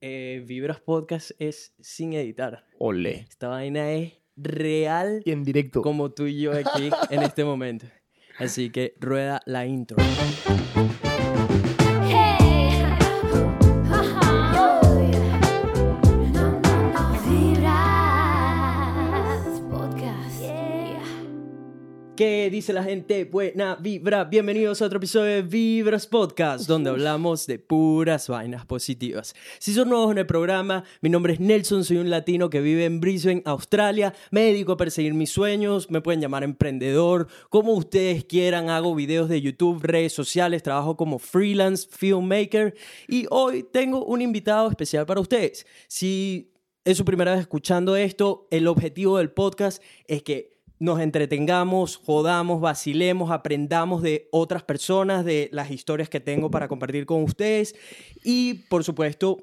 eh, Vibras Podcast es sin editar. Ole. Esta vaina es real Y en directo. como tú y yo aquí en este momento. Así que rueda la intro. ¿Qué dice la gente? Buena vibra. Bienvenidos a otro episodio de Vibras Podcast, donde hablamos de puras vainas positivas. Si son nuevos en el programa, mi nombre es Nelson, soy un latino que vive en Brisbane, Australia. Me dedico a perseguir mis sueños, me pueden llamar emprendedor, como ustedes quieran. Hago videos de YouTube, redes sociales, trabajo como freelance filmmaker y hoy tengo un invitado especial para ustedes. Si es su primera vez escuchando esto, el objetivo del podcast es que nos entretengamos, jodamos, vacilemos, aprendamos de otras personas, de las historias que tengo para compartir con ustedes y, por supuesto,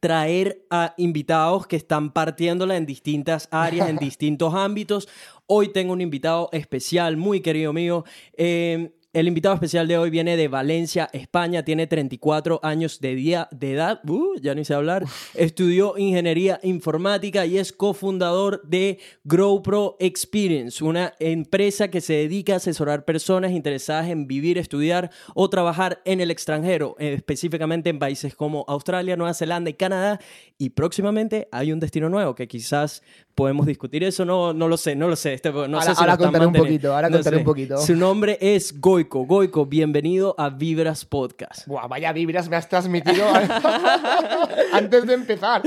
traer a invitados que están partiéndola en distintas áreas, en distintos ámbitos. Hoy tengo un invitado especial, muy querido mío. Eh, el invitado especial de hoy viene de Valencia, España, tiene 34 años de, día, de edad, uh, ya ni sé hablar, estudió ingeniería informática y es cofundador de GrowPro Experience, una empresa que se dedica a asesorar personas interesadas en vivir, estudiar o trabajar en el extranjero, eh, específicamente en países como Australia, Nueva Zelanda y Canadá. Y próximamente hay un destino nuevo que quizás podemos discutir eso, no, no lo sé, no lo sé. Este, no Ahora- sé si ahora contaré un poquito, ahora No contaré un poquito. Su nombre es Goico. Goico, bienvenido a Vibras Podcast. Buah, vaya vibras me has transmitido antes de empezar.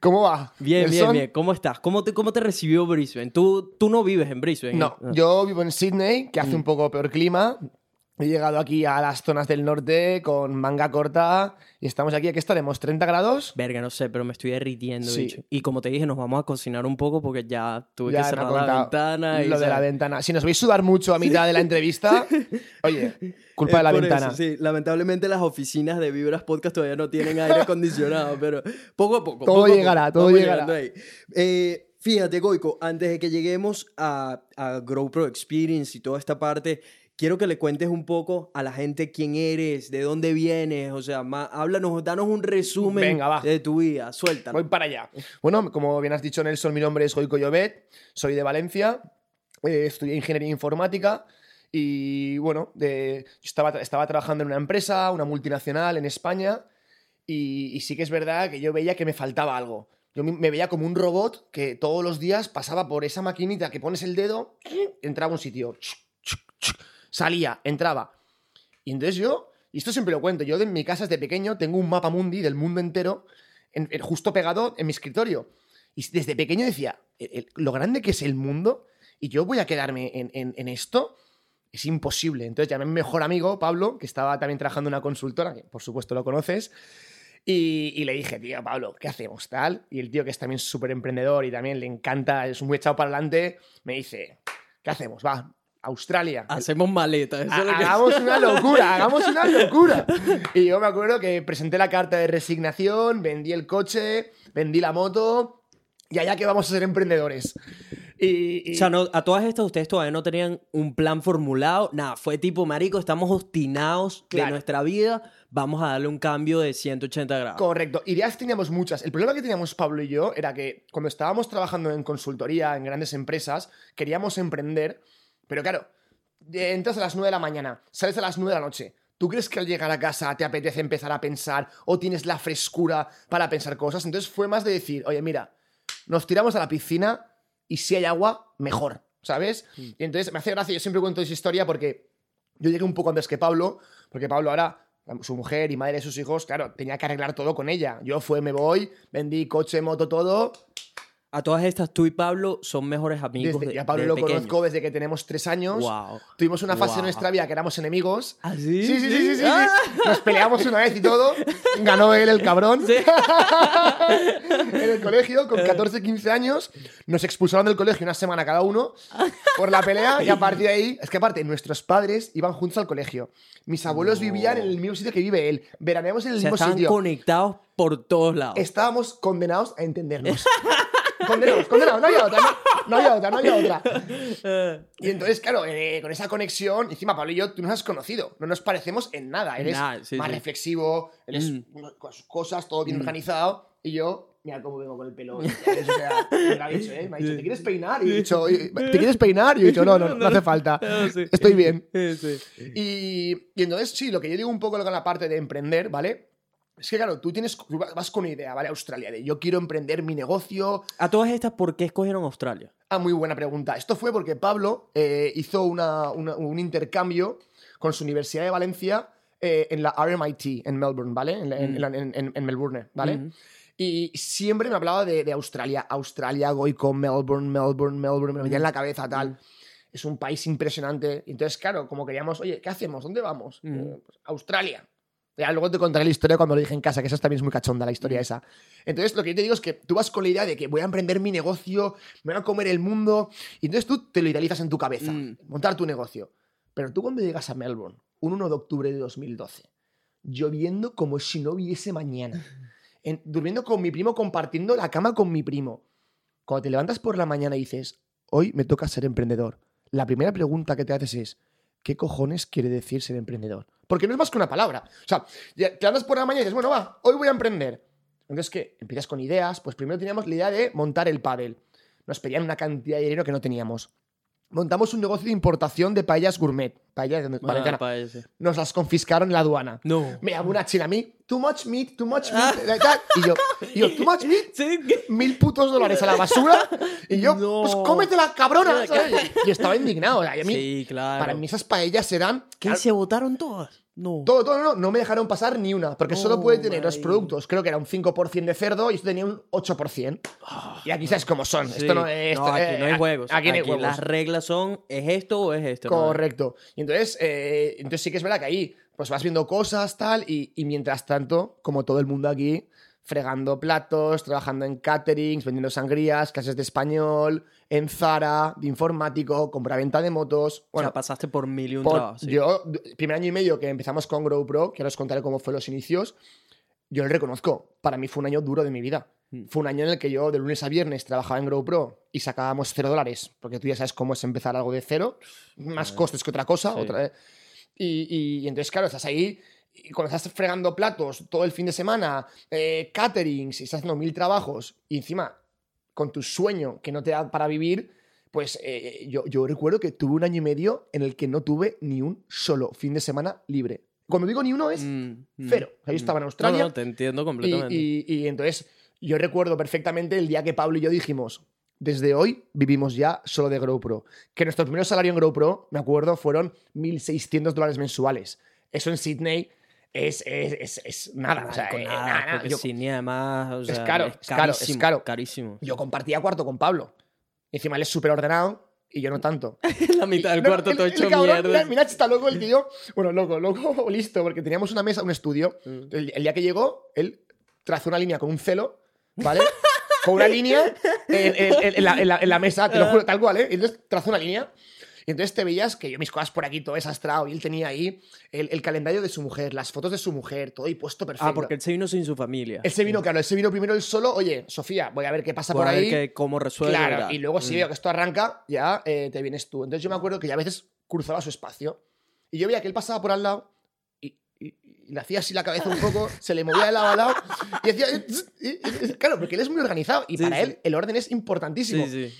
¿Cómo va? Bien, bien, bien. ¿Cómo estás? ¿Cómo te, cómo te recibió Brisbane? Tú, tú no vives en Brisbane. No, ¿eh? yo vivo en Sydney, que hace Mm. un poco peor clima. He llegado aquí a las zonas del norte con manga corta y estamos aquí, aquí estaremos, 30 grados. Verga, no sé, pero me estoy derritiendo, Sí. bicho. Y como te dije, nos vamos a cocinar un poco porque ya tuve Ya que cerrar la ventana. Y, Lo de la ventana. Si nos veis sudar mucho a mitad de la entrevista, oye, culpa Es de la ventana. eso, sí, lamentablemente las oficinas de Vibras Podcast todavía no tienen aire acondicionado, pero poco a poco. Todo poco a poco, llegará, todo llegará. ahí. Eh, fíjate, Goico, antes de que lleguemos a, a GrowPro Experience y toda esta parte, quiero que le cuentes un poco a la gente quién eres, de dónde vienes, o sea, ma- háblanos, danos un resumen Venga, va. de tu vida, suéltalo. Voy para allá. Bueno, como bien has dicho, Nelson, mi nombre es Goico Llobet, soy de Valencia, eh, estudié ingeniería informática y bueno, de- yo estaba, estaba trabajando en una empresa, una multinacional en España y, y sí que es verdad que yo veía que me faltaba algo. Yo me me veía como un robot que todos los días pasaba por esa maquinita que pones el dedo, entraba a un sitio, salía, entraba. Y entonces yo, y esto siempre lo cuento, yo en mi casa desde pequeño tengo un mapa mundi del mundo entero en- en- justo pegado en mi escritorio. Y desde pequeño decía, "El- el- lo grande que es el mundo y yo voy a quedarme en, en- esto, es imposible. Entonces llamé a mi mejor amigo, Pablo, que estaba también trabajando en una consultora, que por supuesto lo conoces, y, y le dije, tío, Pablo, ¿qué hacemos tal? Y el tío, que es también súper emprendedor y también le encanta, es muy echado para adelante, me dice, ¿qué hacemos? Va, Australia. Hacemos maleta, eso es lo que- Hagamos una locura, hagamos una locura. Y yo me acuerdo que presenté la carta de resignación, vendí el coche, vendí la moto y allá que vamos a ser emprendedores. Y, y- O sea, no- a todas estas ustedes todavía no tenían un plan formulado, nada, fue tipo, marico, estamos obstinados de Claro. nuestra vida, vamos a darle un cambio de 180 grados. Correcto. Ideas teníamos muchas. El problema que teníamos Pablo y yo era que cuando estábamos trabajando en consultoría, en grandes empresas, queríamos emprender, pero claro, de- entras a las 9 de la mañana, sales a las 9 de la noche. ¿Tú crees que al llegar a casa te apetece empezar a pensar o tienes la frescura para pensar cosas? Entonces fue más de decir, oye, mira, nos tiramos a la piscina y si hay agua, mejor, ¿sabes? Y entonces me hace gracia, yo siempre cuento esa historia porque yo llegué un poco antes que Pablo, porque Pablo ahora, su mujer y madre de sus hijos, claro, tenía que arreglar todo con ella. Yo fue, me voy, vendí coche, moto, todo. A todas estas, tú y Pablo son mejores amigos Desde, de, a Pablo lo pequeño. conozco desde que tenemos tres años. Wow. Tuvimos una fase Wow. en nuestra vida que éramos enemigos. ¿Ah, sí? Sí, sí, sí, sí, sí, sí. Ah. Nos peleamos una vez y todo. Ganó él el cabrón. en el colegio, con 14, 15 años. Nos expulsaron del colegio una semana cada uno por la pelea. Y a partir de ahí, es que aparte, nuestros padres iban juntos al colegio. Mis abuelos No. vivían en el mismo sitio que vive él. Veraneamos en el O sea, mismo estaban sitio. conectados por todos lados. Estábamos condenados a entendernos. condenados, condenados, no había otra, no, no había otra, no había otra. Y entonces, claro, eh, con esa conexión, encima Pablo y yo, tú nos has conocido, no nos parecemos en nada, eres nada, sí, más sí. reflexivo, eres Mm. cosas, todo bien organizado, y yo, mira cómo vengo con el pelo. O sea, me lo ha dicho, ¿eh? Me ha dicho, ¿te quieres peinar? Y he dicho, "Oye, ¿te quieres peinar? Y he dicho, no, no, no hace falta, estoy bien. Y, y entonces, sí, lo que yo digo un poco con la parte de emprender, ¿vale? Es que, claro, tú tienes, tú vas con una idea, ¿vale? Australia, de yo quiero emprender mi negocio. A todas estas, ¿por qué escogieron Australia? Ah, muy buena pregunta. Esto fue porque Pablo eh, hizo una- una- un intercambio con su Universidad de Valencia eh, en la RMIT en Melbourne, ¿vale? En, la- Mm. en en- en- Melbourne, ¿vale? Ujú. Y siempre me hablaba de, de Australia, Australia, Goico, Melbourne, Melbourne, Melbourne, me metía en la cabeza tal. Es un país impresionante. Entonces, claro, como queríamos, oye, ¿qué hacemos? ¿Dónde vamos? Mm. Eh, pues, Australia. Ya luego te contaré la historia cuando lo dije en casa, que esa también es muy cachonda, la historia esa. Entonces, lo que yo te digo es que tú vas con la idea de que voy a emprender mi negocio, me voy a comer el mundo, y entonces tú te lo idealizas en tu cabeza, Mm. montar tu negocio. Pero tú cuando llegas a Melbourne, un 1 de octubre de 2012, lloviendo como si no hubiese mañana, en- durmiendo con mi primo, compartiendo la cama con mi primo. Cuando te levantas por la mañana y dices, hoy me toca ser emprendedor, la primera pregunta que te haces es, ¿qué cojones quiere decir ser emprendedor? Porque no es más que una palabra. O sea, te levantas por la mañana y dices, bueno, va, hoy voy a emprender. Entonces, ¿qué? Empiezas con ideas. Pues primero teníamos la idea de montar el pádel. Nos pedían una cantidad de dinero que no teníamos. Montamos un negocio de importación de paellas gourmet. Paellas de Ah, valenciana. ese. Nos las confiscaron en la aduana. No. Me llamó una china a mí, too much meat, too much meat. eh, tal. Y yo, y yo, too much meat, mil putos dólares a la basura. Y yo, No. pues cómetela, cabrona. ¿sabes? Y estaba indignado. o sea, y a mí, Sí, claro. para mí esas paellas eran... ¿Qué? ¿Se votaron todas? No. Todo, todo, no, no me dejaron pasar ni una, porque solo Oh, puede tener los productos, creo que era un 5% de cerdo y esto tenía un 8%. Y aquí sabes cómo son. Sí. Esto no es. No, aquí eh, no hay juegos. Aquí no hay juegos. las reglas son, ¿es esto o es esto? Correcto. Y entonces, eh, entonces sí que es verdad que ahí pues vas viendo cosas, tal, y, y mientras tanto, como todo el mundo aquí, fregando platos, trabajando en caterings, vendiendo sangrías, clases de español, en Zara, de informático, compra-venta de motos. o sea, pasaste por mil y un por- sí. yo, primer año y medio que empezamos con GrowPro, que ahora os contaré cómo fue los inicios, yo lo reconozco, para mí fue un año duro de mi vida. Mm. Fue un año en el que yo de lunes a viernes trabajaba en GrowPro y sacábamos cero dólares, porque tú ya sabes cómo es empezar algo de cero, más Vale. costes que otra cosa. Sí. otra- y, y- y entonces, claro, estás ahí y cuando estás fregando platos todo el fin de semana, eh, caterings y estás haciendo mil trabajos y encima con tu sueño que no te da para vivir, pues eh, yo, yo recuerdo que tuve un año y medio en el que no tuve ni un solo fin de semana libre. Cuando digo ni uno es Mm, mm, cero. O sea, yo mm. estaba en No, Australia No, te entiendo y, completamente. y- y entonces yo recuerdo perfectamente el día que Pablo y yo dijimos, desde hoy vivimos ya solo de GrowPro. Que nuestro primer salario en GrowPro, me acuerdo, fueron 1.600 dólares mensuales. Eso en Sydney es, es, es- es nada. o sea, Con eh, nada, nada, nada. porque Yo- Sydney además, o sea, caro, es caro, es carísimo, caro. Carísimo. yo compartía cuarto con Pablo. Encima él es súper ordenado y yo no tanto. La mitad del No, cuarto el- todo el hecho cabrón, mierda. Mira, mira, está loco el tío. Bueno, loco, loco listo, porque teníamos una mesa, un estudio. Mm. El, el día que llegó, él trazó una línea con un celo, ¿vale? con una línea en, en- en la, la- en la mesa, te lo juro, tal cual, ¿eh? Y entonces trazó una línea. Y entonces te veías que yo mis cosas por aquí todo desastrado y él tenía ahí el, el calendario de su mujer, las fotos de su mujer, todo ahí puesto perfecto. Ah, porque él se vino sin su familia. Él se vino, claro, él se vino primero él solo. Oye, Sofía, voy a ver qué pasa Voy por a ver ahí. que- cómo resuelve. Claro, y luego si Mm. veo que esto arranca, ya eh, te vienes tú. Entonces yo me acuerdo que ya a veces cruzaba su espacio y yo veía que él pasaba por al lado y, y- le hacía así la cabeza un poco, se le movía de lado a lado y decía... claro, porque él es muy organizado y Sí, para sí. él el orden es importantísimo. Sí.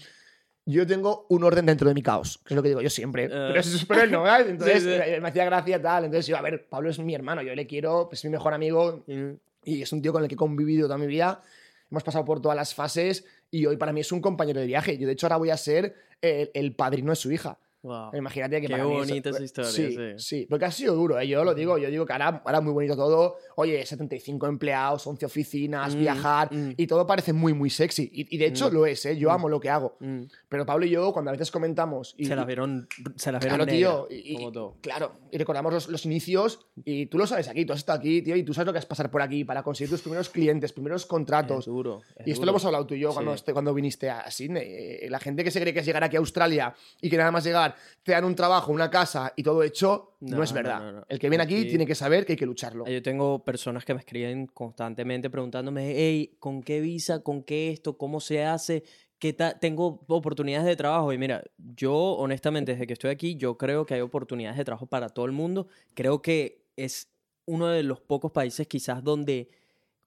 Yo tengo un orden dentro de mi caos, que es lo que digo yo siempre. Ah. Pero, eso, pero él no, ¿verdad? Entonces eh, me hacía gracia tal. Entonces yo, a ver, Pablo es mi hermano, yo le quiero, es mi mejor amigo, Mm. y es un tío con el que he convivido toda mi vida. Hemos pasado por todas las fases y hoy para mí es un compañero de viaje. Yo, de hecho, ahora voy a ser el, el padrino de su hija. Wow. Imagínate que Qué para bonita esa historia, Sí, sí. sí, porque ha sido duro, ¿eh? yo lo digo, yo digo que ahora, ahora muy bonito todo. Oye, 75 empleados, 11 oficinas, Mm, viajar, mm. y todo parece muy, muy sexy. Y, y de hecho Mm. lo es, ¿eh? Yo Mm. amo lo que hago. Mm. Pero Pablo y yo, cuando a veces comentamos... Y, se las vieron, se las vieron Claro, tío. Y, y- como todo. claro, y recordamos los, los inicios y tú lo sabes aquí, tú has estado aquí, tío, y tú sabes lo que es pasar por aquí para conseguir tus primeros clientes, primeros Es contratos. duro. es Y esto duro. lo hemos hablado tú y yo cuando, Sí. este- cuando viniste a Sydney. Eh, La gente que se cree que es llegar aquí a Australia y que nada más llegar te dan un trabajo, una casa y todo hecho, no, No, es verdad. no, no. El que viene aquí, Aquí- tiene que saber que hay que lucharlo. Yo tengo personas que me escriben constantemente preguntándome, hey, ¿con qué visa? ¿Con qué esto? ¿Cómo se hace? ¿Qué Tengo oportunidades de trabajo. Y mira, yo honestamente, desde que estoy aquí, yo creo que hay oportunidades de trabajo para todo el mundo. Creo que es uno de los pocos países quizás donde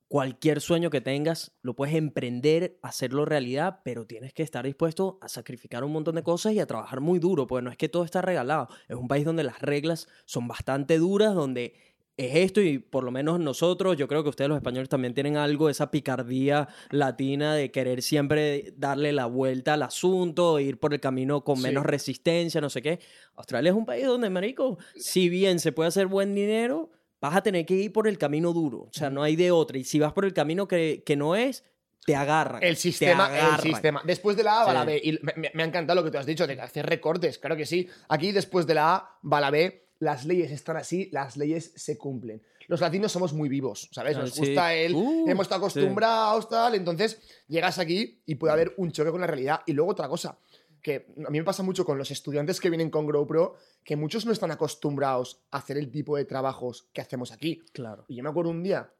cualquier sueño que tengas lo puedes emprender, hacerlo realidad, pero tienes que estar dispuesto a sacrificar un montón de cosas y a trabajar muy duro, porque no es que todo está regalado. Es un país donde las reglas son bastante duras, donde es esto y por lo menos nosotros, yo creo que ustedes los españoles también tienen algo, esa picardía latina de querer siempre darle la vuelta al asunto, ir por el camino con Sí. menos resistencia, no sé qué. Australia es un país donde, marico, si bien se puede hacer buen dinero, vas a tener que ir por el camino duro, o sea, no hay de otra. Y si vas por el camino que, que no es, te agarran. El te sistema, el sistema. Después de la A va la Sí. B. Y me, ha encantado lo que tú has dicho de hacer recortes, claro que sí. Aquí después de la A va la B, las leyes están así, las leyes se cumplen. Los latinos somos muy vivos, ¿sabes? Ah, Nos sí. gusta el... Uh, hemos estado sí. acostumbrados, tal, entonces llegas aquí y puede haber un choque con la realidad. Y luego otra cosa, que a mí me pasa mucho con los estudiantes que vienen con GoPro, que muchos no están acostumbrados a hacer el tipo de trabajos que hacemos aquí. Claro. Y yo me acuerdo un día,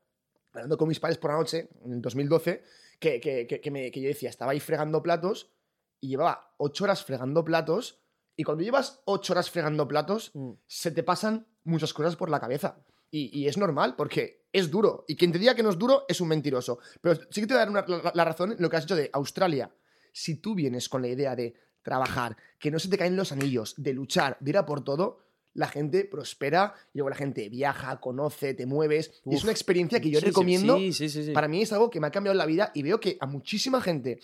hablando con mis padres por la noche, en el 2012, que, que, que, que me, que yo decía, estaba ahí fregando platos y llevaba ocho horas fregando platos. Y cuando llevas ocho horas fregando platos, Mm. se te pasan muchas cosas por la cabeza. Y, y es normal, porque es duro. Y quien te diga que no es duro es un mentiroso. Pero sí que te voy a dar una- la, la razón en lo que has dicho de Australia. Si tú vienes con la idea de trabajar, que no se te caen los anillos, de luchar, de ir a por todo, la gente prospera y luego la gente viaja, conoce, te mueves. y es una experiencia que yo recomiendo. Sí, sí, sí, sí. Para mí es algo que me ha cambiado la vida y veo que a muchísima gente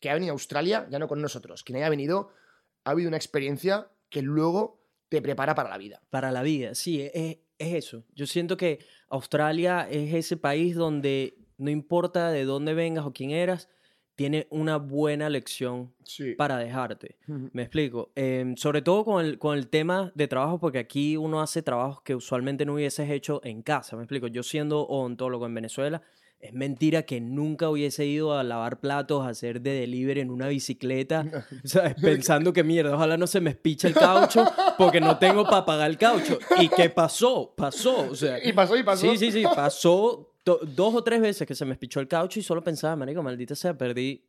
que ha venido a Australia, ya no con nosotros, quien haya venido, ha habido una experiencia que luego te prepara para la vida. Para la vida, sí, es, es eso. Yo siento que Australia es ese país donde no importa de dónde vengas o quién eras, tiene una buena lección Sí. para dejarte. Me explico. Em, sobre todo con el, con el tema de trabajo, porque aquí uno hace trabajos que usualmente no hubieses hecho en casa. Me explico. Yo siendo odontólogo en Venezuela, es mentira que nunca hubiese ido a lavar platos, a hacer de delivery en una bicicleta, ¿sabes? pensando que mierda, ojalá no se me espiche el caucho porque no tengo para pagar el caucho. ¿Y qué pasó? Pasó. O sea, Y pasó, y pasó. Sí, sí, sí, pasó do- dos o tres veces que se me espichó el caucho y solo pensaba, marico, maldita sea, perdí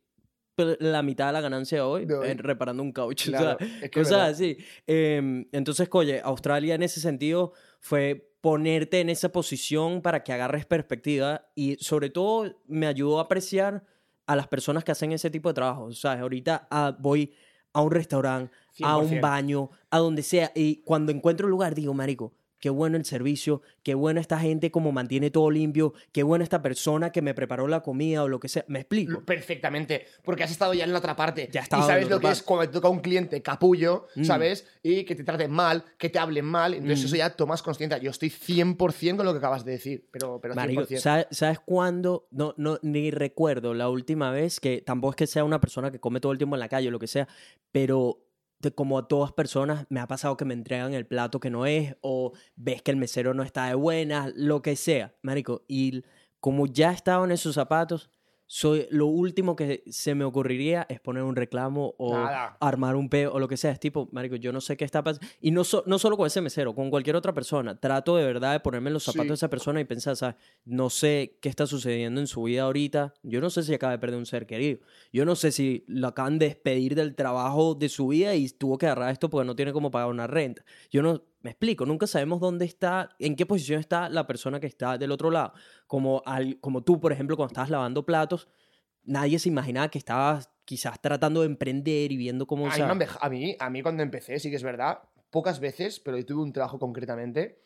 pe- la mitad de la ganancia hoy, hoy. en- reparando un caucho. o Claro, sea, es que cosas así. Em, entonces, oye, Australia en ese sentido fue ponerte en esa posición para que agarres perspectiva y sobre todo me ayudó a apreciar a las personas que hacen ese tipo de trabajo. O sea, ahorita ah, voy a un restaurante, a un 100%. baño, a donde sea, y cuando encuentro un lugar digo, marico, qué bueno el servicio, qué buena esta gente como mantiene todo limpio, qué buena esta persona que me preparó la comida o lo que sea. ¿Me explico? Perfectamente, porque has estado ya en la otra parte. Ya y sabes lo que es cuando te toca un cliente capullo, Mm. ¿sabes? Y que te traten mal, que te hablen mal. Entonces Mm. eso ya tomas conciencia. Yo estoy 100% con lo que acabas de decir, pero, pero 100%. Marico, ¿sabes, ¿sabes cuándo? No, no, ni recuerdo la última vez que tampoco es que sea una persona que come todo el tiempo en la calle o lo que sea, pero como a todas personas me ha pasado que me entregan el plato que no es o ves que el mesero no está de buenas, lo que sea, marico. Y como ya he estado en esos zapatos, soy lo último que se me ocurriría es poner un reclamo o Nada. armar un peo o lo que sea. Es tipo, marico, yo no sé qué está pasando. Y no, so- no solo con ese mesero, con cualquier otra persona. Trato de verdad de ponerme en los zapatos Sí. de esa persona y pensar, ¿sabes? No sé qué está sucediendo en su vida ahorita. Yo no sé si acaba de perder un ser querido. Yo no sé si lo acaban de despedir del trabajo de su vida y tuvo que agarrar esto porque no tiene cómo pagar una renta. Yo no, me explico, nunca sabemos dónde está, en qué posición está la persona que está del otro lado. Como, al, como tú, por ejemplo, cuando estabas lavando platos, nadie se imaginaba que estabas quizás tratando de emprender y viendo cómo... A mí, o sea, me han deja- a, mí, a mí cuando empecé, sí que es verdad, pocas veces, pero yo tuve un trabajo concretamente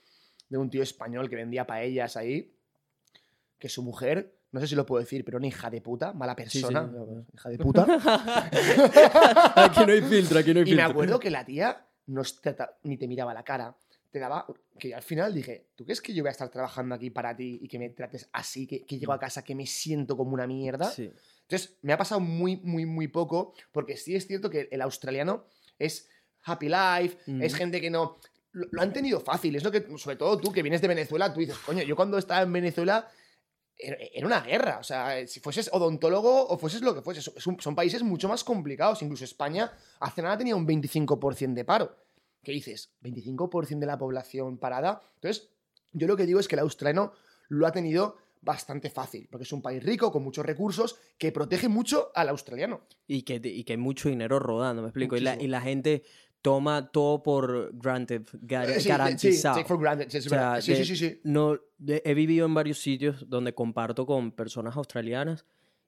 de un tío español que vendía paellas ahí, que su mujer, no sé si lo puedo decir, pero una hija de puta, mala Sí, sí. persona, hija de puta. aquí no hay filtro, aquí no hay y me filtro. acuerdo que la tía no te ni te miraba la cara, te daba, que al final dije, ¿tú crees que yo voy a estar trabajando aquí para ti y que me trates así, que, que llego a casa que me siento como una mierda? Sí. Entonces, me ha pasado muy, muy, muy poco, porque sí es cierto que el australiano es happy life, Mm. es gente que no... Lo, lo han tenido fácil, es lo que, sobre todo tú que vienes de Venezuela, tú dices, coño, yo cuando estaba en Venezuela era era una guerra. O sea, si fueses odontólogo o fueses lo que fueses, son países mucho más complicados. Incluso España hace nada tenía un 25% de paro. ¿Qué dices? ¿25% de la población parada? Entonces, yo lo que digo es que el australiano lo ha tenido bastante fácil, porque es un país rico, con muchos recursos, que protege mucho al australiano. Y que, y que hay mucho dinero rodando, me explico. Y la, y Muchísimo. la gente toma todo por granted, gar- Eh, sí, sí, garantizado. take for granted, sí, es O sea, sí, de- sí, sí, sí. No, de- he vivido en varios sitios donde comparto con personas australianas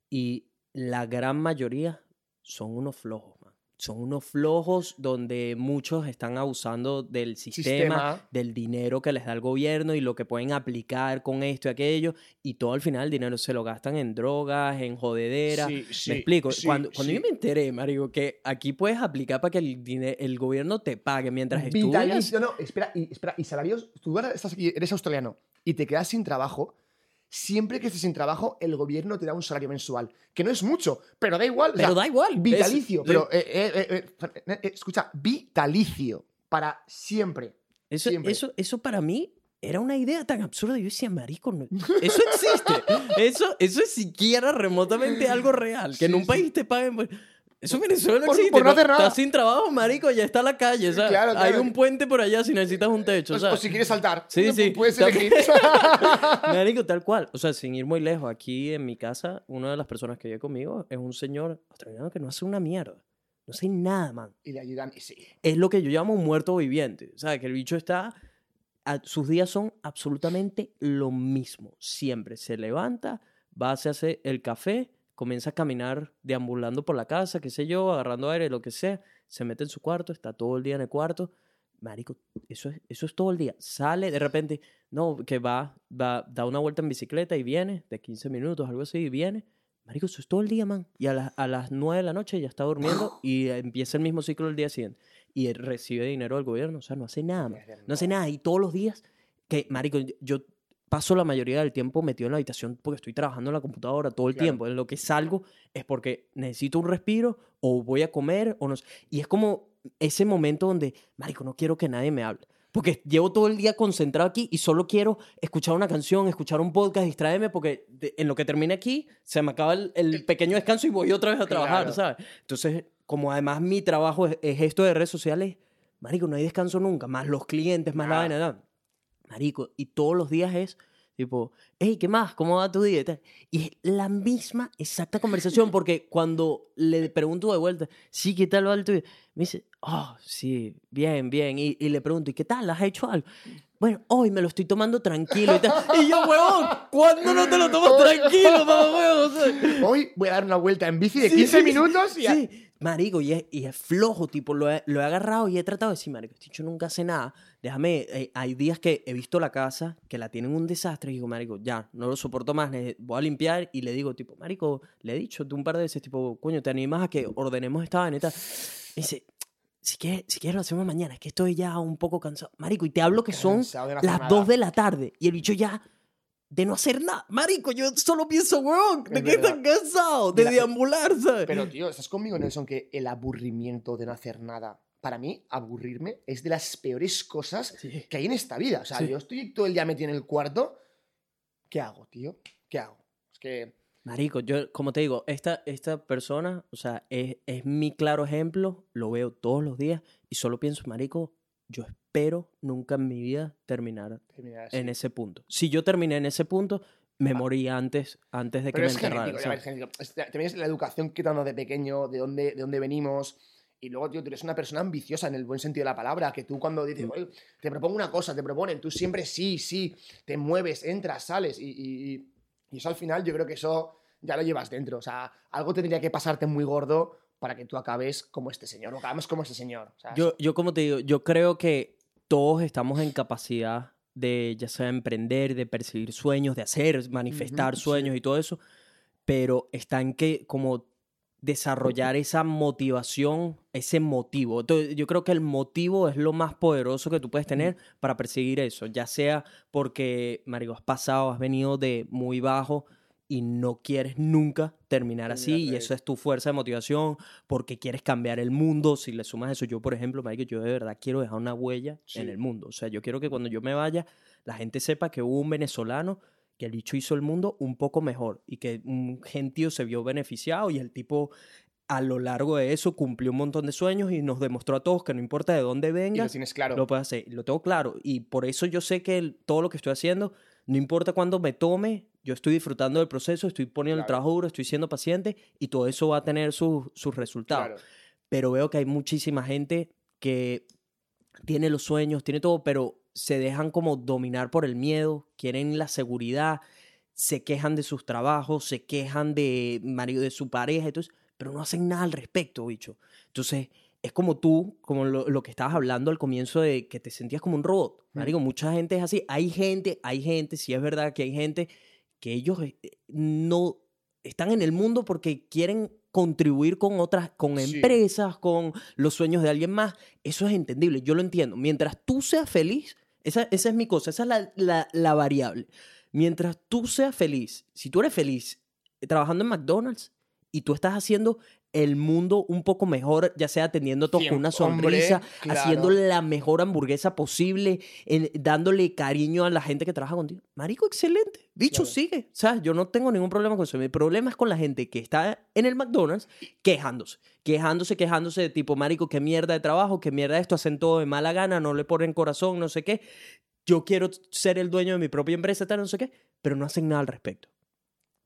y la gran mayoría son unos flojos. Son unos flojos donde muchos están abusando del sistema, Sistema. del dinero que les da el gobierno y lo que pueden aplicar con esto y aquello. Y todo al final el dinero se lo gastan en drogas, en jodedera. Sí, sí, me explico. sí, cuando cuando sí. yo me enteré, Marico, que aquí puedes aplicar para que el, el gobierno te pague mientras estudias. Vitalicio, no, espera, y, espera, y salarios, tú ahora estás aquí, eres australiano y te quedas sin trabajo, siempre que estés sin trabajo, el gobierno te da un salario mensual, que no es mucho, pero da igual. o Pero sea, da igual. es- Vitalicio, pero eh, eh, eh, eh, eh, escucha, vitalicio, para siempre. Eso, Siempre. eso, eso para mí era una idea tan absurda. Yo decía, marico, no- eso existe. eso, eso es siquiera remotamente algo real. Que en Sí, un sí. país te paguen. Eso en Venezuela no Por- existe. por no hacer nada. Estás sin trabajo, marico, ya está la calle. ¿sabes? Claro, Hay un puente por allá si necesitas un techo. O, si quieres saltar, Sí, sí. puedes elegir. Marico, tal cual. O sea, sin ir muy lejos, aquí en mi casa, una de las personas que vive conmigo es un señor australiano que no hace una mierda. No hace nada, man. y le ayudan, y sí. es lo que yo llamo un muerto viviente. O sea, que el bicho está. a- sus días son absolutamente lo mismo. Siempre se levanta, va, se hace el café, comienza a caminar deambulando por la casa, qué sé yo, agarrando aire, lo que sea. Se mete en su cuarto, está todo el día en el cuarto. Marico, eso es, eso es todo el día. Sale de repente, no, que va, va, da una vuelta en bicicleta y viene, de 15 minutos, algo así, y viene. Marico, eso es todo el día, man. Y a, las- a las 9 de la noche ya está durmiendo y empieza el mismo ciclo el día siguiente. Y él recibe dinero del gobierno, o sea, no hace nada, man. No hace nada. Y todos los días, que, marico, yo paso la mayoría del tiempo metido en la habitación porque estoy trabajando en la computadora todo el Claro. tiempo. En lo que salgo es porque necesito un respiro o voy a comer o no. Y es como ese momento donde, marico, no quiero que nadie me hable. Porque llevo todo el día concentrado aquí y solo quiero escuchar una canción, escuchar un podcast, distraerme, porque de- en lo que termine aquí se me acaba el, el pequeño descanso y voy otra vez a trabajar, Claro. ¿sabes? Entonces, como además mi trabajo es, es esto de redes sociales, marico, no hay descanso nunca, más los clientes, más la Nada. vaina, nada. Marico, y todos los días es tipo, hey, ¿qué más? ¿Cómo va tu día? Y es la misma exacta conversación, porque cuando le pregunto de vuelta, sí, ¿qué tal va el tuyo? Me dice, oh, sí, bien, bien. Y, y le pregunto, ¿y qué tal? ¿Has hecho algo? Bueno, hoy me lo estoy tomando tranquilo y tal. Y yo, huevón, ¿cuándo no te lo tomas tranquilo, mamá, huevón? Hoy voy a dar una vuelta en bici de Sí, 15 sí, minutos y... Sí, marico, y es, y es flojo, tipo, lo he, lo he agarrado y he tratado de decir, marico, este dicho nunca hace nada. Déjame, eh, hay días que he visto la casa, que la tienen un desastre, y digo, marico, ya, no lo soporto más, voy a limpiar, y le digo, tipo, marico, le he dicho tú un par de veces, tipo, coño, ¿te animas a que ordenemos esta vaina y tal? Dice, si quieres, si quieres lo hacemos mañana, es que estoy ya un poco cansado. Marico, y te hablo que son de hacer las nada. 2 de la tarde, y el bicho ya... De no hacer nada. Marico, yo solo pienso, huevón, ¿de Es qué verdad. están cansados? De deambular, ¿sabes? Pero, tío, ¿estás conmigo, Nelson, que el aburrimiento de no hacer nada, para mí, aburrirme es de las peores cosas Sí. que hay en esta vida? O sea, Sí. yo estoy todo el día metido en el cuarto. ¿Qué hago, tío? ¿Qué hago? Es que. Marico, yo, como te digo, esta, esta persona, o sea, es, es mi claro ejemplo, lo veo todos los días y solo pienso, Marico, yo espero nunca en mi vida terminar terminar en ese punto. Si yo terminé en ese punto, me morí antes, antes de que Pero me es enterraran. genético, También es la educación que te dan de pequeño, de dónde, de dónde venimos. Y luego, tío, tú eres una persona ambiciosa en el buen sentido de la palabra, que tú cuando dices, Mm. "Oye, te propongo una cosa, te proponen, tú siempre sí, sí, te mueves, entras, sales. Y, y- y- eso al final yo creo que eso ya lo llevas dentro. O sea, algo tendría que pasarte muy gordo para que tú acabes como este señor, o acabemos como este señor. Yo, yo, como te digo, yo creo que todos estamos en capacidad de, ya sea emprender, de perseguir sueños, de hacer, manifestar sueños y todo eso, pero está en que como desarrollar esa motivación, ese motivo. Entonces, yo creo que el motivo es lo más poderoso que tú puedes tener para perseguir eso, ya sea porque, Mario, has pasado, has venido de muy bajo y no quieres nunca terminar así y eso es tu fuerza de motivación porque quieres cambiar el mundo, si le sumas eso, yo por ejemplo, Marico, yo de verdad quiero dejar una huella Sí. en el mundo, o sea, yo quiero que cuando yo me vaya, la gente sepa que hubo un venezolano que el bicho hizo el mundo un poco mejor y que un gentío se vio beneficiado y el tipo a lo largo de eso cumplió un montón de sueños y nos demostró a todos que no importa de dónde Y lo tienes claro. lo puedes hacer. Lo tengo claro. Y por eso yo sé que el- todo lo que estoy haciendo, no importa cuándo me tome, yo estoy disfrutando del proceso, estoy poniendo el trabajo duro, estoy siendo paciente y todo eso va a tener sus, sus resultados. Claro. Pero veo que hay muchísima gente que tiene los sueños, tiene todo, pero se dejan como dominar por el miedo, quieren la seguridad, se quejan de sus trabajos, se quejan de marido de su pareja, entonces, pero no hacen nada al respecto, bicho. Entonces, es como tú, como lo, lo que estabas hablando al comienzo de que te sentías como un robot. Mm. Marico, mucha gente es así. Hay gente, hay gente, sí es verdad que hay gente que ellos eh, no están en el mundo porque quieren contribuir con otras, con Sí. empresas, con los sueños de alguien más. Eso es entendible, yo lo entiendo. Mientras tú seas feliz, esa, esa es mi cosa, esa es la, la- la variable. Mientras tú seas feliz, si tú eres feliz eh, trabajando en McDonald's y tú estás haciendo el mundo un poco mejor, ya sea atendiendo a todos con una hombre, sonrisa, claro. haciendo la mejor hamburguesa posible, en- dándole cariño a la gente que trabaja contigo. Marico, excelente. Bicho, Claro. sigue. O sea, yo no tengo ningún problema con eso. Mi problema es con la gente que está en el McDonald's quejándose. Quejándose, quejándose de tipo, marico, qué mierda de trabajo, qué mierda de esto, hacen todo de mala gana, no le ponen corazón, no sé qué. Yo quiero ser el dueño de mi propia empresa, tal, no sé qué, pero no hacen nada al respecto.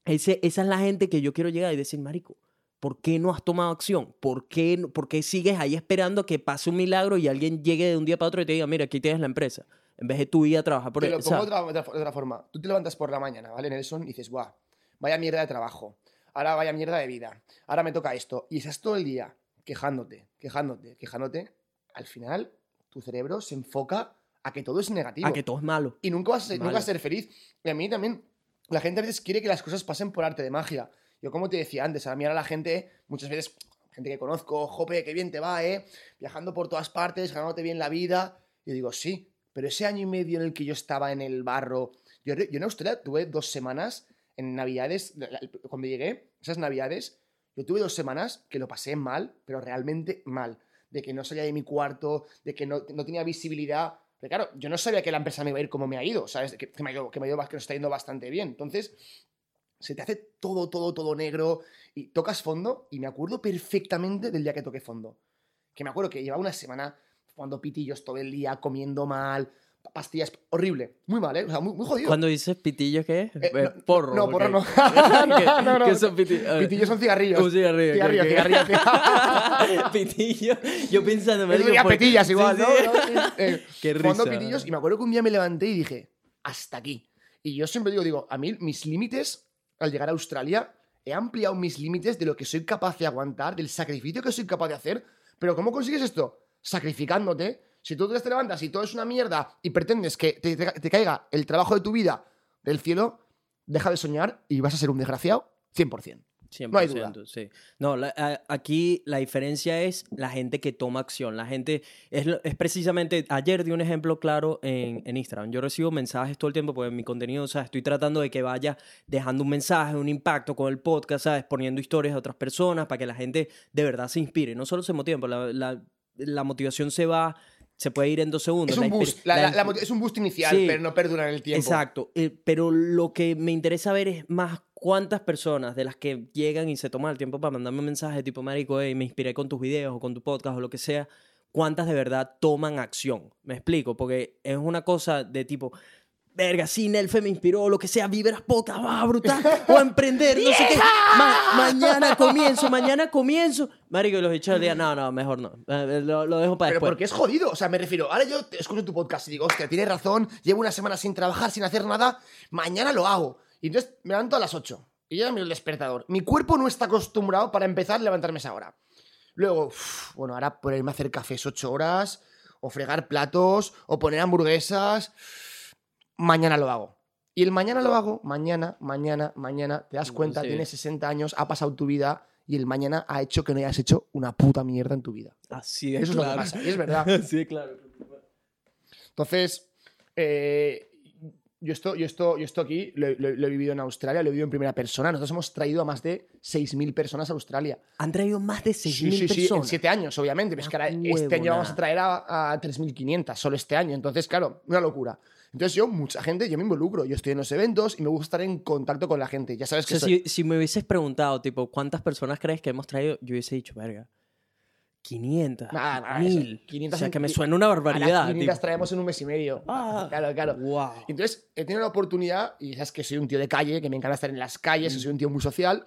Ese, esa es la gente que yo quiero llegar y decir, marico, ¿por qué no has tomado acción? ¿Por qué, por qué sigues ahí esperando que pase un milagro y alguien llegue de un día para otro y te diga, mira, aquí tienes la empresa? En vez de tú ir a trabajar por Te el- pongo otra, otra- forma. Tú te levantas por la mañana, ¿vale, Nelson? Y dices, guau, vaya mierda de trabajo. Ahora vaya mierda de vida. Ahora me toca esto. Y estás todo el día quejándote, quejándote, quejándote. Al final, tu cerebro se enfoca a que todo es negativo. a que todo es malo. Y nunca vas, nunca vas a ser feliz. Y a mí también, la gente a veces quiere que las cosas pasen por arte de magia. Yo, como te decía antes, a mí ahora la gente, muchas veces, gente que conozco, jope, qué bien te va, ¿eh? Viajando por todas partes, ganándote bien la vida. Y digo, sí, pero ese año y medio en el que yo estaba en el barro, yo, yo en Australia tuve dos semanas en Navidades, cuando llegué, esas Navidades, yo tuve dos semanas que lo pasé mal, pero realmente mal. De que no salía de mi cuarto, de que no, no tenía visibilidad. Claro, yo no sabía que la empresa me iba a ir como me ha ido, ¿sabes? Que, me ha ido, que me ha ido, que nos está yendo bastante bien. Entonces, se te hace todo, todo, todo negro y tocas fondo y me acuerdo perfectamente del día que toqué fondo. Que me acuerdo que llevaba una semana jugando pitillos todo el día, comiendo mal, pastillas, horrible, muy mal, ¿eh? O sea, muy, muy jodido. Cuando dices pitillo, ¿qué es? Eh, Eh, no, porro. no, porro no. ¿Qué- No, no. ¿Qué son pitillos? Pitillos son cigarrillos. Un cigarrillo. Cigarrillo, cigarrillo. pitillo. Yo pensando, diría por- petillas igual, sí. ¿no? ¿no? Eh, Qué risa. pitillos y me acuerdo que un día me levanté y dije, hasta aquí. Y yo siempre digo, digo, a mí mis límites al llegar a Australia, he ampliado mis límites de lo que soy capaz de aguantar, del sacrificio que soy capaz de hacer. Pero ¿cómo consigues esto? Sacrificándote. Si tú te levantas y todo es una mierda y pretendes que te, te- te caiga el trabajo de tu vida del cielo, deja de soñar y vas a ser un desgraciado 100%. 100%, No hay duda. sí. No, la- a- aquí la diferencia es la gente que toma acción. La gente es, es precisamente, ayer di un ejemplo claro en, en Instagram. Yo recibo mensajes todo el tiempo porque mi contenido, o sea, estoy tratando de que vaya dejando un mensaje, un impacto con el podcast, ¿sabes? Poniendo historias de otras personas para que la gente de verdad se inspire. No solo se motive, la, la- la motivación se va, se puede ir en dos segundos. Es un La boost, la- la es un boost inicial, Sí. pero no perdura en el tiempo. Exacto, eh, pero lo que me interesa ver es más cuántas personas de las que llegan y se toman el tiempo para mandarme un mensaje tipo, marico, hey, me inspiré con tus videos o con tu podcast o lo que sea, cuántas de verdad toman acción. Me explico, porque es una cosa de tipo, verga, sí, Nelfe me inspiró, lo que sea, vibras podcast, va, brutal, o emprender, no sé qué, Ma- mañana comienzo, mañana comienzo. Marico, y los bichos día, no, no, mejor no, Eh, lo, lo dejo para Pero después. porque es jodido. O sea, me refiero, ahora yo escucho tu podcast y digo, hostia, tienes razón, llevo una semana sin trabajar, sin hacer nada, mañana lo hago. Y entonces me levanto a las 8 y ya miro el despertador. Mi cuerpo no está acostumbrado para empezar a levantarme esa hora. Luego, uf, bueno, ahora ponerme a hacer cafés 8 horas, o fregar platos, o poner hamburguesas. Mañana lo hago. Y el mañana lo hago, mañana, mañana, mañana, te das cuenta, Sí. tienes 60 años, ha pasado tu vida y el mañana ha hecho que no hayas hecho una puta mierda en tu vida. Así de Eso es lo que claro. pasa, y es verdad. De claro. Entonces, eh, yo esto, yo esto, yo esto aquí lo, lo- lo he vivido en Australia, lo he vivido en primera persona. Nosotros hemos traído a más de 6.000 personas a Australia. Han traído más de 6.000 Sí, sí, sí, en personas. 7 años, obviamente. Pero es que ahora Una este año vamos a traer a, a 3.500, solo este año. Entonces, claro, una locura. Entonces yo, mucha gente, yo me involucro. Yo estoy en los eventos y me gusta estar en contacto con la gente. Ya sabes O que sea, soy- si, si me hubieses preguntado, tipo, ¿cuántas personas crees que hemos traído? Yo hubiese dicho, verga, 500, Nada, nada, 1000. eso, 500 o sea, que me suena una a las barbaridad. 500 tipo. traemos en un mes y medio. Ah. Claro, claro. Wow. Entonces, he tenido la oportunidad, y sabes que soy un tío de calle, que me encanta estar en las calles, que soy un tío muy social,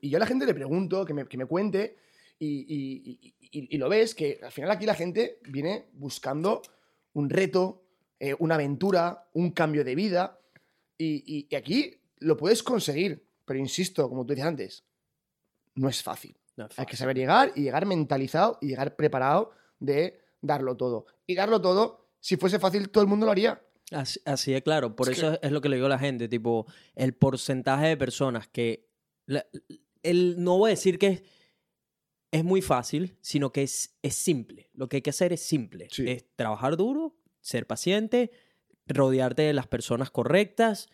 y yo a la gente le pregunto, que me, que me cuente, y, y- y- y- y lo ves, que al final aquí la gente viene buscando un reto, eh, una aventura, un cambio de vida, y, y- y aquí lo puedes conseguir, pero insisto, como tú decías antes, no es fácil. No, Hay que saber llegar y llegar mentalizado y llegar preparado de darlo todo. Y darlo todo, si fuese fácil, todo el mundo lo haría. Así, así de claro, por Es eso es lo que le digo a la gente, tipo, el porcentaje de personas que... la- el, no voy a decir que es, es muy fácil, sino que es, es simple. Lo que hay que hacer es simple. Sí. Es trabajar duro, ser paciente, rodearte de las personas correctas.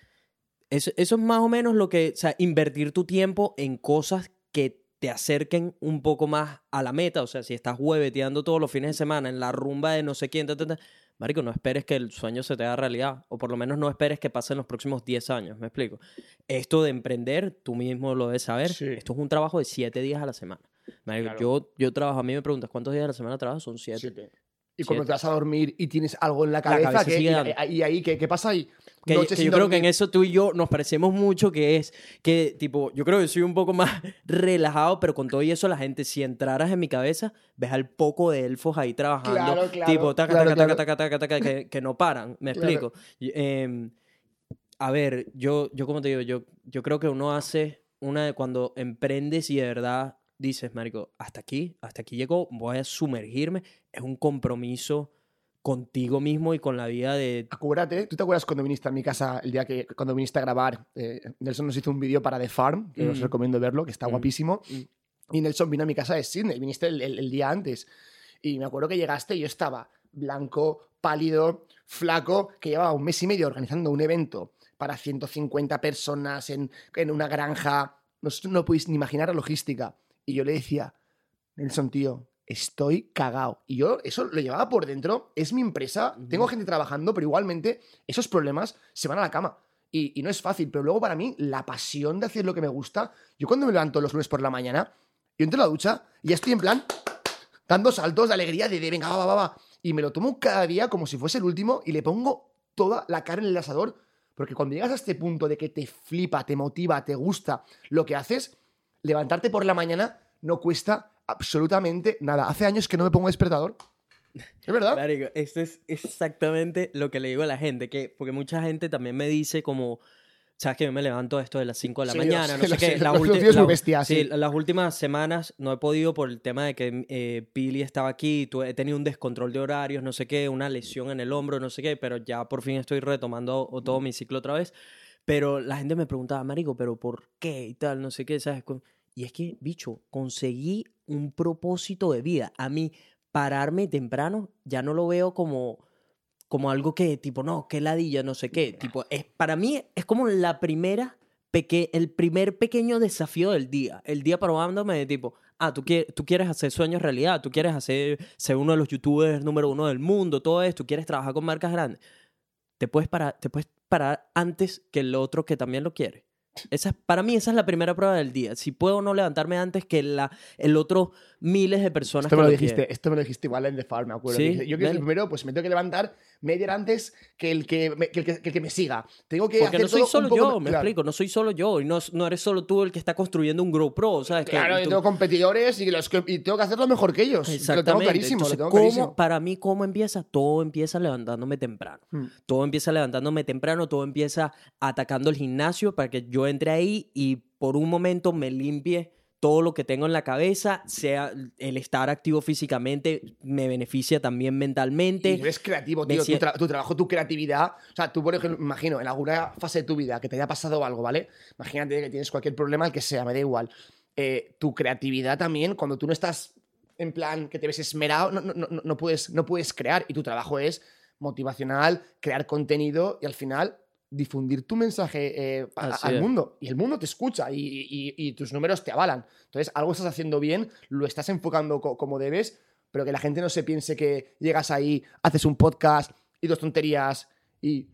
Eso, eso es más o menos lo que... O sea, invertir tu tiempo en cosas que te acerquen un poco más a la meta. O sea, si estás hueveteando todos los fines de semana en la rumba de no sé quién, ta, ta, ta, Marico, no esperes que el sueño se te haga realidad. O por lo menos no esperes que pasen los próximos 10 años. ¿Me explico? Esto de emprender, tú mismo lo debes saber. Sí. Esto es un trabajo de 7 días a la semana. Marico, Claro. yo, yo trabajo, a mí me preguntas cuántos días a la semana trabajo, son 7. Y cuando te vas a dormir y tienes algo en la cabeza, cabeza que- sigue y, ahí, ¿qué, qué pasa ahí? Que, que yo creo que en eso tú y yo nos parecemos mucho, que es que, tipo, yo creo que soy un poco más relajado, pero con todo y eso, la gente, si entraras en mi cabeza, ves al poco de elfos ahí trabajando, Claro, claro, tipo, taca, claro, taca, taca, taca, taca, taca, que, que no paran, me explico. Em, a ver, yo, yo como te digo, yo, yo creo que uno hace una de cuando emprendes y de verdad dices, marico, hasta aquí, hasta aquí llegó, voy a sumergirme, es un compromiso contigo mismo y con la vida de... Acuérdate, ¿tú te acuerdas cuando viniste a mi casa el día que cuando viniste a grabar? eh, Nelson nos hizo un vídeo para The Farm, que os Mm. recomiendo verlo, que está Mm. guapísimo. Mm. Y Nelson vino a mi casa de Sydney, viniste el, el- el día antes. Y me acuerdo que llegaste y yo estaba blanco, pálido, flaco, que llevaba un mes y medio organizando un evento para 150 personas en, en una granja. No, no podéis ni imaginar la logística. Y yo le decía, Nelson, tío, estoy cagao. Y yo eso lo llevaba por dentro, es mi empresa, tengo gente trabajando, pero igualmente esos problemas se van a la cama. Y, y no es fácil, pero luego para mí la pasión de hacer lo que me gusta, yo cuando me levanto los lunes por la mañana, yo entro a la ducha y ya estoy en plan dando saltos de alegría de, de venga, va, va, va, va. Y me lo tomo cada día como si fuese el último y le pongo toda la cara en el asador. Porque cuando llegas a este punto de que te flipa, te motiva, te gusta lo que haces, levantarte por la mañana no cuesta absolutamente nada. Hace años que no me pongo despertador. ¿Es verdad? Marico, esto es exactamente lo que le digo a la gente, que porque mucha gente también me dice como, sabes que yo me levanto a esto de las 5 de la Sí, mañana, no sé, sé qué. la- sí, sí. las últimas semanas no he podido por el tema de que eh, Pili estaba aquí, he tenido un descontrol de horarios, no sé qué, una lesión en el hombro, no sé qué, pero ya por fin estoy retomando todo mi ciclo otra vez. Pero la gente me preguntaba, Marico, ¿pero por qué? Y tal, no sé qué, ¿sabes? Y es que, bicho, conseguí un propósito de vida. A mí, pararme temprano ya no lo veo como, como algo que, tipo, no, qué ladilla, no sé qué. Tipo, es, para mí es como la primera, peque el primer pequeño desafío del día. El día probándome de tipo, ah, tú, quieres, tú quieres hacer sueños realidad, tú quieres hacer, ser uno de los youtubers número uno del mundo, todo esto, quieres trabajar con marcas grandes. Te puedes parar, te puedes parar antes que el otro que también lo quiere. Esa, es- para mí esa es la primera prueba del día. Si puedo no levantarme antes que la, el otro miles de personas Esto que me, lo dijiste, quieren. esto me lo dijiste igual en The Farm, me acuerdo. Sí, yo que soy el primero, pues me tengo que levantar media hora antes que el que me, que el que, que el que me siga. Tengo que Porque hacer no soy todo un solo poco yo, me claro. explico, no soy solo yo y no, no eres solo tú el que está construyendo un GoPro, ¿sabes? Que Claro, yo tú- tengo competidores y, los y tengo que hacerlo mejor que ellos. Lo tengo Exactamente. clarísimo, Entonces, lo tengo ¿cómo- clarísimo. para mí, ¿cómo empieza? Todo empieza levantándome temprano. Hmm. Todo empieza levantándome temprano, todo empieza atacando el gimnasio para que yo entre ahí y por un momento me limpie todo lo que tengo en la cabeza, sea el estar activo físicamente, me beneficia también mentalmente. Y eres creativo, tío. Tu, sien- tra- tu trabajo, tu creatividad. O sea, tú, por ejemplo, imagino, en alguna fase de tu vida que te haya pasado algo, ¿vale? Imagínate que tienes cualquier problema, el que sea, me da igual. Eh, tu creatividad también, cuando tú no estás en plan que te ves esmerado, no, no, no, no puedes, no puedes crear. Y tu trabajo es motivacional, crear contenido y al final difundir tu mensaje eh, a- al mundo. Y el mundo te escucha y, y- y tus números te avalan. Entonces, algo estás haciendo bien, lo estás enfocando co- como debes, pero que la gente no se piense que llegas ahí, haces un podcast y dos tonterías y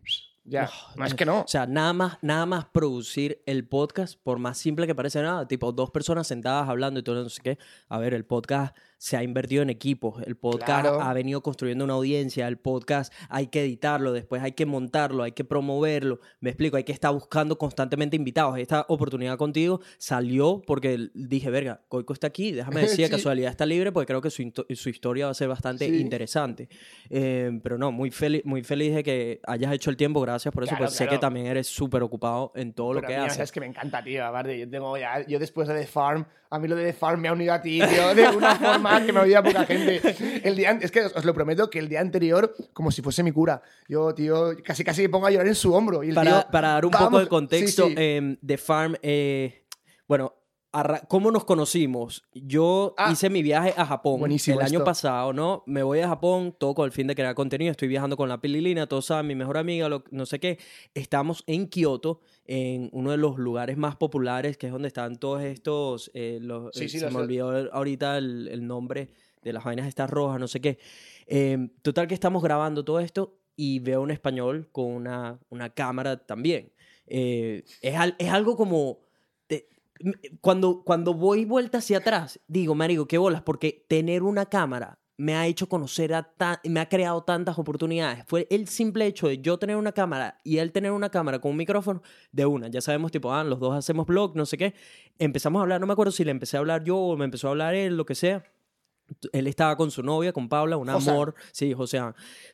ya. No, No, es que no. O sea, nada más, nada más producir el podcast, por más simple que parece nada, tipo dos personas sentadas hablando y todo no sé qué. A ver, el podcast se ha invertido en equipos, el podcast Claro. ha venido construyendo una audiencia, el podcast hay que editarlo, después hay que montarlo, hay que promoverlo. Me explico, hay que estar buscando constantemente invitados. Esta oportunidad contigo salió porque dije, verga, Coico está aquí, déjame decir, de Sí. casualidad está libre porque creo que su, su historia va a ser bastante Sí. interesante. Eh, pero no, muy feliz, muy feliz de que hayas hecho el tiempo, gracias por eso, Claro, pues sé que claro. también eres súper ocupado en todo lo Pero que a mí, haces. Es que me encanta, tío. Aparte, yo, tengo ya, yo después de The Farm, a mí lo de The Farm me ha unido a ti, tío, de una forma que me oía poca gente. El día, es que os, os lo prometo que el día anterior, como si fuese mi cura, yo, tío, casi casi me pongo a llorar en su hombro. Y el Para, tío, para dar un poco de contexto, Sí, sí. em, The Farm, eh, bueno, ¿cómo nos conocimos? Yo Ah, hice mi viaje a Japón buenísimo el año esto. pasado, ¿no? Me voy a Japón, todo con el fin de crear contenido. Estoy viajando con la Pililina, todos saben, mi mejor amiga, lo- no sé qué. Estamos en Kioto, en uno de los lugares más populares, que es donde están todos estos. eh, los, Sí, eh, sí, se me olvidó ahorita el, el nombre de las vainas estas rojas, no sé qué. Em, total que estamos grabando todo esto y veo un español con una, una cámara también. Eh, es, al- es algo como... cuando, cuando voy vuelta hacia atrás, digo, marico, qué bolas, porque tener una cámara me ha hecho conocer a tan, me ha creado tantas oportunidades. Fue el simple hecho de yo tener una cámara y él tener una cámara con un micrófono de una. Ya sabemos, tipo, ah, los dos hacemos blog, no sé qué. Empezamos a hablar, no me acuerdo si le empecé a hablar yo o me empezó a hablar él, lo que sea. Él estaba con su novia, con Paula, un amor. Sí, José.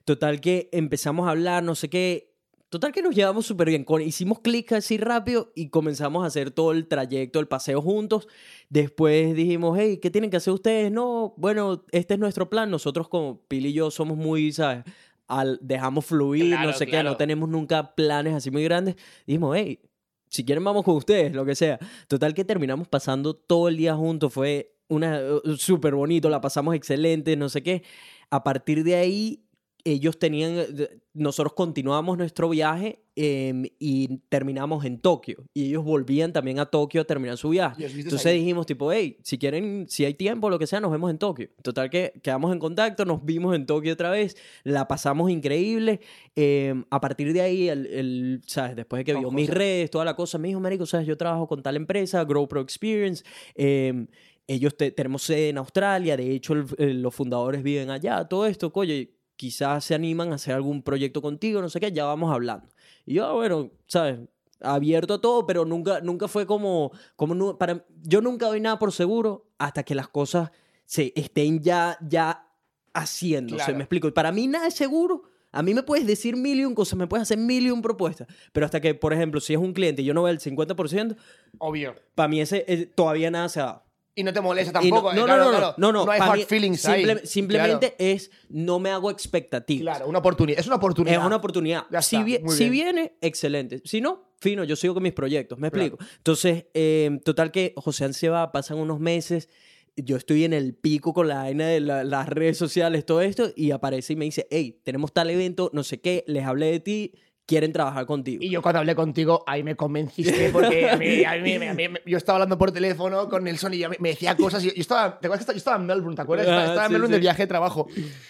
Total que empezamos a hablar, no sé qué. Total que nos llevamos súper bien. Hicimos clic así rápido y comenzamos a hacer todo el trayecto, el paseo juntos. Después dijimos, hey, ¿qué tienen que hacer ustedes? No, bueno, este es nuestro plan. Nosotros como Pili y yo somos muy, ¿sabes? Al, dejamos fluir, Claro, no sé qué, no tenemos nunca planes así muy grandes. Dijimos, hey, si quieren vamos con ustedes, lo que sea. Total que terminamos pasando todo el día juntos, fue una uh, súper bonito, la pasamos excelente, no sé qué. A partir de ahí, ellos tenían, eh, nosotros continuamos nuestro viaje em, y terminamos en Tokio. Y ellos volvían también a Tokio a terminar su viaje. Entonces ahí. dijimos tipo, hey, si quieren, si hay tiempo, lo que sea, nos vemos en Tokio. Total que quedamos en contacto, nos vimos en Tokio otra vez, la pasamos increíble. Eh, a partir de ahí, el, el, ¿sabes? Después de que vio mis redes, toda la cosa, me dijo, marico, ¿sabes? Yo trabajo con tal empresa, Grow Pro Experience. eh, ellos te- tenemos sede en Australia, de hecho el- los fundadores viven allá, todo esto, coño, quizás se animan a hacer algún proyecto contigo, no sé qué, ya vamos hablando. Y yo, ah, bueno, ¿sabes? Abierto a todo, pero nunca, nunca fue como, como para, yo nunca doy nada por seguro hasta que las cosas se estén ya, ya haciéndose, Claro. me explico. Y para mí nada es seguro. A mí me puedes decir mil y un cosas, me puedes hacer mil y un propuestas, pero hasta que, por ejemplo, si es un cliente y yo no veo el 50%, Obvio. para mí ese, eh, todavía nada se ha dado. Y no te molesta Y tampoco. no, eh, no, claro, no, no, claro. no, no, No hay hard mí feelings simple- ahí. Simplemente es, no me hago expectativas. Claro, una oportunidad. Es una oportunidad. Es una oportunidad. Si, viene, excelente. Si no, fino, yo sigo con mis proyectos. ¿Me explico? Entonces, eh, total que José se va, pasan unos meses. Yo estoy en el pico con la vaina de la- las redes sociales, todo esto, y aparece y me dice: Hey, tenemos tal evento, no sé qué, les hablé de ti, quieren trabajar contigo. Y yo cuando hablé contigo, ahí me convenciste porque a mí, a mí- a mí- yo estaba hablando por teléfono con Nelson y ya me, decía cosas. Y yo, yo estaba, ¿te acuerdas que estaba, yo estaba en Melbourne? ¿Te acuerdas? Estaba, Ah, estaba en sí, Melbourne sí. de viaje de trabajo.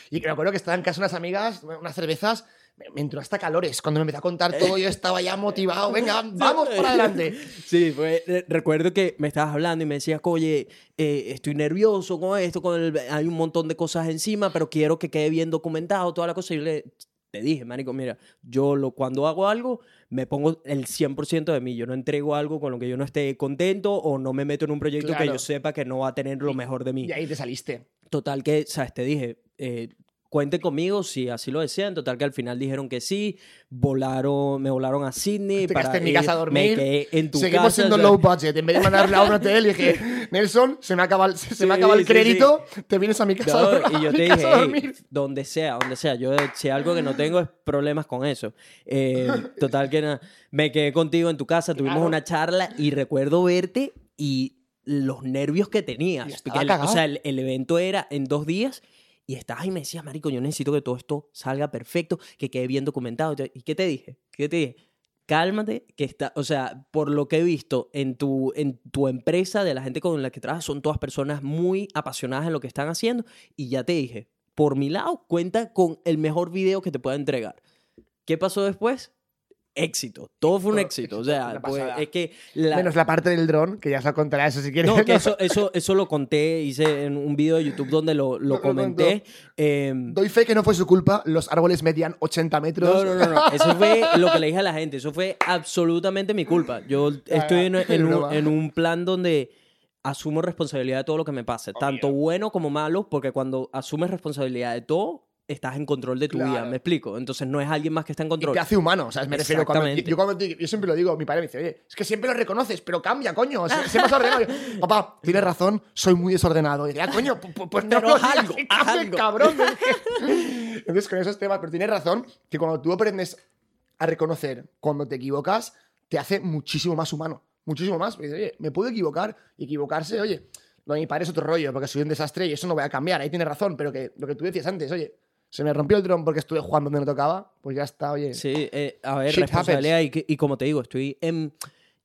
Y me acuerdo que estaba en casa unas amigas, unas cervezas. Me, entró hasta calores. Cuando me empezó a contar todo, yo estaba ya motivado. Venga, vamos para adelante. Sí, re- recuerdo que me estabas hablando y me decías, oye, eh, estoy nervioso con esto, con el- hay un montón de cosas encima, pero quiero que quede bien documentado, toda la cosa. Y yo le te dije, marico, mira, yo lo, cuando hago algo, me pongo el 100% de mí. Yo no entrego algo con lo que yo no esté contento o no me meto en un proyecto que yo sepa que no va a tener lo mejor de mí. Y ahí te saliste. Total que, ¿sabes? Te dije, eh, cuenten conmigo si así lo desean. Total que al final dijeron que sí. Volaron, me volaron a Sydney. Te para en mi casa a dormir. Me quedé en tu Seguimos casa. siendo ¿sabes? low budget. En vez de mandarle a un hotel, dije, Nelson, se me acaba el, se me Sí, acaba el sí, crédito, te vienes a mi casa, a No, dormir- y yo a te dije, a "Ey, dormir". donde sea, donde sea. Yo, si algo que no tengo es problemas con eso. Eh, total que nada, me quedé contigo en tu casa, tuvimos Claro. una charla y recuerdo verte y los nervios que tenías. Porque el- o sea, el, el evento era en dos días y estabas y me decías, marico, yo necesito que todo esto salga perfecto, que quede bien documentado. ¿Y qué te dije? ¿Qué te dije? cálmate, que está, o sea, por lo que he visto en tu, en tu empresa, de la gente con la que trabajas, son todas personas muy apasionadas en lo que están haciendo. Y ya te dije, por mi lado, cuenta con el mejor video que te pueda entregar. ¿Qué pasó después? Éxito. Todo fue un Todo, éxito. O sea, pues, es que la, Menos la parte del dron, que ya se lo contará eso si quieres. no, que eso, eso, eso lo conté, hice en un video de YouTube donde lo, lo contó. comenté. Em, Doy fe que no fue su culpa, los árboles medían 80 metros. no, no, no, no. Eso fue lo que le dije a la gente. Eso fue absolutamente mi culpa. Yo estoy en, en un, en un plan donde asumo responsabilidad de todo lo que me pase, tanto bueno como malo, porque cuando asumes responsabilidad de todo, estás en control de tu vida. ¿Me explico? Entonces no es alguien más que está en Y control. te hace humano, o sea, me refiero cuando, yo, cuando te- yo siempre lo digo, mi padre me dice, oye, es que siempre lo reconoces, pero cambia, coño, sé, sé más ordenado. Yo, Papá, tienes razón, soy muy desordenado. Y dice, ah, coño, pu- pu- pues no lo algo, algo. cabrón. Entonces, con esos temas, pero tienes razón, que cuando tú aprendes a reconocer cuando te equivocas, te hace muchísimo más humano, muchísimo más. Porque dices, oye, me puedo equivocar y equivocarse, oye, de mi padre es otro rollo, porque soy un desastre y eso no voy a cambiar, ahí tienes razón, pero que lo que tú decías antes, oye, se me rompió el dron porque estuve jugando donde no tocaba, pues ya está, oye. Sí, eh, a ver, Shit responsabilidad y, como te digo, estoy en...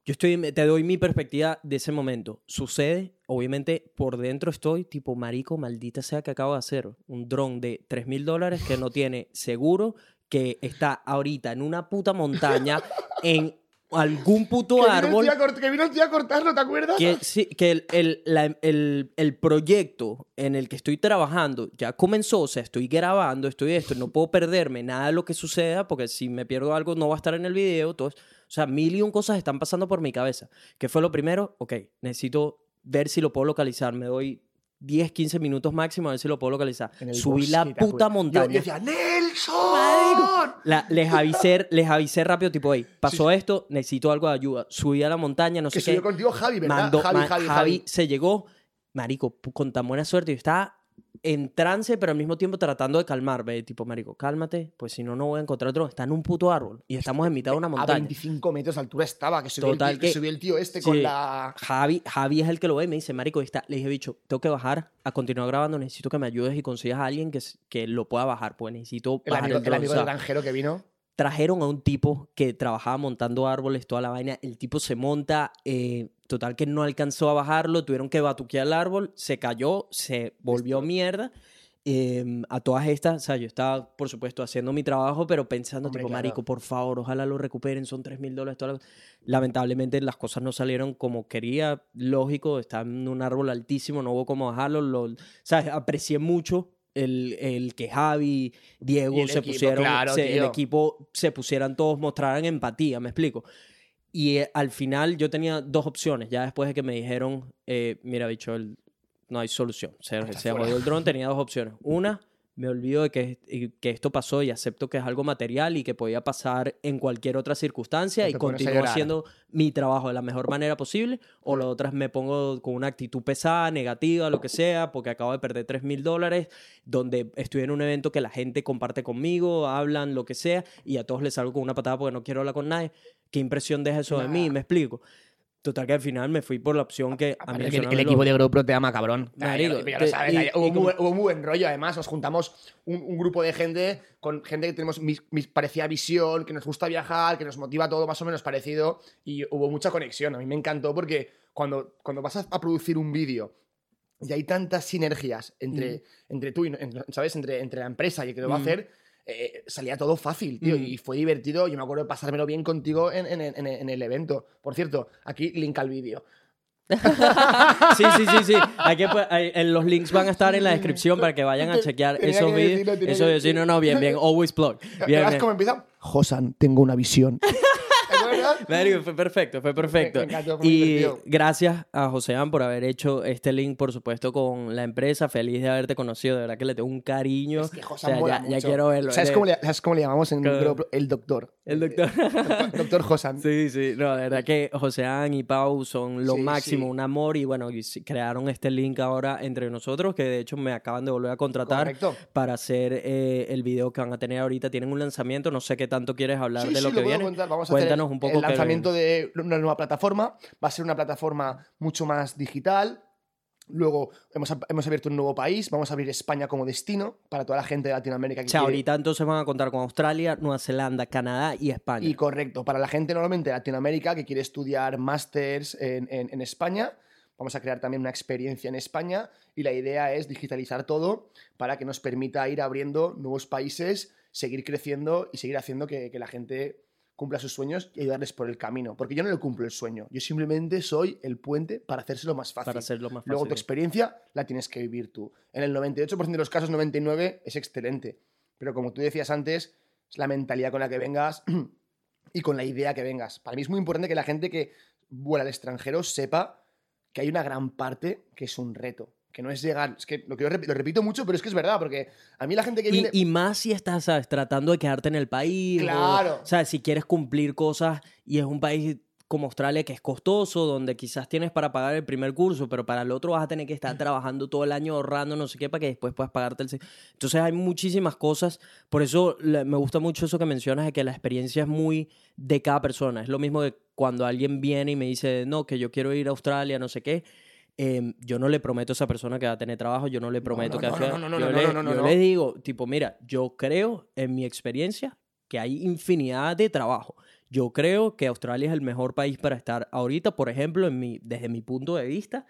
Yo estoy, te doy mi perspectiva de ese momento. Sucede, obviamente, por dentro estoy tipo, marico, maldita sea que acabo de hacer. Un dron de 3 mil dólares que no tiene seguro, que está ahorita en una puta montaña, en algún puto Que vino, árbol. cort- que vino el tío a cortarlo, ¿te acuerdas? Que, sí, que el, el- la- el- el proyecto en el que estoy trabajando ya comenzó, o sea, estoy grabando, estoy esto, no puedo perderme nada de lo que suceda, porque si me pierdo algo no va a estar en el video. Todo, eso. o sea, mil y un cosas están pasando por mi cabeza. ¿Qué fue lo primero? Ok, necesito ver si lo puedo localizar. Me doy 10, 15 minutos máximo a ver si lo puedo localizar. Subí la bosque, ¿te puta montaña. Yo, yo decía, ¡Nelson! La- les, avisé, les avisé rápido, tipo, hey, pasó esto, necesito algo de ayuda. Subí a la montaña, no Que sé qué. subió contigo Javi, ¿verdad? Mandó- Javi, Javi, Javi Javi. se llegó, marico, con tan buena suerte. Yo estaba en trance, pero al mismo tiempo tratando de calmarme. Tipo, marico, cálmate, pues si no, no voy a encontrar otro. Está en un puto árbol y estamos en mitad de una A montaña. 25 metros de altura estaba, que subió, Total el, tío, que que- subió el tío este Sí. con la... Javi, Javi es el que lo ve y me dice, marico, está. Le dije, bicho, tengo que bajar a continuar grabando. Necesito que me ayudes y consigas a alguien que, que lo pueda bajar. Pues necesito El bajar amigo, el el amigo del granjero que vino. Trajeron a un tipo que trabajaba montando árboles, toda la vaina. El tipo se monta, eh, total que no alcanzó a bajarlo, tuvieron que batuquear el árbol, se cayó, se volvió mierda. Eh, a todas estas, o sea, yo estaba, por supuesto, haciendo mi trabajo, pero pensando, Hombre, tipo, claro. marico, por favor, ojalá lo recuperen, son 3 mil dólares. la- Lamentablemente las cosas no salieron como quería, lógico, está en un árbol altísimo, no hubo cómo bajarlo. Lo, ¿sabes? Aprecié mucho el, el que Javi, Diego se equipo, pusieron, claro, se- el equipo se pusieran todos, mostraran empatía, me explico. Y eh, al final yo tenía dos opciones, ya después de que me dijeron, eh, mira, bicho, el- no hay solución, se, se jodió el dron, tenía dos opciones. Una, me olvido de que, que esto pasó y acepto que es algo material y que podía pasar en cualquier otra circunstancia y continúo haciendo mi trabajo de la mejor manera posible. O la otra es me pongo con una actitud pesada, negativa, lo que sea, porque acabo de perder 3 mil dólares, donde estoy en un evento que la gente comparte conmigo, hablan, lo que sea, y a todos les salgo con una patada porque no quiero hablar con nadie. ¿Qué impresión deja eso de mí? Me explico. Total que al final me fui por la opción que a mí el, lo- equipo de GoPro te ama, cabrón. Marico, Ya, ya, ya te- lo sabes, y- ya- hubo, y muy, como- buen- hubo muy buen rollo, además. Nos juntamos un, un grupo de gente, con gente que tenemos mis, mis parecida visión, que nos gusta viajar, que nos motiva todo más o menos parecido. Y hubo mucha conexión. A mí me encantó porque cuando, cuando vas a, a producir un vídeo y hay tantas sinergias entre, entre tú y, en- ¿sabes? Entre, entre la empresa y el que lo va a Mm. hacer, eh, salía todo fácil, tío. Mm. Y fue divertido. Yo me acuerdo de pasármelo bien contigo en, en- en- en el evento. Por cierto, aquí link al vídeo. sí, sí, sí, sí. Hay que, pu- hay- en los links van a estar en la descripción para que vayan a chequear Tenía esos vídeos. Eso yo sí, no, no, bien, bien. Always plug. Bien, ¿Verás bien. cómo empieza? Josan, tengo una visión. Marico, fue perfecto, fue perfecto. Me- me encantó, fue muy y divertido. gracias a Josean por haber hecho este link, por supuesto, con la empresa. Feliz de haberte conocido. De verdad que le tengo un cariño. Es que O sea, mola ya, quiero verlo. ¿Sabes De- cómo, le, ¿Sabes cómo le llamamos en el grupo? El doctor. El doctor. Doctor Josan. Sí, sí, no, de verdad que Josean y Pau son lo Sí, máximo, sí. un amor y bueno, crearon este link ahora entre nosotros que de hecho me acaban de volver a contratar Correcto. para hacer eh, el video que van a tener ahorita. Tienen un lanzamiento, no sé qué tanto quieres hablar Sí, de lo que viene. contar. Vamos a Cuéntanos un poco el lanzamiento de una nueva plataforma. Va a ser una plataforma mucho más digital. Luego hemos, hemos abierto un nuevo país, vamos a abrir España como destino para toda la gente de Latinoamérica que O sea, quiere- ahorita entonces van a contar con Australia, Nueva Zelanda, Canadá y España. Y correcto, para la gente normalmente de Latinoamérica que quiere estudiar másters en, en- en España, vamos a crear también una experiencia en España y la idea es digitalizar todo para que nos permita ir abriendo nuevos países, seguir creciendo y seguir haciendo que, que la gente cumpla sus sueños y ayudarles por el camino. Porque yo no le cumplo el sueño, yo simplemente soy el puente para hacérselo más fácil. para hacerlo más fácil. Luego tu experiencia la tienes que vivir tú. En el 98% de los casos, 99% es excelente. Pero como tú decías antes, es la mentalidad con la que vengas y con la idea que vengas. Para mí es muy importante que la gente que vuela al extranjero sepa que hay una gran parte que es un reto. Que no es llegar. Es que lo que yo rep- lo repito mucho, pero es que es verdad, porque a mí la gente que Y, viene. y más si estás, ¿sabes? Tratando de quedarte en el país. o, Claro. ¿Sabes? Si quieres cumplir cosas y es un país como Australia que es costoso, donde quizás tienes para pagar el primer curso, pero para el otro vas a tener que estar trabajando todo el año ahorrando no sé qué para que después puedas pagarte el... Entonces hay muchísimas cosas. Por eso me gusta mucho eso que mencionas de que la experiencia es muy de cada persona. Es lo mismo que cuando alguien viene y me dice, no, que yo quiero ir a Australia, no sé qué. Em, yo no le prometo a esa persona que va a tener trabajo, yo no le prometo que no, va a- no, no, no, yo no, le- digo, tipo, mira, yo creo en mi experiencia que hay infinidad de trabajo. Yo creo que Australia es el mejor país para estar ahorita, por ejemplo, en mi, desde mi punto de vista.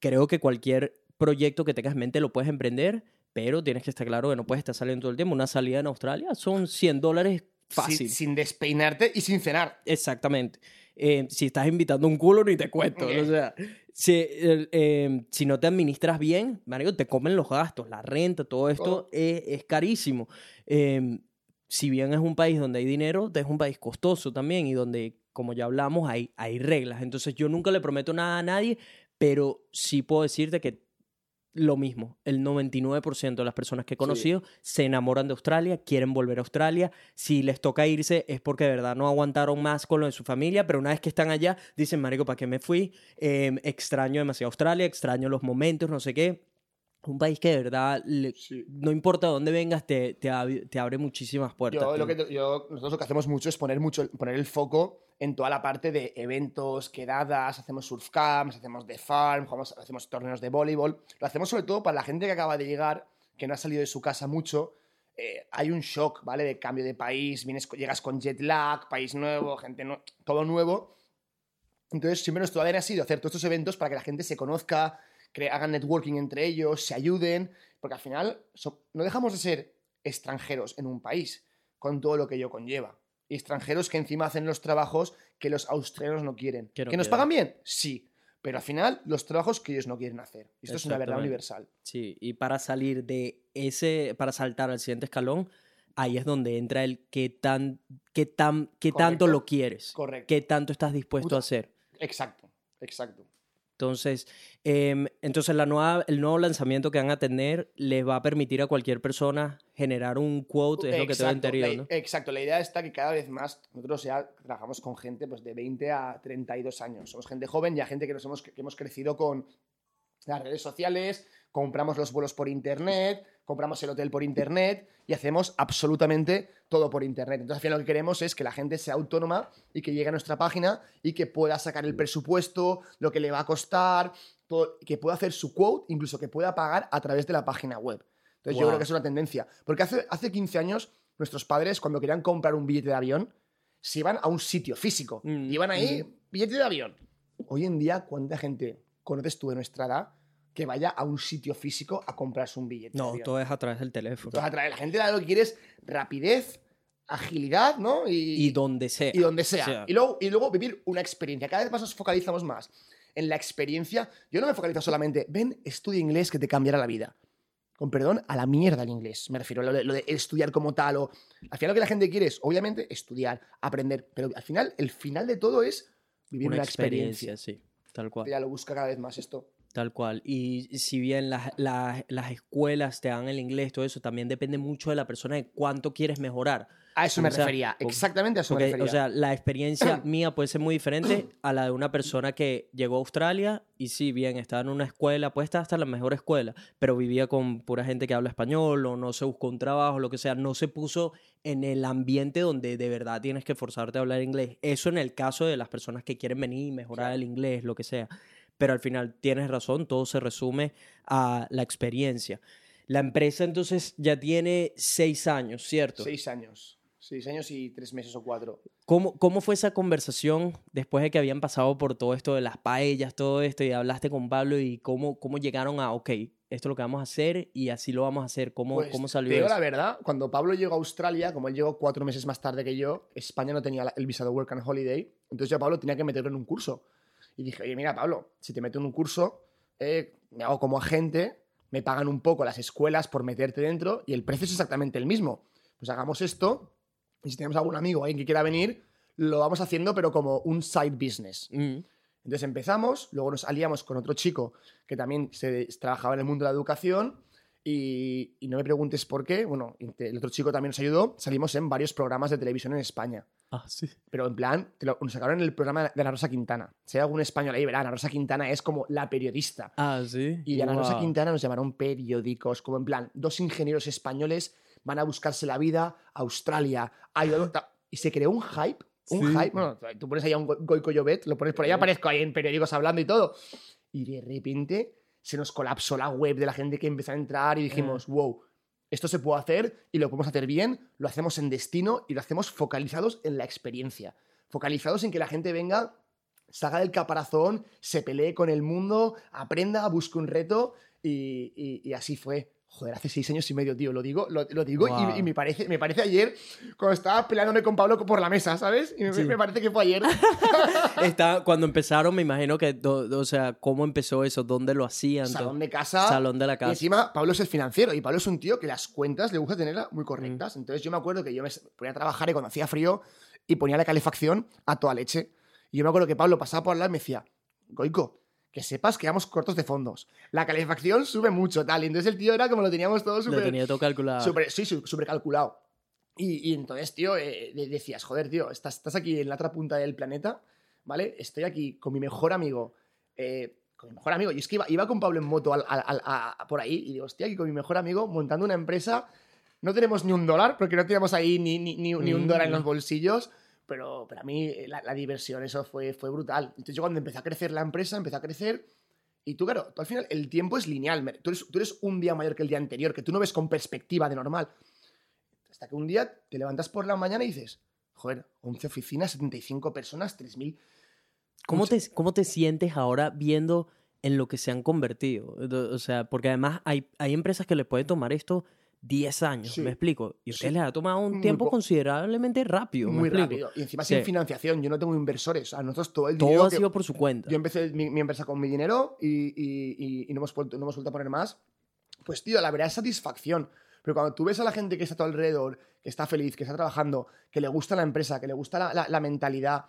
Creo que cualquier proyecto que tengas en mente lo puedes emprender, pero tienes que estar claro que no puedes estar saliendo todo el tiempo. Una salida en Australia son 100 dólares fácil. Sin, sin despeinarte y sin cenar. Exactamente. Eh, si estás invitando un culo, ni te cuento. O sea, si, eh, si no te administras bien, marico, te comen los gastos, la renta, todo esto Todo. es, es carísimo. Eh, si bien es un país donde hay dinero, es un país costoso también y donde, como ya hablamos, hay, hay reglas. Entonces yo nunca le prometo nada a nadie, pero sí puedo decirte que lo mismo, el 99% de las personas que he conocido se enamoran de Australia, quieren volver a Australia. Si les toca irse es porque de verdad no aguantaron más con lo de su familia, pero una vez que están allá dicen, Marico, ¿para qué me fui? Eh, extraño demasiado Australia, extraño los momentos, no sé qué. Un país que de verdad, le- no importa dónde vengas, te, te, ab- te abre muchísimas puertas. Yo, lo que, yo- nosotros lo que hacemos mucho es poner, mucho, poner el foco en toda la parte de eventos, quedadas, hacemos surf camps, hacemos de farm, hacemos torneos de voleibol. Lo hacemos sobre todo para la gente que acaba de llegar, que no ha salido de su casa mucho. Eh, hay un shock, ¿vale? De cambio de país, vienes, llegas con jet lag, país nuevo, gente nue- todo nuevo. Entonces, siempre nuestro ADN ha sido hacer todos estos eventos para que la gente se conozca, hagan networking entre ellos, se ayuden, porque al final no dejamos de ser extranjeros en un país, con todo lo que ello conlleva. Extranjeros que encima hacen los trabajos que los australianos no quieren. Que no ¿Que nos pagan bien? Sí. Pero al final, los trabajos que ellos no quieren hacer. Esto es una verdad universal. Sí, y para salir de ese, para saltar al siguiente escalón, ahí es donde entra el qué tan, qué tan, qué tanto lo quieres, Correcto. qué tanto estás dispuesto Puta. a hacer. Exacto, exacto. Entonces, em, entonces la nueva, el nuevo lanzamiento que van a tener les va a permitir a cualquier persona generar un quote, es lo que tengo entendido, ¿no? exacto, la idea está que cada vez más nosotros ya trabajamos con gente pues, de 20 a 32 años. Somos gente joven y a gente que, nos hemos, que hemos crecido con las redes sociales, compramos los vuelos por internet, compramos el hotel por internet y hacemos absolutamente todo por internet. Entonces, al final lo que queremos es que la gente sea autónoma y que llegue a nuestra página y que pueda sacar el presupuesto, lo que le va a costar, todo, que pueda hacer su quote, incluso que pueda pagar a través de la página web. Entonces, yo creo que es una tendencia. Porque hace, hace 15 años, nuestros padres, cuando querían comprar un billete de avión, se iban a un sitio físico. Mm, Iban ahí, mm. billete de avión. Hoy en día, ¿cuánta gente conoces tú de nuestra edad que vaya a un sitio físico a comprarse un billete? No, todo es a través del teléfono. Entonces, atrae- la gente lo que quiere es rapidez, agilidad, ¿no? Y donde sea. y donde sea. Y, luego, y luego vivir una experiencia. Cada vez más nos focalizamos más en la experiencia. Yo no me focalizo solamente, ven, estudia inglés que te cambiará la vida. Con perdón, a la mierda el inglés. Me refiero a lo de, lo de estudiar como tal. O... Al final lo que la gente quiere es, obviamente, estudiar, aprender. Pero al final, el final de todo es vivir una, una experiencia. experiencia, sí, tal cual. Ya lo busca cada vez más esto. Tal cual. Y si bien las, las, las escuelas te dan el inglés, todo eso, también depende mucho de la persona de cuánto quieres mejorar. A eso O me sea, refería. Exactamente a eso me refería. o sea, la experiencia mía puede ser muy diferente a la de una persona que llegó a Australia y sí, bien, estaba en una escuela, puede estar hasta la mejor escuela, pero vivía con pura gente que habla español o no se buscó un trabajo, lo que sea, no se puso en el ambiente donde de verdad tienes que forzarte a hablar inglés. Eso en el caso de las personas que quieren venir y mejorar el inglés, lo que sea. Pero al final tienes razón, todo se resume a la experiencia. La empresa entonces ya tiene seis años, ¿cierto? Seis años. Seis años y tres meses o cuatro. ¿Cómo, ¿Cómo fue esa conversación después de que habían pasado por todo esto de las paellas, todo esto, y hablaste con Pablo y cómo, cómo llegaron a, ok, esto es lo que vamos a hacer y así lo vamos a hacer? ¿Cómo, Pues, cómo salió te digo eso? la verdad, cuando Pablo llegó a Australia, como él llegó cuatro meses más tarde que yo, España no tenía el visado Work and Holiday, entonces yo a Pablo tenía que meterlo en un curso. Y dije, oye, mira, Pablo, si te meto en un curso, eh, me hago como agente, me pagan un poco las escuelas por meterte dentro y el precio es exactamente el mismo. Pues hagamos esto y si tenemos algún amigo o alguien que quiera venir, lo vamos haciendo, pero como un side business. Mm, Entonces empezamos, luego nos aliamos con otro chico que también se, trabajaba en el mundo de la educación y, y no me preguntes por qué, bueno, el otro chico también nos ayudó, salimos en varios programas de televisión en España. Ah, sí. Pero en plan, te lo- nos sacaron en el programa de Ana Rosa Quintana. Si hay algún español ahí, verá, Ana Rosa Quintana es como la periodista. Ah, sí. Y de Ana Rosa Guau. Quintana nos llamaron periódicos, como en plan, dos ingenieros españoles van a buscarse la vida a Australia. y se creó un hype, un Sí. hype. Bueno, tú pones ahí a un Go- Goico Llobet, lo pones por ahí, Sí. aparezco ahí en periódicos hablando y todo. Y de repente se nos colapsó la web de la gente que empezó a entrar y dijimos, wow, esto se puede hacer y lo podemos hacer bien, lo hacemos en destino y lo hacemos focalizados en la experiencia. Focalizados en que la gente venga salga del caparazón, se pelee con el mundo, aprenda, busque un reto y, y- y así fue. Joder, hace seis años y medio, tío, lo digo, lo, lo digo y- Wow. y, me, parece, me parece ayer cuando estaba peleándome con Pablo por la mesa, ¿sabes? Y me, Sí. me parece que fue ayer. Está, cuando empezaron, me imagino que, do- o sea, ¿cómo empezó eso? ¿Dónde lo hacían? Salón de casa. Salón de la Y casa. encima, Pablo es el financiero y Pablo es un tío que las cuentas le gusta tenerlas muy Mm. correctas. Entonces yo me acuerdo que yo me ponía a trabajar y cuando hacía frío y ponía la calefacción a toda leche. Y yo me acuerdo que Pablo pasaba por al lado y me decía, Goico, que sepas que vamos cortos de fondos. La calefacción sube mucho, tal. Y entonces el tío era como lo teníamos todo Lo súper... tenía todo calculado. súper- sí, súper calculado. Y, y entonces, tío, eh, de- decías, joder, tío, estás, estás aquí en la otra punta del planeta, ¿vale? Estoy aquí con mi mejor amigo. eh, con mi mejor amigo. Y es que iba, iba con Pablo en moto al- al- al- por ahí y digo, estoy aquí con mi mejor amigo montando una empresa. No tenemos ni un dólar, porque no tenemos ahí ni, ni, ni- ni un Mm. dólar en los bolsillos. Pero para mí eh, la, la diversión, eso fue, fue brutal. Entonces yo cuando empecé a crecer la empresa, empecé a crecer y tú, claro, tú al final el tiempo es lineal. Tú eres, tú eres un día mayor que el día anterior, que tú no ves con perspectiva de normal. Hasta que un día te levantas por la mañana y dices, joder, 11 oficinas, 75 personas, 3.000. ¿Cómo te, ¿Cómo te sientes ahora viendo en lo que se han convertido? Do- O sea, porque además hay, hay empresas que les puede tomar esto 10 años, Sí. ¿me explico? Y a ustedes Sí. les ha tomado un Muy tiempo po- considerablemente rápido, ¿me Muy rápido. Y encima Sí. sin financiación, yo no tengo inversores. A nosotros todo el dinero Todo ha que- sido por su cuenta. Yo empecé mi, mi empresa con mi dinero y, y- y- y no, hemos vuelto, no hemos vuelto a poner más. Pues, tío, la verdad es satisfacción. Pero cuando tú ves a la gente que está a tu alrededor, que está feliz, que está trabajando, que le gusta la empresa, que le gusta la, la- la mentalidad,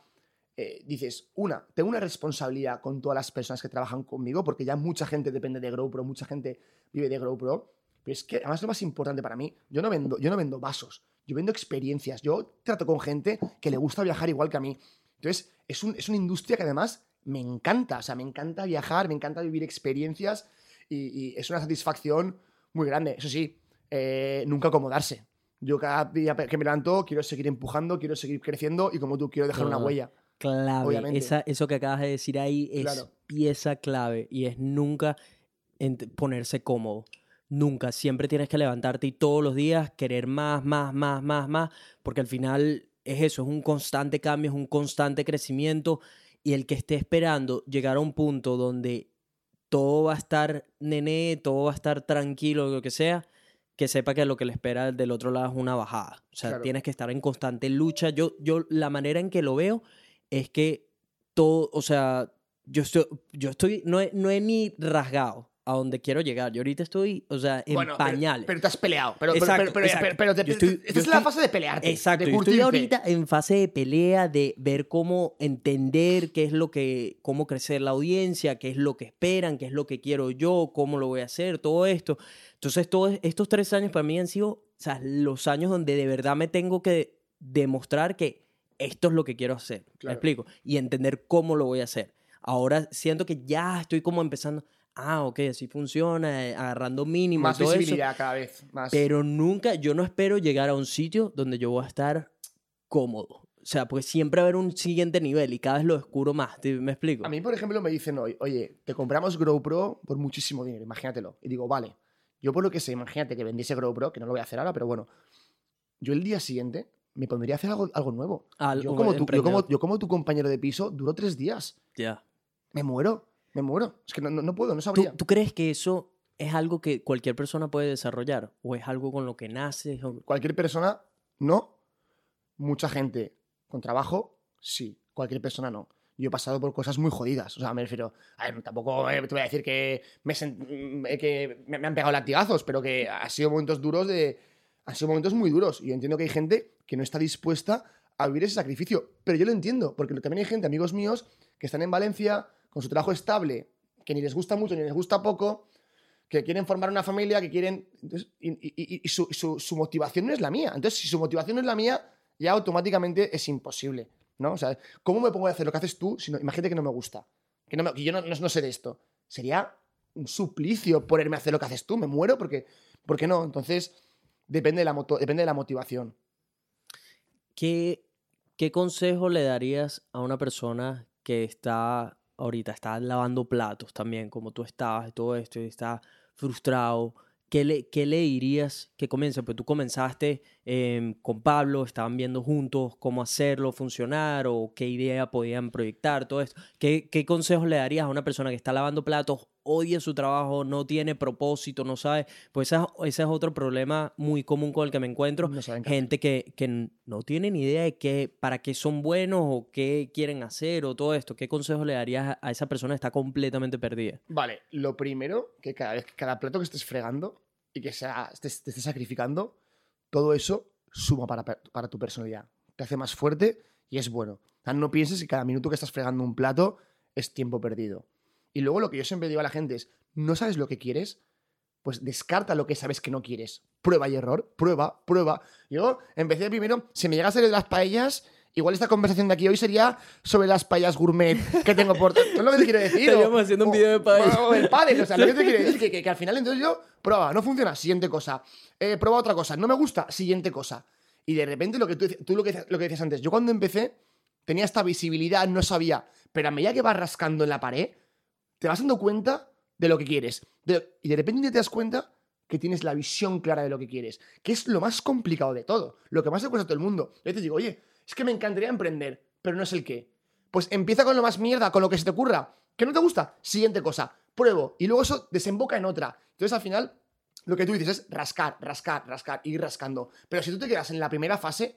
eh, dices, una, tengo una responsabilidad con todas las personas que trabajan conmigo, porque ya mucha gente depende de GrowPro, mucha gente vive de GrowPro. Pero es que, además, lo más importante para mí, yo no vendo, yo no vendo vasos, yo vendo experiencias. Yo trato con gente que le gusta viajar igual que a mí. Entonces, es, un- es una industria que además me encanta. O sea, me encanta viajar, me encanta vivir experiencias y, y es una satisfacción muy grande. Eso sí, eh, nunca acomodarse. Yo cada día que me levanto quiero seguir empujando, quiero seguir creciendo y como tú quiero dejar una huella. clave. Esa, eso que acabas de decir ahí es Claro. pieza clave y es nunca ponerse cómodo. Nunca. Siempre tienes que levantarte y todos los días querer más, más, más, más, más, porque al final es eso, es un constante cambio, es un constante crecimiento y el que esté esperando llegar a un punto donde todo va a estar nené, todo va a estar tranquilo, lo que sea, que sepa que lo que le espera del otro lado es una bajada. O sea, Claro. tienes que estar en constante lucha. Yo, yo, la manera en que lo veo es que todo, o sea, yo estoy, yo estoy, no he, no he ni rasgado a donde quiero llegar. Yo ahorita estoy, o sea, en Bueno, pero- pañales. Pero, te has peleado. Pero, pero- Exacto, pero, pero, pero- pero te- estoy- esta es la estoy- fase de pelearte. Exacto, de yo estoy ahorita en fase de pelea, de ver cómo entender qué es lo que, cómo crecer la audiencia, qué es lo que esperan, qué es lo que quiero yo, cómo lo voy a hacer, todo esto. Entonces, todos estos tres años para mí han sido o sea, los años donde de verdad me tengo que demostrar que esto es lo que quiero hacer. ¿Me Claro. explico? Y entender cómo lo voy a hacer. Ahora siento que ya estoy como empezando. Ah, ok, así funciona, eh, agarrando mínimo Más todo eso. visibilidad cada vez. Más. Pero nunca, yo no espero llegar a un sitio donde yo voy a estar cómodo. sea, pues siempre va a haber un siguiente nivel y cada vez lo descubro más, ¿te- ¿me explico? A mí, por ejemplo, me dicen hoy, oye, te compramos GrowPro por muchísimo dinero, imagínatelo. Y digo, vale, yo por lo que sé, imagínate que vendiese GrowPro, que no lo voy a hacer ahora, pero bueno, yo el día siguiente me pondría a hacer algo, algo nuevo. Al- Yo un como, tu, yo, como, emprendedor. yo como tu compañero de piso, duró tres días. Ya. Me muero, me muero. Es que no, no, no puedo, no ¿Tú, sabría. tú crees que eso es algo que cualquier persona puede desarrollar? ¿O es algo con lo que naces? o- Cualquier persona, no. Mucha gente con trabajo, sí. Cualquier persona, no. Yo he pasado por cosas muy jodidas. O sea, me refiero. A ver, tampoco eh, te voy a decir que me, mm, eh, que me me han pegado latigazos, pero que ha sido momentos duros de. Han sido momentos muy duros. Y yo entiendo que hay gente que no está dispuesta a vivir ese sacrificio. Pero yo lo entiendo, porque también hay gente, amigos míos, que están en Valencia con su trabajo estable, que ni les gusta mucho ni les gusta poco, que quieren formar una familia, que quieren. y su, motivación no es la mía. Entonces, si su motivación no es la mía, ya automáticamente es imposible. ¿No? O sea, ¿cómo me pongo a hacer lo que haces tú si no, imagínate que no me gusta? Que, no me- que yo no, no- sé de esto. Sería un suplicio ponerme a hacer lo que haces tú. Me muero porque. ¿Por qué no? Entonces, depende de la, moto- depende de la motivación. ¿Qué, ¿Qué consejo le darías a una persona que está ahorita, está lavando platos también, como tú estabas y todo esto, y está frustrado? ¿Qué le, qué le dirías que comience? Pues tú comenzaste em, con Pablo, estaban viendo juntos cómo hacerlo funcionar o qué idea podían proyectar, todo esto. ¿Qué, qué consejos le darías a una persona que está lavando platos, odia su trabajo, no tiene propósito, no sabe? Pues ese es otro problema muy común con el que me encuentro No gente que, que no tiene ni idea de qué, para qué son buenos o qué quieren hacer o todo esto. ¿Qué consejo le darías a- esa persona que está completamente perdida? Vale, lo primero, que cada vez, cada plato que estés fregando y que sea, te estés sacrificando, todo eso suma para, para tu personalidad. Te hace más fuerte y es bueno. O sea, no pienses que cada minuto que estás fregando un plato es tiempo perdido. Y luego lo que yo siempre digo a la gente es, ¿no sabes lo que quieres? Pues descarta lo que sabes que no quieres. Prueba y error, prueba, prueba. Yo empecé primero, si me llega a ser de las paellas, igual esta conversación de aquí hoy sería sobre las paellas gourmet que tengo por... ¿No es lo que te quiero decir? Estaríamos O- haciendo un o- video de paella. O el pádel, o sea, lo que te quiero decir que, que, que al final entonces yo, prueba, no funciona, siguiente cosa. Eh, prueba otra cosa, no me gusta, siguiente cosa. Y de repente lo que tú, tú lo, que, lo que decías antes, yo cuando empecé tenía esta visibilidad, no sabía, pero a medida que vas rascando en la pared, te vas dando cuenta de lo que quieres. De- y de repente te das cuenta que tienes la visión clara de lo que quieres, que es lo más complicado de todo, lo que más le cuesta a todo el mundo. Yo te digo, oye, es que me encantaría emprender, pero no es el qué. Pues empieza con lo más mierda, con lo que se te ocurra. ¿Que no te gusta? Siguiente cosa. Pruebo. Y luego eso desemboca en otra. Entonces al final, lo que tú dices es rascar, rascar, rascar, ir rascando. Pero si tú te quedas en la primera fase,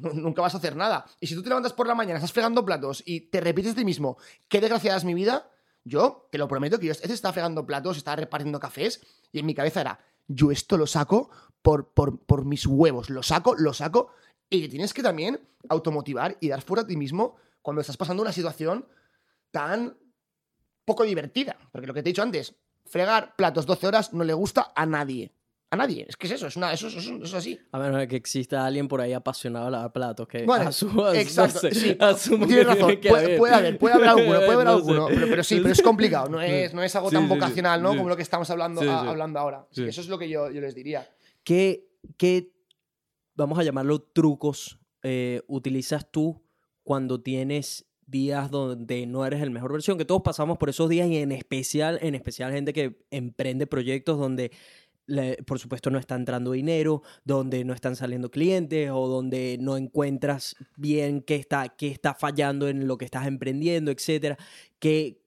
nunca vas a hacer nada. Y si tú te levantas por la mañana, estás fregando platos y te repites de ti mismo, qué desgraciada es mi vida, yo te lo prometo que yo este estaba fregando platos, estaba repartiendo cafés y en mi cabeza era, yo esto lo saco por, por, por mis huevos, lo saco, lo saco y tienes que también automotivar y dar fuera a ti mismo cuando estás pasando una situación tan poco divertida. Porque lo que te he dicho antes, fregar platos 12 horas no le gusta a nadie. A nadie. Es que es eso, es, una, eso, eso- eso es así. A menos de que exista alguien por ahí apasionado de lavar platos que Bueno, no exacto, sé, sí, asumo Tienes que razón, que puede, puede haber, puede haber alguno, puede haber No alguno, pero, pero sí, pero es complicado, no es, no es algo Sí, tan sí, vocacional, ¿no? Como lo que estamos hablando, a- hablando ahora. Eso es lo que yo, yo les diría. ¿Qué, qué, vamos a llamarlo trucos, eh, utilizas tú cuando tienes días donde no eres el mejor versión? Que todos pasamos por esos días y en especial, en especial gente que emprende proyectos donde por supuesto no está entrando dinero, donde no están saliendo clientes o donde no encuentras bien qué está, qué está fallando en lo que estás emprendiendo, etcétera. ¿Qué,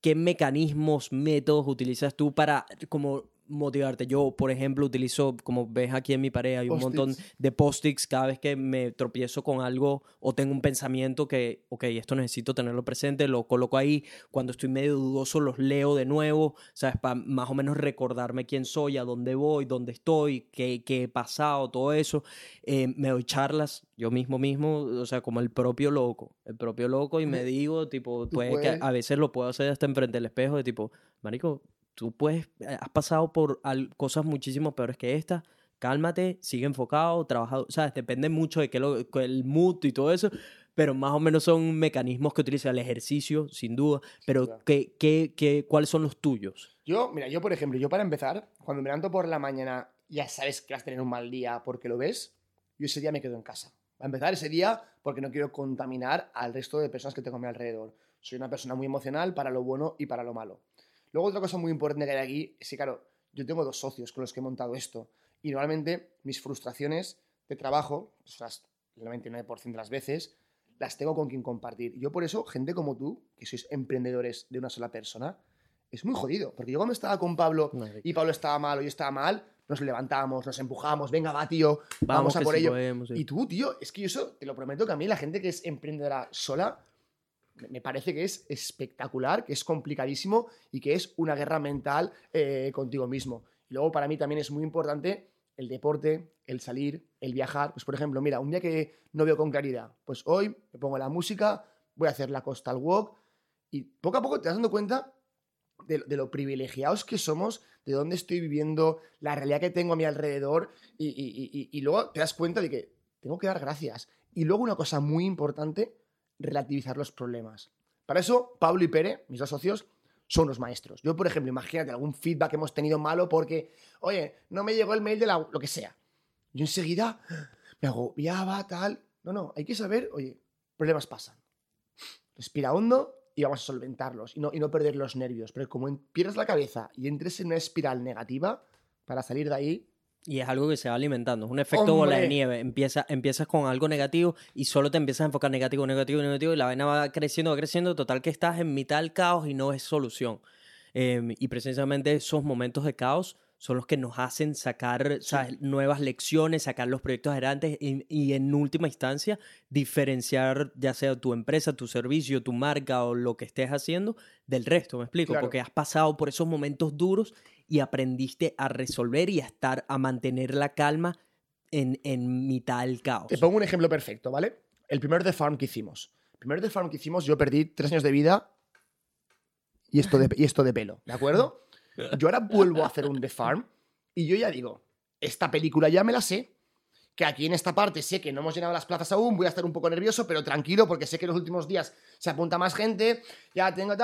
qué mecanismos, métodos utilizas tú para como motivarte? Yo, por ejemplo, utilizo, como ves aquí en mi pared, hay un montón de post-its cada vez que me tropiezo con algo o tengo un pensamiento que, ok, esto necesito tenerlo presente, lo coloco ahí. Cuando estoy medio dudoso, los leo de nuevo, ¿sabes? Para más o menos recordarme quién soy, a dónde voy, dónde estoy, qué, qué he pasado, todo eso. Eh, me doy charlas yo mismo mismo, o sea, como el propio loco, el propio loco y me digo, tipo, puede que a veces lo puedo hacer hasta enfrente del espejo de tipo, marico, tú puedes, eh, has pasado por cosas muchísimo peores que esta, cálmate, sigue enfocado, trabajado, sabes, depende mucho de qué lo, el mood y todo eso, pero más o menos son mecanismos que utiliza el ejercicio, sin duda, pero claro. ¿qué, qué, qué, ¿cuáles son los tuyos? Yo, mira, yo por ejemplo, yo para empezar, cuando me levanto por la mañana, ya sabes que vas a tener un mal día porque lo ves, yo ese día me quedo en casa. a empezar ese día porque no quiero contaminar al resto de personas que tengo a mi alrededor. Soy una persona muy emocional para lo bueno y para lo malo. Luego otra cosa muy importante que hay aquí es que, claro, yo tengo dos socios con los que he montado esto y normalmente mis frustraciones de trabajo, pues las, el 99% de las veces, las tengo con quien compartir. Yo por eso, gente como tú, que sois emprendedores de una sola persona, es muy jodido. Porque yo cuando estaba con Pablo y Pablo estaba mal o yo estaba mal, nos levantábamos, nos empujamos, venga, va, tío, vamos, a que por sí ello. podemos, sí. Y tú, tío, es que yo eso, te lo prometo que a mí la gente que es emprendedora sola, me- parece que es espectacular, que es complicadísimo y que es una guerra mental eh, contigo mismo. Y luego para mí también es muy importante el deporte, el salir, el viajar. Pues por ejemplo, mira, un día que no veo con claridad, pues hoy me pongo la música, voy a hacer la coastal walk y poco a poco te vas dando cuenta de, lo privilegiados que somos, de dónde estoy viviendo, la realidad que tengo a mi alrededor y luego te das cuenta de que tengo que dar gracias. Y luego una cosa muy importante, relativizar los problemas. Para eso, Pablo y Pere, mis dos socios, son unos maestros. Yo, por ejemplo, imagínate algún feedback que hemos tenido malo porque, oye, no me llegó el mail de la, lo que sea. Yo enseguida me agobiaba, tal. No, no, hay que saber, oye, problemas pasan. Respira hondo y vamos a solventarlos y no, y no perder los nervios. Pero como pierdas la cabeza y entres en una espiral negativa, para salir de ahí, Y es algo que se va alimentando, es un efecto bola de ¡Hombre! nieve. Empieza, empiezas con algo negativo y solo te empiezas a enfocar negativo, negativo, negativo y la vaina va creciendo, va creciendo. Total que estás en mitad del caos y no es solución. Eh, y precisamente esos momentos de caos son los que nos hacen sacar ¿sabes? nuevas lecciones, sacar los proyectos adelante y, y en última instancia diferenciar ya sea tu empresa, tu servicio, tu marca o lo que estés haciendo del resto, me explico, Claro. porque has pasado por esos momentos duros y aprendiste a resolver y a estar, a mantener la calma en, en mitad del caos. Te pongo un ejemplo perfecto, ¿vale? El primer The Farm que hicimos. El primer The Farm que hicimos, yo perdí tres años de vida y esto de, y esto de pelo, ¿de acuerdo? Yo ahora vuelvo a hacer un The Farm y yo ya digo, esta película ya me la sé, que aquí en esta parte sé que no hemos llenado las plazas aún, voy a estar un poco nervioso, pero tranquilo porque sé que en los últimos días se apunta más gente, ya tengo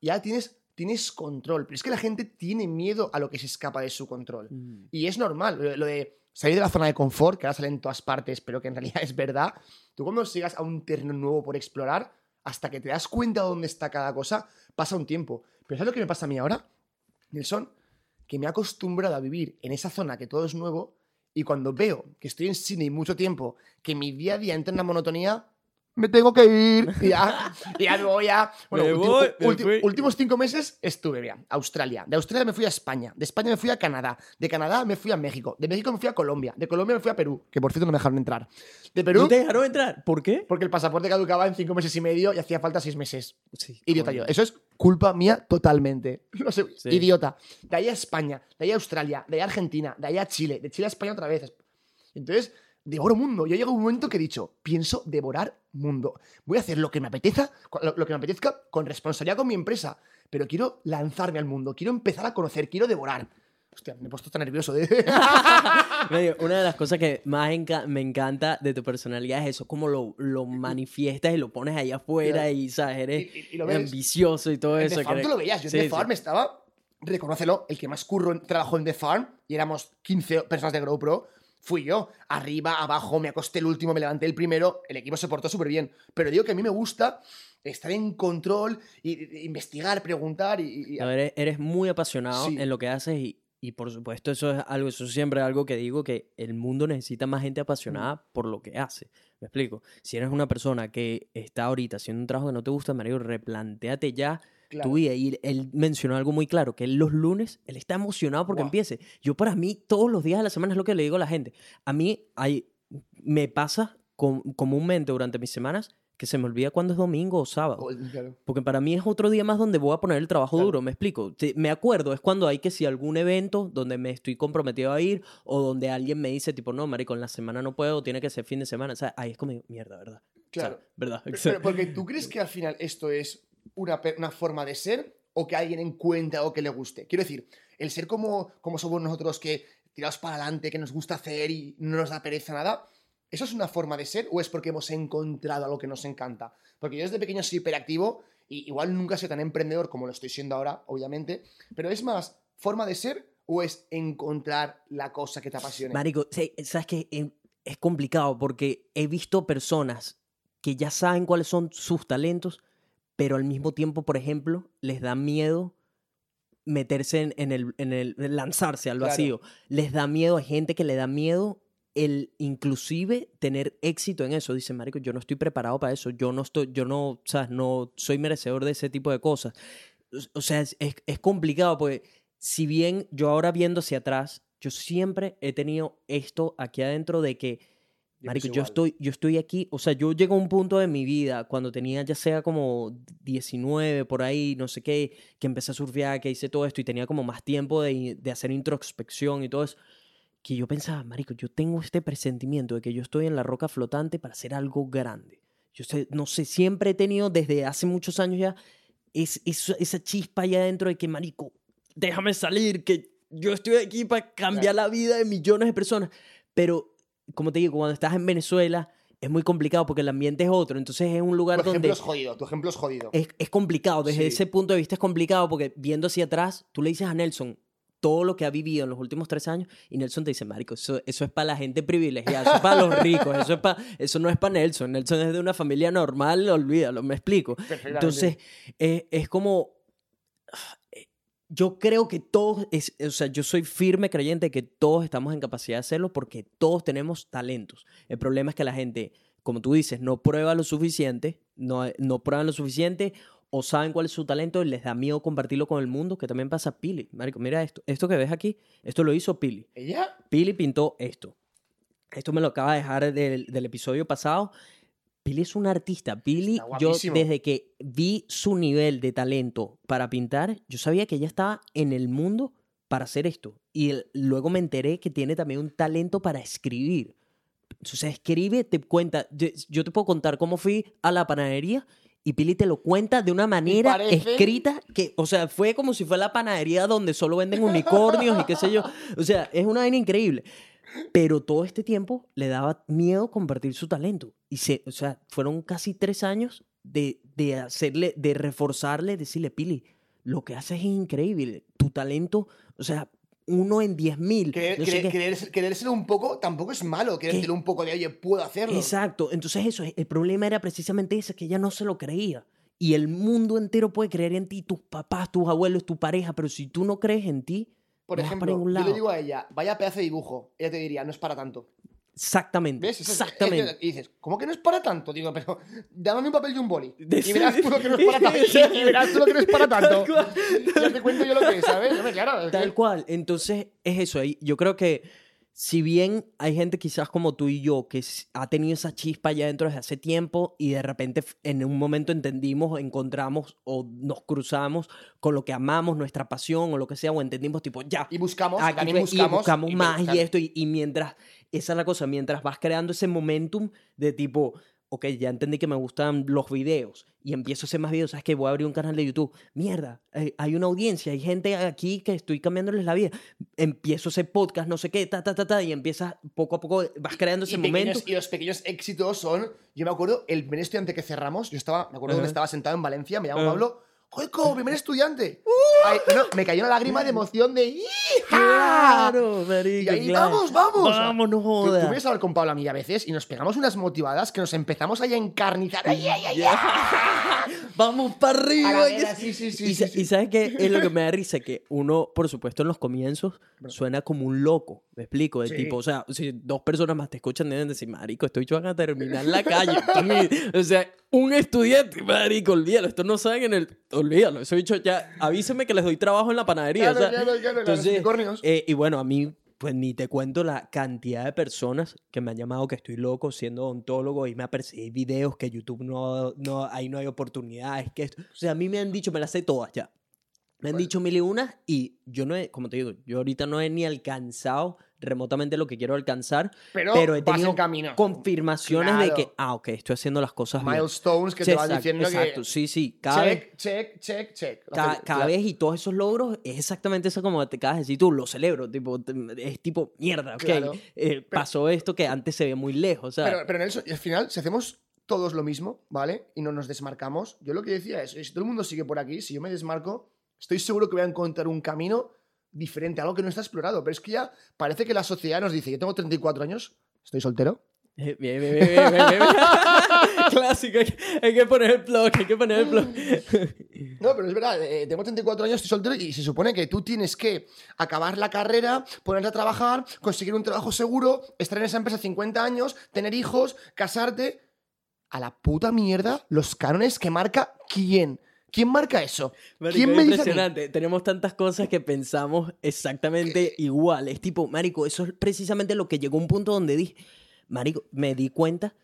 ya tienes, tienes control, pero es que la gente tiene miedo a lo que se escapa de su control. Mm. Y es normal, lo, de salir de la zona de confort, que ahora sale en todas partes, pero que en realidad es verdad. Tú cuando llegas a un terreno nuevo por explorar, hasta que te das cuenta de dónde está cada cosa, pasa un tiempo. Pero ¿sabes lo que me pasa a mí ahora? Nelson, que me he acostumbrado a vivir en esa zona que todo es nuevo y cuando veo que estoy en Sydney mucho tiempo, que mi día a día entra en una monotonía, me tengo que ir. Y ya, ya voy a... Bueno, ulti- voy, ulti- últimos cinco meses estuve, mira, Australia. De Australia me fui a España. De España me fui a Canadá. De Canadá me fui a México. De México me fui a Colombia. De Colombia me fui a Perú, que por cierto no me dejaron entrar. De Perú, ¿No te dejaron entrar? ¿Por qué? porque el pasaporte caducaba en cinco meses y medio y hacía falta seis meses. Sí, Idiota yo. Eso es culpa mía totalmente. No sé, Sí. idiota. De ahí a España, de ahí a Australia, de ahí a Argentina, de ahí a Chile, de Chile a España otra vez. Entonces, devoro mundo. Yo llego a un momento que he dicho, pienso devorar mundo. Voy a hacer lo que me apetezca, lo, lo que me apetezca con responsabilidad con mi empresa. Pero quiero lanzarme al mundo, quiero empezar a conocer, quiero devorar. Hostia, me he puesto tan nervioso de... Medio, Una de las cosas que más enca- me encanta de tu personalidad es eso, como lo, lo manifiestas y lo pones ahí afuera y, ¿sabes? Eres Y- lo ambicioso y todo En eso. The Farm que- tú lo veías. Yo Sí, en The sí. Farm estaba, reconócelo, el que más curro trabajó en The Farm y éramos 15 personas de GoPro. Fui yo, arriba, abajo, me acosté el último, me levanté el primero, el equipo se portó súper bien. Pero digo que a mí me gusta estar en control, y, y- investigar, preguntar y... y- No, eres, eres muy apasionado Sí. en lo que haces y, y por supuesto eso es algo, eso es siempre algo que digo que el mundo necesita más gente apasionada por lo que hace. ¿Me explico? Si eres una persona que está ahorita haciendo un trabajo que no te gusta, Mario, replantéate ya Claro. tu vida. Y él mencionó algo muy claro, que él los lunes, él está emocionado porque Wow. empiece. Yo para mí, todos los días de la semana es lo que le digo a la gente. A mí hay, me pasa com- comúnmente durante mis semanas que se me olvida cuándo es domingo o sábado. Claro. Porque para mí es otro día más donde voy a poner el trabajo Claro. duro, me explico. Me acuerdo, es cuando hay que si algún evento donde me estoy comprometido a ir o donde alguien me dice tipo, no, marico, en la semana no puedo, tiene que ser fin de semana. O sea, ahí es como, mierda, ¿verdad? O sea, Claro. ¿Verdad? Pero, pero porque tú crees que al final esto es una, una forma de ser o que alguien encuentra o que le guste. Quiero decir, el ser como, como somos nosotros que tirados para adelante, que nos gusta hacer y no nos da pereza nada, ¿eso es una forma de ser o es porque hemos encontrado algo que nos encanta? Porque yo desde pequeño soy hiperactivo y igual nunca soy tan emprendedor como lo estoy siendo ahora, obviamente, pero es más forma de ser o es encontrar la cosa que te apasione. Marico, ¿sabes qué? En- es complicado porque he visto personas que ya saben cuáles son sus talentos, pero al mismo tiempo, por ejemplo, les da miedo meterse en, en el, en el lanzarse al Claro. vacío. Les da miedo, hay gente que le da miedo el inclusive tener éxito en eso. Dice, marico, yo no estoy preparado para eso. Yo no estoy, yo no, sabes, no soy merecedor de ese tipo de cosas. O- sea, es, es- es complicado porque si bien yo ahora viendo hacia atrás, yo siempre he tenido esto aquí adentro de que Marico, yo estoy, yo estoy aquí, o sea, yo llego a un punto de mi vida cuando tenía ya sea como 19 por ahí, no sé qué, que empecé a surfear, que hice todo esto y tenía como más tiempo de, de hacer introspección y todo eso, que yo pensaba, Marico, yo tengo este presentimiento de que yo estoy en la roca flotante para hacer algo grande. Yo sé, no sé, siempre he tenido desde hace muchos años ya es, es- esa chispa allá adentro de que, Marico, déjame salir, que yo estoy aquí para cambiar la vida de millones de personas. Pero, como te digo, cuando estás en Venezuela es muy complicado porque el ambiente es otro. Entonces es un lugar Tu ejemplo donde es jodido, tu ejemplo es jodido. es, es complicado. Desde Sí. ese punto de vista es complicado porque viendo hacia atrás, tú le dices a Nelson todo lo que ha vivido en los últimos tres años y Nelson te dice, Marico, eso, eso es para la gente privilegiada, eso es para los ricos, eso, es pa- eso no es para Nelson. Nelson es de una familia normal, olvídalo, me explico. Entonces, eh, es como. Yo creo que todos, es, o sea, yo soy firme creyente de que todos estamos en capacidad de hacerlo porque todos tenemos talentos. El problema es que la gente, como tú dices, no prueba lo suficiente, no, no prueban lo suficiente o saben cuál es su talento y les da miedo compartirlo con el mundo, que también pasa a Pili. Marico, mira esto, esto que ves aquí, esto lo hizo Pili. ¿Ella? Pili pintó esto. Esto me lo acaba de dejar del, del episodio pasado. Pili es un artista. Pili, yo desde que vi su nivel de talento para pintar, yo sabía que ella estaba en el mundo para hacer esto. Y el- luego me enteré que tiene también un talento para escribir. O sea, escribe, te cuenta. Yo, yo te puedo contar cómo fui a la panadería y Pili te lo cuenta de una manera escrita que, o sea, fue como si fue la panadería donde solo venden unicornios y qué sé yo. O sea, es una vaina increíble. Pero todo este tiempo le daba miedo compartir su talento. Y se, o sea, fueron casi tres años de, de hacerle, de reforzarle, decirle, Pili, lo que haces es increíble. Tu talento, o sea, uno en diez mil. No sé ser un poco tampoco es malo. Ser un poco de, oye, puedo hacerlo. Exacto. Entonces eso, el problema era precisamente ese, que ella no se lo creía. Y el mundo entero puede creer en ti, tus papás, tus abuelos, tu pareja, pero si tú no crees en ti, Por no ejemplo, yo le digo a ella, vaya pedazo de dibujo. Ella te diría, no es para tanto. Exactamente. ¿Ves? Es- exactamente. Y dices, ¿cómo que no es para tanto? Digo, pero dame un papel y un boli. Y verás tú lo que no es para tanto. Y verás tú lo que no es para tanto. Ya te cuento yo lo que es, ¿sabes? Claro. que- Tal cual. Entonces, es eso. Yo creo que si bien hay gente quizás como tú y yo que ha tenido esa chispa ya dentro desde hace tiempo y de repente en un momento entendimos, encontramos o nos cruzamos con lo que amamos, nuestra pasión o lo que sea, o entendimos tipo, ya, Y buscamos, aquí también fue, y buscamos. buscamos y más y esto y, y mientras, esa es la cosa, mientras vas creando ese momentum de tipo, ok, ya entendí que me gustan los videos y empiezo a hacer más videos, sabes que voy a abrir un canal de YouTube, mierda, hay una audiencia, hay gente aquí que estoy cambiándoles la vida, empiezo a hacer podcast, no sé qué, ta, ta, ta, ta, y empiezas poco a poco, vas creando ese y, momento. y los pequeños éxitos son. Yo me acuerdo, el primer estudiante que cerramos, yo estaba, me acuerdo donde estaba sentado en Valencia, me llamo. Pablo. ¡Joico, primer estudiante! Ay, no, me cayó una lágrima de emoción de. ¡Hija! Claro, marico, Y ahí, claro. vamos, vamos. Vamos, no Tú, tú jodas. vienes a hablar con Pablo a mí a veces y nos pegamos unas motivadas que nos empezamos ahí a encarnizar. ¡Ay, ay, ay! Vamos para arriba. Vera, sí. sí, sí, y, sa- y sabes qué es lo que me da risa que uno, por supuesto, en los comienzos suena como un loco. Me explico, de tipo, o sea, si dos personas más te escuchan deben decir, marico, estoy van a terminar la calle. O sea, un estudiante, marico, olvídalo, estos no saben en el, olvídalo, eso dicho ya, avíseme que les doy trabajo en la panadería. Claro, o sea, claro, claro, entonces, eh, y bueno, a mí, pues ni te cuento la cantidad de personas que me han llamado que estoy loco siendo odontólogo y me a perseguir videos que YouTube no, no, ahí no hay oportunidades. Que o sea, a mí me han dicho, me las sé todas ya. Me han Bueno. dicho mil y unas y yo no he, como te digo, yo ahorita no he ni alcanzado remotamente lo que quiero alcanzar, Pero, pero he tenido en camino. confirmaciones de Claro. que, ah, ok, estoy haciendo las cosas bien. Milestones que Sí, te van exacto, diciendo exacto, que. sí, sí, cada vez check, check, check, check. Lo cada, cada vez y todos esos logros es exactamente eso como te acabas de decir tú, lo celebro, tipo, es tipo, mierda, ok, Claro. eh, pasó esto que antes se ve muy lejos, Pero, pero Nelson, y al final, si hacemos todos lo mismo, ¿vale? Y no nos desmarcamos, yo lo que decía es, si todo el mundo sigue por aquí, si yo me desmarco, estoy seguro que voy a encontrar un camino diferente, algo que no está explorado. Pero es que ya parece que la sociedad nos dice, yo tengo 34 años, Estoy soltero. Eh, Bien, bien, bien, bien, bien. Clásico, hay que, poner el blog, hay que poner el blog. No, pero es verdad, eh, tengo 34 años, estoy soltero y se supone que tú tienes que acabar la carrera, ponerte a trabajar, conseguir un trabajo seguro, estar en esa empresa 50 años, tener hijos, casarte. A la puta mierda los cánones que marca quién. ¿Quién marca eso? Marico, ¿Quién es a mí? impresionante. Tenemos tantas cosas que pensamos exactamente igual. Es tipo, Marico, eso es precisamente lo que llegó a un punto donde dije, Marico, me di cuenta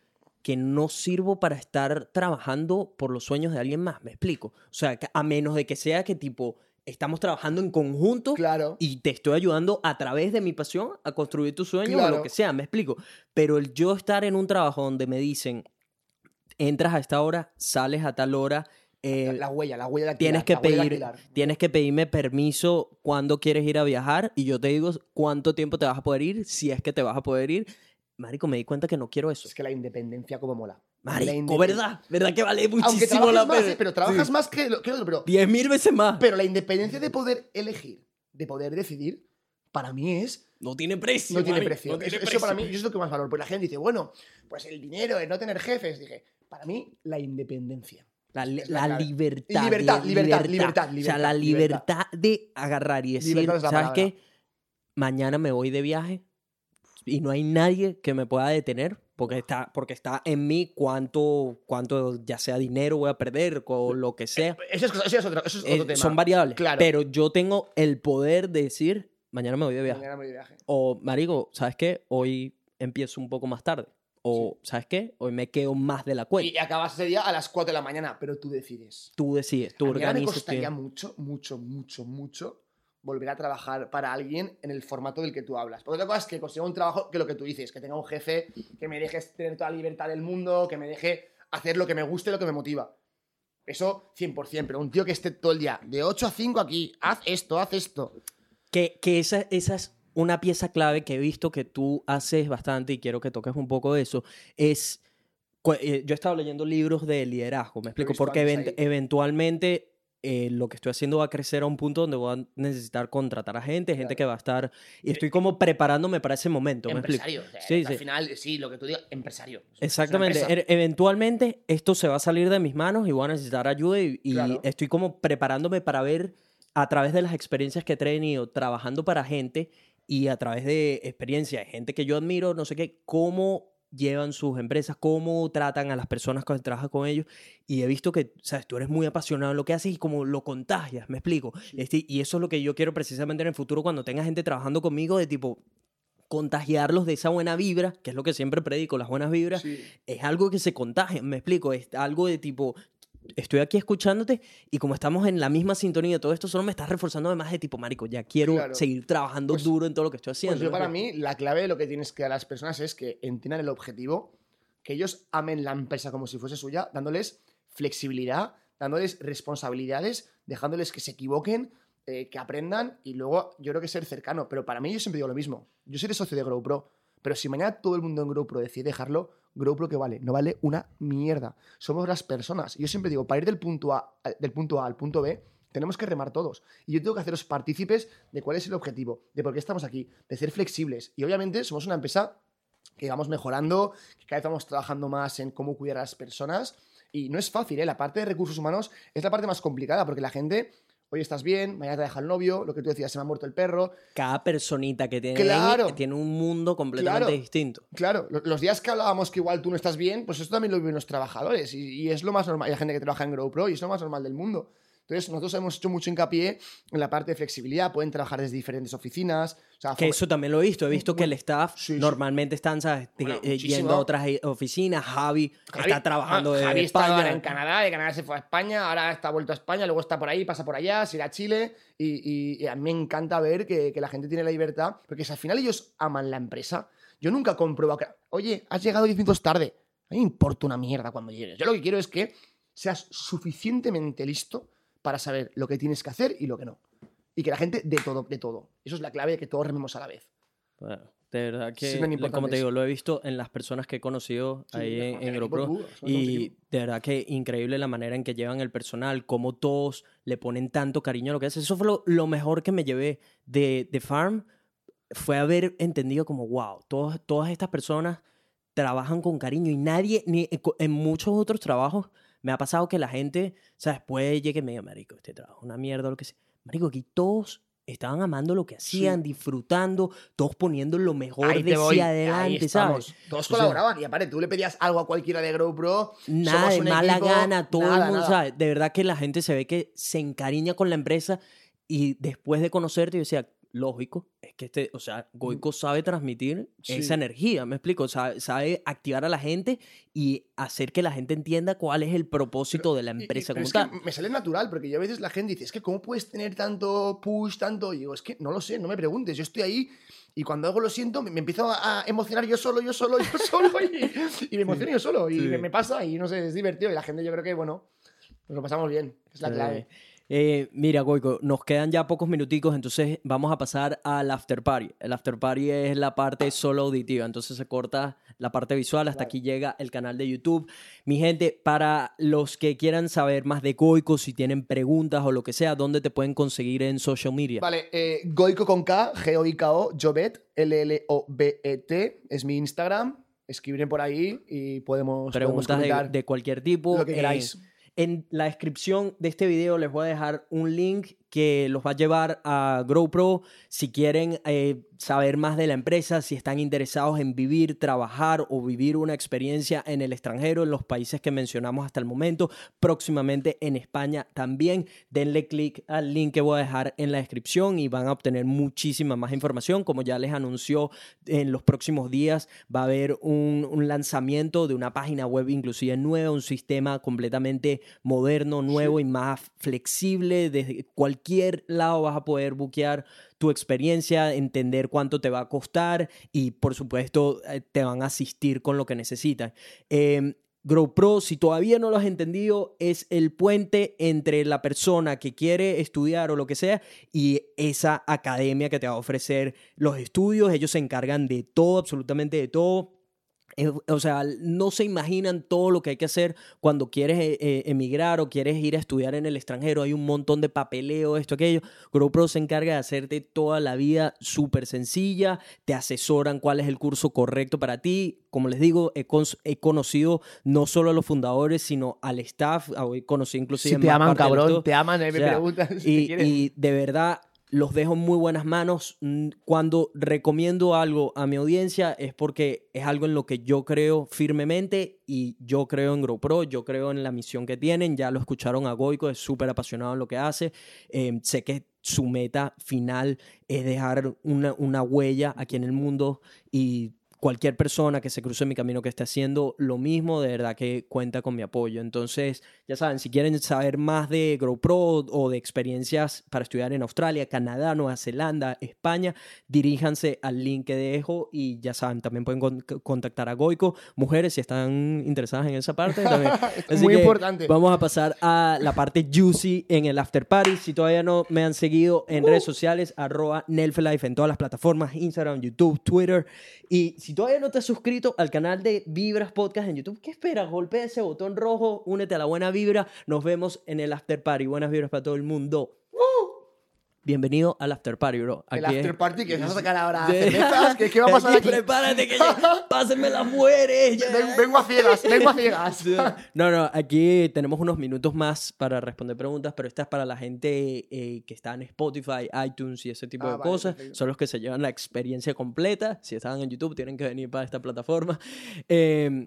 que no sirvo para estar trabajando por los sueños de alguien más. ¿Me explico? O sea, a menos de que sea que tipo, estamos trabajando en conjunto Claro. y te estoy ayudando a través de mi pasión a construir tu sueño o Claro. lo que sea, me explico. Pero el yo estar en un trabajo donde me dicen, entras a esta hora, sales a tal hora, eh, La huella, la huella de tienes que pedir, tienes que pedirme permiso cuando quieres ir a viajar y yo te digo cuánto tiempo te vas a poder ir, si es que te vas a poder ir. Marico, me di cuenta que no quiero eso. Es que la independencia como mola. La Marico, ¿verdad? ¿Verdad que vale muchísimo la pena? eh, pero trabajas Sí. más que lo, que lo otro, pero Diez mil veces más. Pero la independencia de poder elegir, de poder decidir, para mí es. no tiene precio. No tiene precio. no tiene eso, eso precio. para mí eso es lo que más valor. Porque la gente dice, bueno, pues el dinero, el no tener jefes. Dije, para mí, la independencia. La, la la clave. libertad. Y libertad, de- libertad, libertad, O sea, la libertad, libertad de agarrar y decir, Libertad ¿sabes palabra. qué? Mañana me voy de viaje y no hay nadie que me pueda detener porque está, porque está en mí cuánto, cuánto, ya sea dinero voy a perder o lo que sea. Eso es, eso es otro, eso es otro Eh, tema. son variables. Claro. Pero yo tengo el poder de decir, mañana me voy de viaje. Mañana me voy de viaje. O, marico, ¿sabes qué? Hoy empiezo un poco más tarde. O, ¿sabes qué? Hoy me quedo más de la cuenta. Y acabas ese día a las 4 de la mañana, pero tú decides. Tú decides, tú a mí ahora me organizas. costaría mucho, mucho, mucho, mucho volver a trabajar para alguien en el formato del que tú hablas. Porque otra cosa es que consiga un trabajo que lo que tú dices, que tenga un jefe, que me deje tener toda la libertad del mundo, que me deje hacer lo que me guste, lo que me motiva. Eso 100%, pero un tío que esté todo el día de 8 a 5 aquí, haz esto, haz esto. Que, que esa, esa es una pieza clave que he visto que tú haces bastante y quiero que toques un poco de eso. Es. eh, Yo he estado leyendo libros de liderazgo, me explico, porque event- eventualmente eh, lo que estoy haciendo va a crecer a un punto donde voy a necesitar contratar a gente, gente Claro. que va a estar. Y estoy como preparándome para ese momento, ¿me explico? Empresario. o sea, Sí, al sí. final, sí, lo que tú digas, empresario. Exactamente. E- Eventualmente esto se va a salir de mis manos y voy a necesitar ayuda y, y Claro. estoy como preparándome para ver a través de las experiencias que he tenido trabajando para gente y a través de experiencias de gente que yo admiro, no sé qué, cómo llevan sus empresas, cómo tratan a las personas que trabajan con ellos. Y he visto que, sabes, tú eres muy apasionado en lo que haces y como lo contagias, me explico. Este, y eso es lo que yo quiero precisamente en el futuro cuando tenga gente trabajando conmigo de tipo contagiarlos de esa buena vibra, que es lo que siempre predico, las buenas vibras, Sí. es algo que se contagia, me explico, es algo de tipo, estoy aquí escuchándote y como estamos en la misma sintonía, todo esto solo me está reforzando además de tipo, marico, ya quiero Claro. seguir trabajando Pues- duro en todo lo que estoy haciendo. Pues yo ¿me para mí, la clave de lo que tienes que dar a las personas es que entiendan el objetivo, que ellos amen la empresa como si fuese suya, dándoles flexibilidad, dándoles responsabilidades, dejándoles que se equivoquen, eh, que aprendan y luego yo creo que ser cercano. Pero para mí yo siempre digo lo mismo. Yo seré socio de GrowPro, pero si mañana todo el mundo en GrowPro decide dejarlo, GrowPro que vale, no vale una mierda. Somos las personas. Y yo siempre digo, para ir del punto A, del punto A al punto B, tenemos que remar todos. Y yo tengo que haceros partícipes de cuál es el objetivo, de por qué estamos aquí, de ser flexibles. Y obviamente somos una empresa que vamos mejorando, que cada vez vamos trabajando más en cómo cuidar a las personas. Y no es fácil, ¿eh? La parte de recursos humanos es la parte más complicada, porque la gente, hoy estás bien, mañana te deja el novio, lo que tú decías, se me ha muerto el perro. Cada personita que tiene, Claro. ahí tiene un mundo completamente Claro. distinto. Claro, lo- los días que hablábamos que igual tú no estás bien, pues esto también lo viven los trabajadores. Y, y es lo más normal. Hay gente que trabaja en GrowPro y es lo más normal del mundo. Entonces, nosotros hemos hecho mucho hincapié en la parte de flexibilidad. Pueden trabajar desde diferentes oficinas. O sea, Que eso también lo he visto. He visto que el staff Sí, normalmente están, ¿sabes? Bueno, Eh, yendo a otras eh, oficinas. Javi, Javi- está trabajando ah, de Javi está España. ahora en Canadá, de Canadá se fue a España, ahora está vuelto a España, luego está por ahí, pasa por allá, se irá a Chile. Y, y- y a mí me encanta ver que, que la gente tiene la libertad, porque si al final ellos aman la empresa, yo nunca compruebo que, oye, has llegado 10 minutos tarde. A mí me importa una mierda cuando llegues. Yo lo que quiero es que seas suficientemente listo para saber lo que tienes que hacer y lo que no. Y que la gente de todo, de todo. Eso es la clave de que todos rememos a la vez. Bueno, de verdad que, Sí, como te digo, lo he visto en las personas que he conocido Sí, ahí en, en un Y de verdad que increíble la manera en que llevan el personal, cómo todos le ponen tanto cariño a lo que hacen. Eso fue lo, lo mejor que me llevé de, de Farm. fue haber entendido como, wow, todas, todas estas personas trabajan con cariño y nadie, ni en muchos otros trabajos, me ha pasado que la gente, o sea, después llegue y me diga, marico, este trabajo es una mierda, lo que sea. Marico, aquí todos estaban amando lo que hacían, disfrutando, todos poniendo lo mejor Ahí de sí adelante. ¿sabes? Todos O sea, colaboraban y aparte tú le pedías algo a cualquiera de GrowPro. Nada somos de un mala equipo, gana, todo nada, el mundo nada. De verdad que la gente se ve que se encariña con la empresa y después de conocerte, yo decía, lógico, es que este, o sea, Goico sabe transmitir Sí. esa energía, me explico, sabe, sabe activar a la gente y hacer que la gente entienda cuál es el propósito de la Y- y- empresa pero como es tal. que me sale natural, porque yo a veces la gente dice, es que ¿cómo puedes tener tanto push, tanto? Y digo, es que no lo sé, no me preguntes, yo estoy ahí y cuando algo lo siento me, me empiezo a a emocionar yo solo, yo solo, yo solo y, y me emociono yo solo y Sí. me, me pasa y no sé, es divertido y la gente yo creo que, bueno, nos lo pasamos bien, es la Sí. Eh, mira, Goico, nos quedan ya pocos minuticos, entonces vamos a pasar al after party. El after party es la parte solo auditiva, entonces se corta la parte visual, hasta aquí llega el canal de YouTube. Mi gente, para los que quieran saber más de Goico, si tienen preguntas o lo que sea, ¿dónde te pueden conseguir en social media? Vale, eh, Goico con K, G-O-I-K-O, L-L-O-B-E-T, es mi Instagram. Escribiré por ahí y podemos, podemos Preguntas de, cualquier tipo. lo que eh, queráis. En la descripción de este video les voy a dejar un link que los va a llevar a GrowPro si quieren eh, saber más de la empresa, si están interesados en vivir, trabajar o vivir una experiencia en el extranjero, en los países que mencionamos hasta el momento, próximamente en España también. Denle clic al link que voy a dejar en la descripción y van a obtener muchísima más información. Como ya les anunció, en los próximos días va a haber un, un lanzamiento de una página web inclusive nueva, un sistema completamente moderno, nuevo y más flexible. Desde cualquier lado vas a poder buquear tu experiencia, entender cuánto te va a costar y por supuesto eh, te van a asistir con lo que necesitan. Eh, GrowPro, si todavía no lo has entendido, es el puente entre la persona que quiere estudiar o lo que sea y esa academia que te va a ofrecer los estudios. Ellos se encargan de todo, absolutamente de todo. Eh, O sea, no se imaginan todo lo que hay que hacer cuando quieres eh, eh, emigrar o quieres ir a estudiar en el extranjero. Hay un montón de papeleo, esto, aquello. GrowPro se encarga de hacerte toda la vida súper sencilla. Te asesoran cuál es el curso correcto para ti. Como les digo, he, conocido no solo a los fundadores, sino al staff. Ah, He conocido inclusive Si te aman, cabrón, te aman, eh, O me sea, preguntan si y de verdad los dejo en muy buenas manos. Mm, Cuando recomiendo algo a mi audiencia es porque es algo en lo que yo creo firmemente y yo creo en GrowPro, yo creo en la misión que tienen. Ya lo escucharon a Goico, es súper apasionado en lo que hace. Eh, sé que su meta final es dejar una, una huella aquí en el mundo y cualquier persona que se cruce en mi camino que esté haciendo lo mismo, de verdad que cuenta con mi apoyo. Entonces, ya saben, si quieren saber más de GrowPro o de experiencias para estudiar en Australia, Canadá, Nueva Zelanda, España, diríjanse al link que dejo y ya saben, también pueden con- contactar a Goico. Mujeres, si están interesadas en esa parte, también. Así Muy que importante. Vamos a pasar a la parte juicy en el after party. Si todavía no me han seguido en redes sociales, arroba Nelfelife en todas las plataformas, Instagram, YouTube, Twitter. Y si todavía no te has suscrito al canal de Vibras Podcast en YouTube, ¿qué esperas? Golpea ese botón rojo, únete a la buena vibra. Nos vemos en el after party. Buenas vibras para todo el mundo. Bienvenido al after party, bro. El Aquí es- after party que vas a sacar ahora ¿qué, qué va a pasar aquí? Prepárate que ya, pásenme las mujeres. ya. Vengo a ciegas, vengo a ciegas. No, no, aquí tenemos unos minutos más para responder preguntas, pero esta es para la gente eh, que está en Spotify, iTunes y ese tipo Ah, de vale, cosas. perfecto. Son los que se llevan la experiencia completa. Si están en YouTube, tienen que venir para esta plataforma. Eh,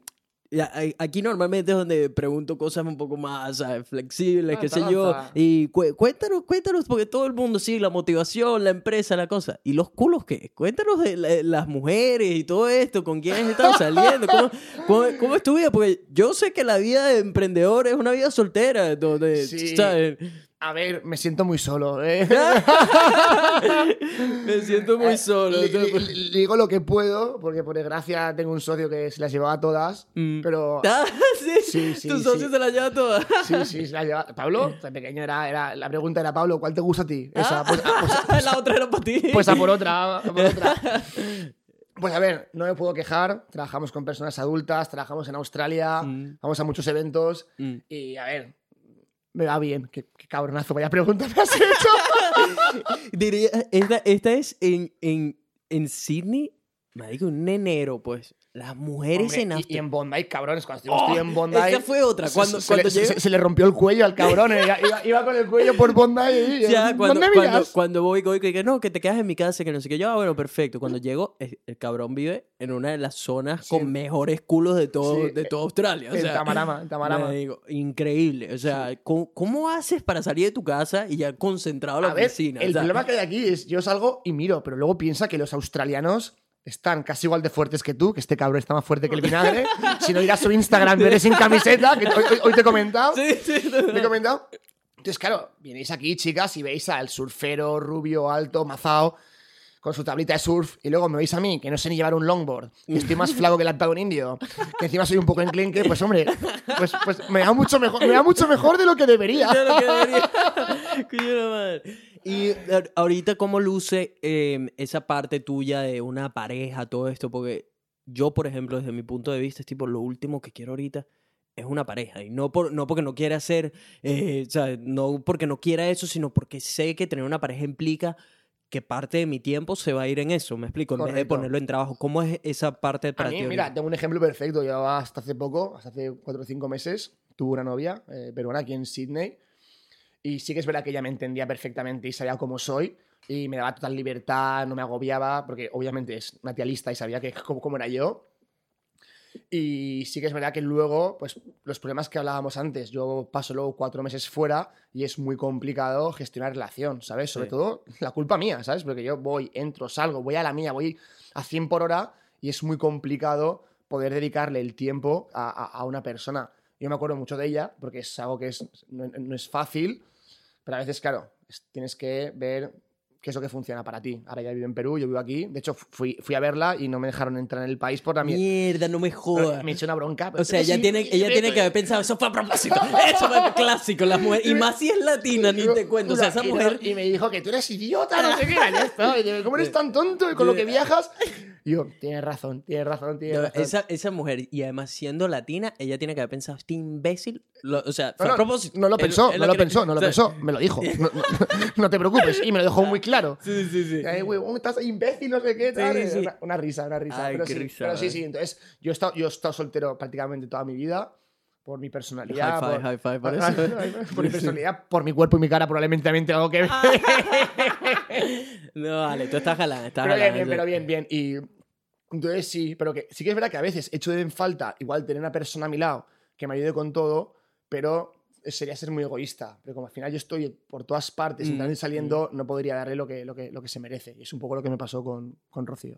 Aquí normalmente es donde pregunto cosas un poco más ¿sabes? flexibles, Ah, qué sé yo. Y cu- cuéntanos, cuéntanos, porque todo el mundo sí, la motivación, la empresa, la cosa. ¿Y los culos qué? Cuéntanos de la- las mujeres y todo esto, con quiénes están saliendo, cómo, cómo, cómo es tu vida, porque yo sé que la vida de emprendedor es una vida soltera, donde, Sí. ¿sabes? A ver, me siento muy solo. ¿eh? Me siento muy solo. Le, le- le digo lo que puedo, porque por desgracia tengo un socio que se las llevaba todas, Mm. pero Ah, sí, Sí, sí, tu sí. socio se la lleva toda. sí, sí, se las llevaba. Pablo, de pequeño era, era, la pregunta era, Pablo, ¿cuál te gusta a ti? Esa, Ah, pues, ah, pues- la otra era para ti. Pues a por otra, a por otra. Pues a ver, no me puedo quejar. Trabajamos con personas adultas, trabajamos en Australia, Mm. vamos a muchos eventos Mm. y a ver, me va bien. Qué, cabronazo, vaya pregunta me has hecho. Diría, esta, esta es en, en en Sydney, me digo, un enero, pues, las mujeres Hombre, en y- y, After- en Bondi, cabrones, cuando ¡Oh! estuve en Bondi... Esa fue otra. se- Cuando, se, cuando le, se- se- se le rompió el cuello al cabrón. eh, Iba, iba- con el cuello por Bondi y... Ya, cuando, ¿Dónde cuando, miras? cuando voy, voy, que no, que te quedas en mi casa, que no sé qué. Yo, ah, bueno, perfecto. Cuando llego, el, cabrón vive en una de las zonas Sí. con mejores culos de todo, Sí, de toda Australia. O en sea, Tamarama, en Tamarama. me digo, increíble. O sea, ¿cómo, cómo haces para salir de tu casa y ya concentrado en la A ver, el O sea, problema que hay aquí es, yo salgo y miro, pero luego piensa que los australianos están casi igual de fuertes que tú, que este cabrón está más fuerte que el vinagre. si no irás a su Instagram, veré sin camiseta, que hoy, hoy- te he comentado. Sí, sí, Te he comentado. Entonces, claro, vienes aquí, chicas, y veis al surfero rubio, alto, mazao, con su tablita de surf, y luego me veis a mí, que no sé ni llevar un longboard, que estoy más flaco que el un indio, que encima soy un poco enclenque, pues hombre, pues, pues me, da mucho mejor, me da mucho mejor de lo que debería. Ya lo que debería. Y a- ahorita, ¿cómo luce eh, esa parte tuya de una pareja, todo esto? Porque yo, por ejemplo, desde mi punto de vista, es tipo, lo último que quiero ahorita es una pareja. Y no, por, no porque no quiera hacer, eh, o sea, no porque no quiera eso, sino porque sé que tener una pareja implica que parte de mi tiempo se va a ir en eso, me explico, en vez de Correcto. ponerlo en trabajo. ¿Cómo es esa parte A para mí, ti? mira, tengo un ejemplo perfecto. Yo hasta hace poco, hasta hace cuatro o cinco meses, tuve una novia eh, peruana aquí en Sydney. Y sí que es verdad que ella me entendía perfectamente y sabía cómo soy. Y me daba total libertad, no me agobiaba, porque obviamente es una tía lista y sabía que, cómo, cómo era yo. Y sí que es verdad que luego, pues los problemas que hablábamos antes, yo paso luego cuatro meses fuera y es muy complicado gestionar relación, ¿sabes? Sobre Sí. todo la culpa mía, ¿sabes? Porque yo voy, entro, salgo, voy a la mía, voy a 100 por hora y es muy complicado poder dedicarle el tiempo a, a- a una persona. Yo me acuerdo mucho de ella porque es algo que es, no, no es fácil, pero a veces, claro, es- tienes que ver qué es lo que funciona para ti. Ahora ya vivo en Perú, yo vivo aquí. De hecho, fui, fui a verla y no me dejaron entrar en el país por la mierda. Mierda, no me jodas. Me echó una bronca. O sea, ella sí, tiene, ella tiene que haber pensado, eso fue a propósito. Eso fue clásico, las mujeres. Y más si es latina, ni te cuento. O sea, esa mujer. Y me dijo que tú eres idiota, no sé qué. ¿Cómo eres tan tonto y con lo que viajas? Y yo, tienes razón, tienes razón, tienes No, razón. esa, esa mujer, y además siendo latina, ella tiene que haber pensado, este imbécil. lo- o sea, fue No, a no, propósito. no lo pensó, él no lo quería- pensó, no lo pensó. Me lo dijo. No, no- no te preocupes. Y me lo dejó muy claro. Sí, sí, sí. Ay, huevón, estás imbécil, no sé qué. tal. Sí, sí. Una, una risa, una risa. Ay, pero qué sí, risa, pero sí, sí. Entonces, yo he, estado, yo he estado soltero prácticamente toda mi vida por mi personalidad. High five, por, high five, por eso. por mi personalidad, por mi cuerpo y mi cara, probablemente también tengo que ver. No, vale, tú estás jalando, estás pero bien, jalando. bien, pero bien, bien. Y entonces sí, pero que sí que es verdad que a veces echo de en falta igual tener una persona a mi lado que me ayude con todo, pero sería ser muy egoísta. Pero como al final yo estoy por todas partes, Mm, entrando y saliendo, no podría darle lo que, lo, que, lo que se merece. Y es un poco lo que me pasó con, con Rocío.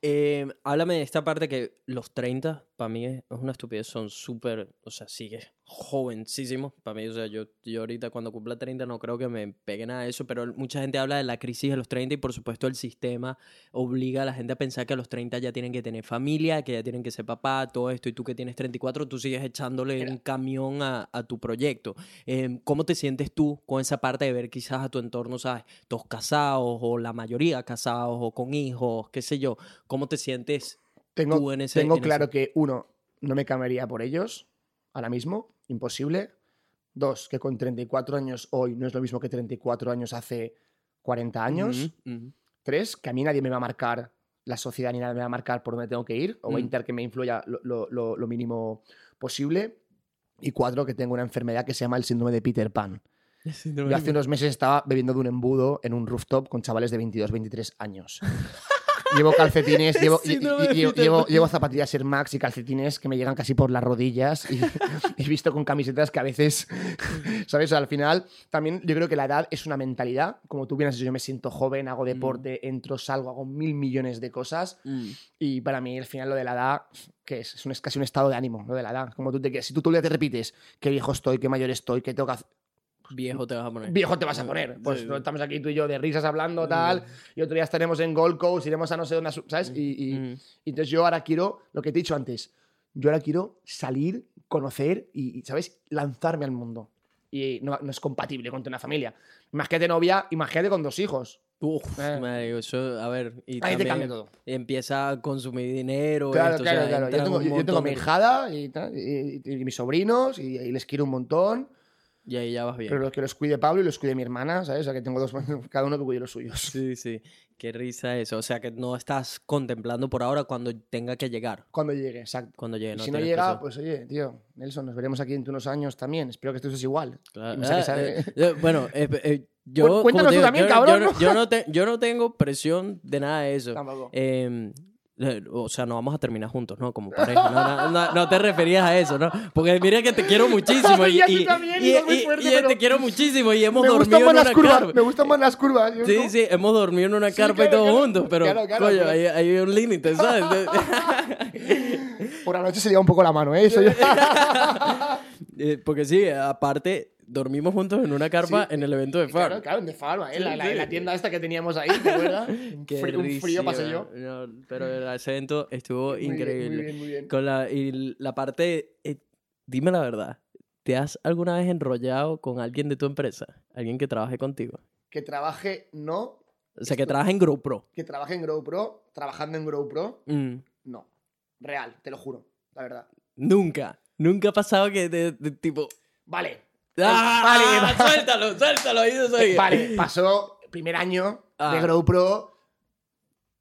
Eh, háblame de esta parte que los 30, para mí es una estupidez, son súper, o sea, sigue jovencísimo. Para mí, o sea, yo, yo ahorita cuando cumpla 30 no creo que me pegue nada de eso, pero mucha gente habla de la crisis de los 30 y por supuesto el sistema obliga a la gente a pensar que a los 30 ya tienen que tener familia, que ya tienen que ser papá, todo esto, y tú que tienes 34, tú sigues echándole Mira. un camión a, a tu proyecto. Eh, ¿Cómo te sientes tú con esa parte de ver quizás a tu entorno, sabes, todos casados o la mayoría casados o con hijos, qué sé yo? ¿Cómo te sientes Tengo, tú en ese- tengo en claro ese- que, uno, no me cambiaría por ellos ahora mismo, imposible. Dos, que con 34 años hoy no es lo mismo que 34 años hace 40 años. Tres, que a mí nadie me va a marcar, la sociedad ni nadie me va a marcar por dónde tengo que ir, o voy a Mm. intentar que me influya lo, lo- lo- lo mínimo posible. Y cuatro, que tengo una enfermedad que se llama el síndrome de Peter Pan. Yo hace unos meses estaba bebiendo de un embudo en un rooftop con chavales de 22, 23 años. Llevo calcetines, llevo, de llevo, llevo- zapatillas Air Max y calcetines que me llegan casi por las rodillas y, y visto con camisetas que a veces, ¿sabes? Al final, también yo creo que la edad es una mentalidad. Como tú bien has dicho, yo me siento joven, hago deporte, entro, salgo, hago mil millones de cosas Mm. y para mí al final lo de la edad, ¿qué es? Es, un, es casi un estado de ánimo, lo de la edad. Como tú te. Si tú todo el día te repites qué viejo estoy, qué mayor estoy, qué tengo que hacer, Viejo te vas a poner. viejo te vas a poner. Pues Sí, estamos aquí tú y yo de risas hablando, tal, y otro día estaremos en Gold Coast, iremos a no sé dónde, ¿sabes? Y, y- Mm. y entonces yo ahora quiero, lo que te he dicho antes, yo ahora quiero salir, conocer y, y, ¿sabes? Lanzarme al mundo. Y no, no es compatible con tener una familia. Imagínate novia, imagínate con dos hijos. Uf, Eh. eso, a ver, y Ahí te cambia todo. empieza a consumir dinero. Claro, esto, o claro, sea, claro. Yo tengo, yo tengo mi hijada y, tal, y- y mis sobrinos y, y les quiero un montón. Y ahí ya vas bien. Pero los que los cuide Pablo y los cuide mi hermana, ¿sabes? O sea, que tengo dos, cada uno que cuide los suyos. Sí, sí. Qué risa eso. O sea que no estás contemplando por ahora cuando tenga que llegar. Cuando llegue, exacto. Cuando llegue. No si no llega, presión. pues oye, tío, Nelson, nos veremos aquí en unos años también. Espero que esto es igual. Claro. Ah, eh, eh, bueno, eh, yo. Cu- cuéntanos tú también, yo, cabrón, Yo, no- ¿no? yo no te- yo no tengo presión de nada de eso. Tampoco. Eh, o sea, no vamos a terminar juntos, ¿no? Como pareja. No, no, no- no te referías a eso, ¿no? Porque mira que te quiero muchísimo. Y, y- también, y- y- fuerte, te quiero muchísimo. Y hemos me dormido en una curvas. carpa. Me gustan más las curvas. yo Sí, no- sí, hemos dormido en una Sí, carpa y todos claro. juntos, pero Claro, claro, coño, hay, hay un límite, ¿sabes? Por la noche se lleva un poco la mano, ¿eh? Eso yo- Eh, Porque sí, aparte, dormimos juntos en una carpa Sí. en el evento de FAR. Claro, claro, en The Farm, ¿eh? Sí, la, la- sí. la tienda esta que teníamos ahí, ¿te acuerdas? Un Qué frío, un frío pasé yo. No, pero ese evento estuvo Muy bien, increíble. Muy bien, muy bien. Con la, y la parte, eh, dime la verdad, ¿te has alguna vez enrollado con alguien de tu empresa? Alguien que trabaje contigo. Que trabaje, no. O sea, que trabaje en GoPro. Que trabaje en GrowPro, trabajando en GrowPro, Mm, no. Real, te lo juro, la verdad. Nunca. Nunca ha pasado que de, de tipo... Vale. ¡Ah! vale. Suéltalo, suéltalo. Ahí no soy. Eh, Vale, pasó primer año Ah. de GrowPro,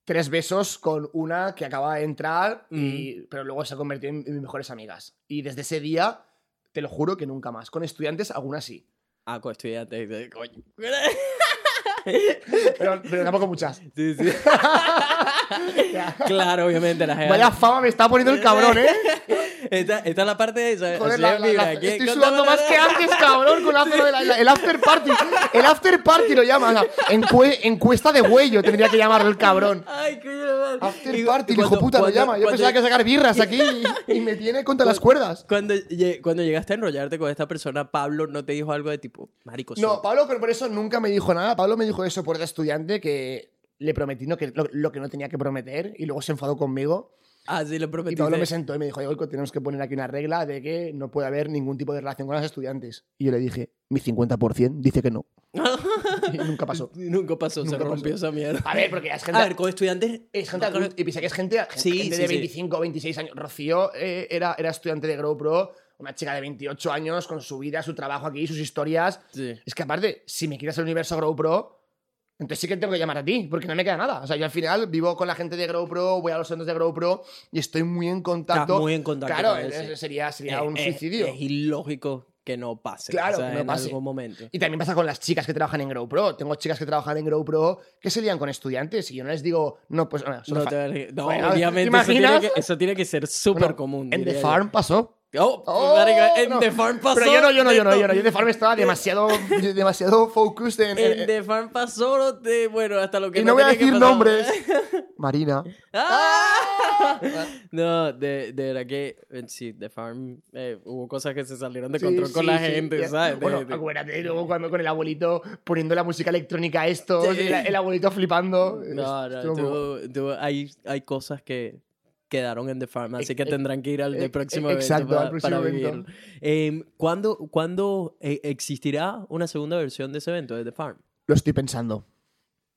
tres besos con una que acaba de entrar, y, pero luego se ha convertido en, en mis mejores amigas. Y desde ese día, te lo juro que nunca más. Con estudiantes, algunas sí. Ah, con estudiantes. de- Coño. Pero, pero tampoco muchas. Sí, sí. claro, obviamente. La Vaya fama me está poniendo el cabrón, ¿eh? Esta, esta es la parte de esa. Joder, la- es, la- mira, la- aquí- estoy sudando la- más que antes, cabrón, con la la- la- el after party. El after party lo llama. o sea, encue- encuesta de huello tendría que llamarlo el cabrón. Ay, qué. After Y- party, hijo cuando- puta lo llama. Yo cuando- pensaba que sacar birras aquí y, y me tiene contra las cuerdas. Cuando, cuando llegaste a enrollarte con esta persona, Pablo no te dijo algo de tipo, marico, No, suelta". Pablo por eso nunca me dijo nada. Pablo me dijo eso por de estudiante que le prometí no, que, lo, lo que no tenía que prometer y luego se enfadó conmigo. Ah, sí, le Y prometiste. Pablo me sentó y me dijo, Goico, tenemos que poner aquí una regla de que no puede haber ningún tipo de relación con los estudiantes. Y yo le dije, mi 50% dice que no. y nunca pasó. Y Nunca pasó, se Nunca rompió pasó. esa mierda. A ver, porque es gente... A ver, con estudiantes. Es gente no adulta, y piensa que es gente, Sí, gente sí, de sí. 25 o 26 años. Rocío eh, era, era estudiante de GrowPro, una chica de 28 años con su vida, su trabajo aquí, sus historias. Sí. Es que aparte, si me quieres el universo GrowPro, entonces sí que tengo que llamar a ti, porque no me queda nada. O sea, yo al final vivo con la gente de GrowPro, voy a los eventos de GrowPro y estoy muy en contacto. Estás muy en contacto Claro, con él, eh, sí. sería, sería Eh, un eh, suicidio. Es ilógico que no pase. Claro, o sea, que no en pase. algún momento. Y también pasa con las chicas que trabajan en GrowPro. Tengo chicas que trabajan en GrowPro que se lían con estudiantes y yo no les digo, no, pues No, te- no, Bueno, obviamente ¿te eso tiene, que, eso tiene que ser súper Bueno, común. En The. Farm pasó. Oh, Oh, en no. The Farm pasó. Pero yo no, yo no, yo no, yo no. Yo de Farm estaba demasiado, demasiado focused en. en- En The Farm pasó, de, bueno, hasta lo que y no voy a decir nombres. Marina. ¡Ah! No, de, de verdad que eh, sí, The Farm eh, hubo cosas que se salieron de Sí, control con la sí. gente. ¿sabes? Bueno, de- acuérdate, luego cuando con el abuelito poniendo la música electrónica a esto, el, el abuelito flipando. No, no, tuvo- hay, hay cosas que quedaron en The Farm, así que tendrán que ir al próximo evento exacto, para, al próximo para evento. Em, ¿Cuándo, cuándo, eh, existirá una segunda versión de ese evento, de The Farm? Lo estoy pensando.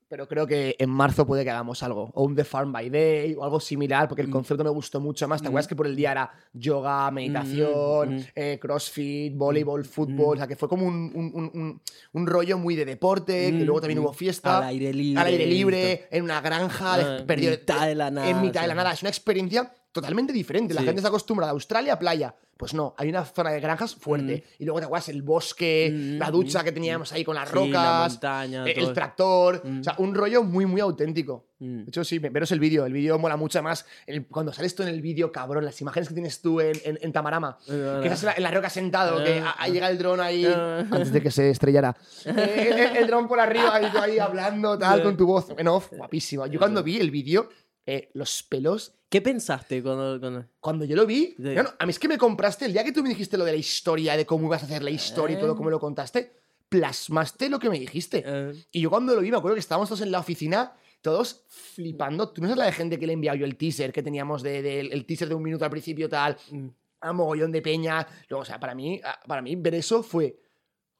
Pero creo que en marzo puede que hagamos algo. O un The Farm by Day o algo similar, porque el Mm. concepto me gustó mucho más. ¿Te Mm. acuerdas que por el día era yoga, meditación, Mm, mm. eh, crossfit, voleibol, fútbol? O sea, que fue como un, un- un- un- rollo muy de deporte, que Mm, luego también mm. hubo fiesta. Al aire libre. al aire libre, en una granja, Ah, perdido- mitad de la nada, En mitad de la nada. Es una experiencia totalmente diferente. La Sí. gente está acostumbrada a Australia, playa. Pues no, hay una zona de granjas fuerte. Y luego te acuerdas el bosque, Mm, la ducha mm, que teníamos ahí con las Sí, la rocas, montaña, eh, todo el tractor. Mm. O sea, un rollo muy, muy auténtico. Mm. De hecho, sí, ve- veros el vídeo. El vídeo mola mucho más. cuando sales tú en el vídeo, cabrón, las imágenes que tienes tú en, en- en Tamarama. Que estás en la, en la roca sentado, que Ah. a- llega el dron ahí. Ah. Antes de que se estrellara. Eh, el, el dron por arriba y tú ahí hablando, tal, con tu voz en off. Guapísimo. Yo cuando vi el vídeo, eh, los pelos ¿Qué pensaste cuando...? cuando- cuando yo lo vi, Sí. no, no, a mí es que me compraste, el día que tú me dijiste lo de la historia, de cómo ibas a hacer la historia y todo, Eh. cómo lo contaste, plasmaste lo que me dijiste. eh, Y yo cuando lo vi, me acuerdo que estábamos todos en la oficina, todos flipando. Tú no sabes la de gente que le he enviado yo el teaser que teníamos de, de- el teaser de un minuto al principio, tal, mm. a mogollón de peña. Luego, o sea, para mí, para mí ver eso fue,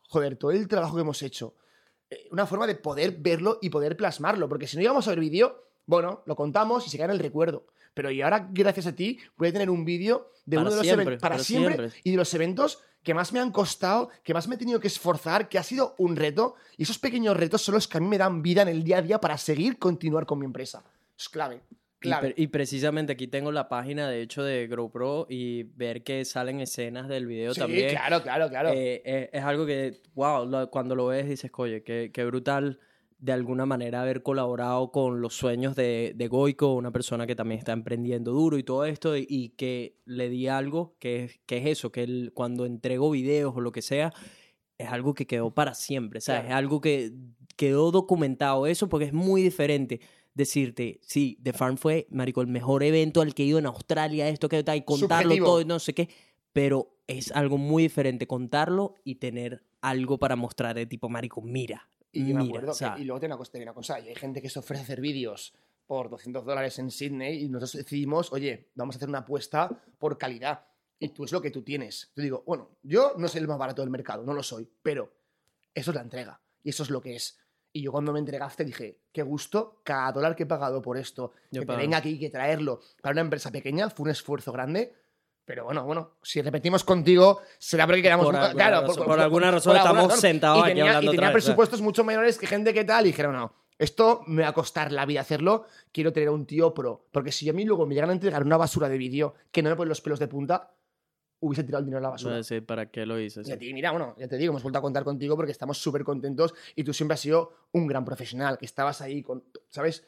joder, todo el trabajo que hemos hecho. Eh, Una forma de poder verlo y poder plasmarlo, porque si no llegamos a ver vídeo, bueno, lo contamos y se queda en el recuerdo. Pero y ahora, gracias a ti, voy a tener un vídeo de Para uno de los eventos para para siempre, siempre. y de los eventos que más me han costado, que más me he tenido que esforzar, que ha sido un reto. Y esos pequeños retos son los que a mí me dan vida en el día a día para seguir, continuar con mi empresa. Es clave. Y, Clave. y precisamente aquí tengo la página, de hecho, de GoPro y ver que salen escenas del video Sí, también. claro, claro, claro. Eh, eh, es algo que, wow, lo- cuando lo ves dices, oye, qué, qué brutal de alguna manera haber colaborado con los sueños de, de Goico, una persona que también está emprendiendo duro y todo esto, y, y que le di algo que es, que es eso, que él, cuando entrego videos o lo que sea, es algo que quedó para siempre, ¿sabes? Claro. Es algo que quedó documentado eso porque es muy diferente decirte, sí, The Farm fue, marico, el mejor evento al que he ido en Australia, esto que tal, y contarlo Subjetivo. todo y no sé qué, pero es algo muy diferente contarlo y tener algo para mostrar de tipo, marico, mira, Y yo me mira, acuerdo que- ¿sabes? y luego tiene una cosa, tiene una cosa, y hay gente que se ofrece a hacer vídeos por 200 dólares en Sydney y nosotros decidimos, oye, vamos a hacer una apuesta por calidad. Y tú es lo que tú tienes. Yo digo, bueno, yo no soy el más barato del mercado, no lo soy, pero eso es la entrega. Y eso es lo que es. Y yo cuando me entregaste dije, qué gusto, cada dólar que he pagado por esto, Yo que te venga aquí y que traerlo para una empresa pequeña fue un esfuerzo grande. Pero bueno, bueno, si repetimos contigo, será porque queramos... Por un- alguna claro, razón- por alguna razón alguna estamos sentados y aquí tenía, hablando Y otra tenía vez, ¿sabes? presupuestos mucho menores que gente que tal, y dijeron, no, esto me va a costar la vida hacerlo, quiero tener un tío pro. Porque si a mí luego me llegan a entregar una basura de vídeo que no me pone los pelos de punta, hubiese tirado el dinero a la No basura. sé para qué lo hice. Y sí. a ti, mira, bueno, ya te digo, hemos vuelto a contar contigo porque estamos súper contentos y tú siempre has sido un gran profesional, que estabas ahí con, ¿sabes?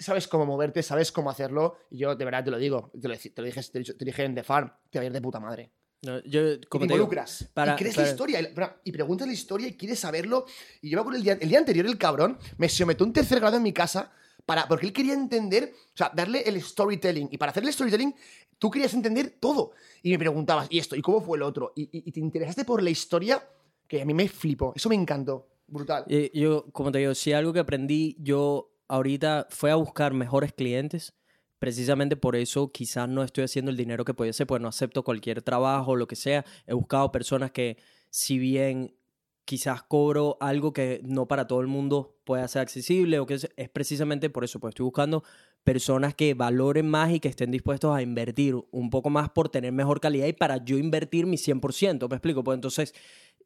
Sabes cómo moverte, sabes cómo hacerlo y yo de verdad te lo digo, te lo, dije- te lo dije, te te dije en The Farm, te va a ir de puta madre. No, yo, como te te digo, involucras. para- y crees para- la historia. y- preguntas la historia y quieres saberlo. Y yo me acuerdo el día, el día anterior, el cabrón me sometió un tercer grado en mi casa para, porque él quería entender, o sea, darle el storytelling. Y para hacer el storytelling, tú querías entender todo. Y me preguntabas, ¿y esto? ¿Y cómo fue el otro? Y, y- y te interesaste por la historia que a mí me flipó. Eso me encantó. Brutal. Y yo, como te digo, si algo que aprendí yo ahorita fue a buscar mejores clientes. Precisamente por eso quizás no estoy haciendo el dinero que hacer, pues no acepto cualquier trabajo, lo que sea. He buscado personas que, si bien quizás cobro algo que no para todo el mundo pueda ser accesible, o que es, es precisamente por eso, pues estoy buscando personas que valoren más y que estén dispuestos a invertir un poco más por tener mejor calidad y para yo invertir mi 100%, ¿me explico? Pues entonces,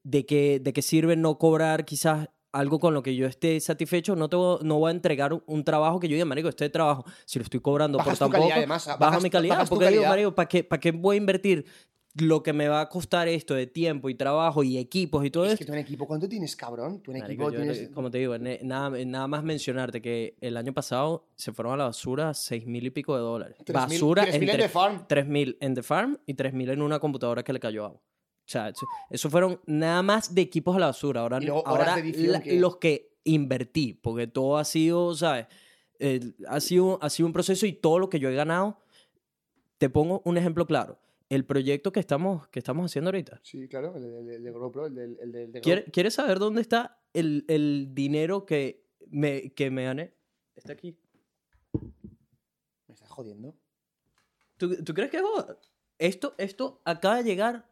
¿de qué, de qué sirve no cobrar quizás algo con lo que yo esté satisfecho? No, te voy- no voy a entregar un, un trabajo que yo diga, marico, este trabajo, si lo estoy cobrando Bajas por tu tan calidad, poco, además, baja bajas- mi calidad. bajas tu Porque digo, calidad. marico, ¿para qué, ¿para qué voy a invertir lo que me va a costar esto de tiempo y trabajo y equipos y todo Es eso? que tú en equipo, ¿cuánto tienes, cabrón? Tú en Marico, equipo yo, tienes... como te digo, nada, nada más mencionarte que el año pasado se fueron a la basura seis mil y pico de dólares. 3.000 basura 3.000 en entre The Farm. 3.000 en The Farm y 3.000 en una computadora que le cayó agua. Sea, eso, eso fueron nada más de equipos a la basura. Ahora, luego ahora la- que- los que invertí, porque todo ha sido, ¿sabes? El- ha, sido, ha sido un proceso y todo lo que yo he ganado. Te pongo un ejemplo claro. El proyecto que estamos, que estamos haciendo ahorita. Sí, claro, el de, el el de GoPro, el el de, de ¿Quiere- ¿Quieres saber dónde está el, el dinero que me, que me gané? Está aquí. ¿Me estás jodiendo? ¿Tú, tú crees que es? Esto, esto acaba de llegar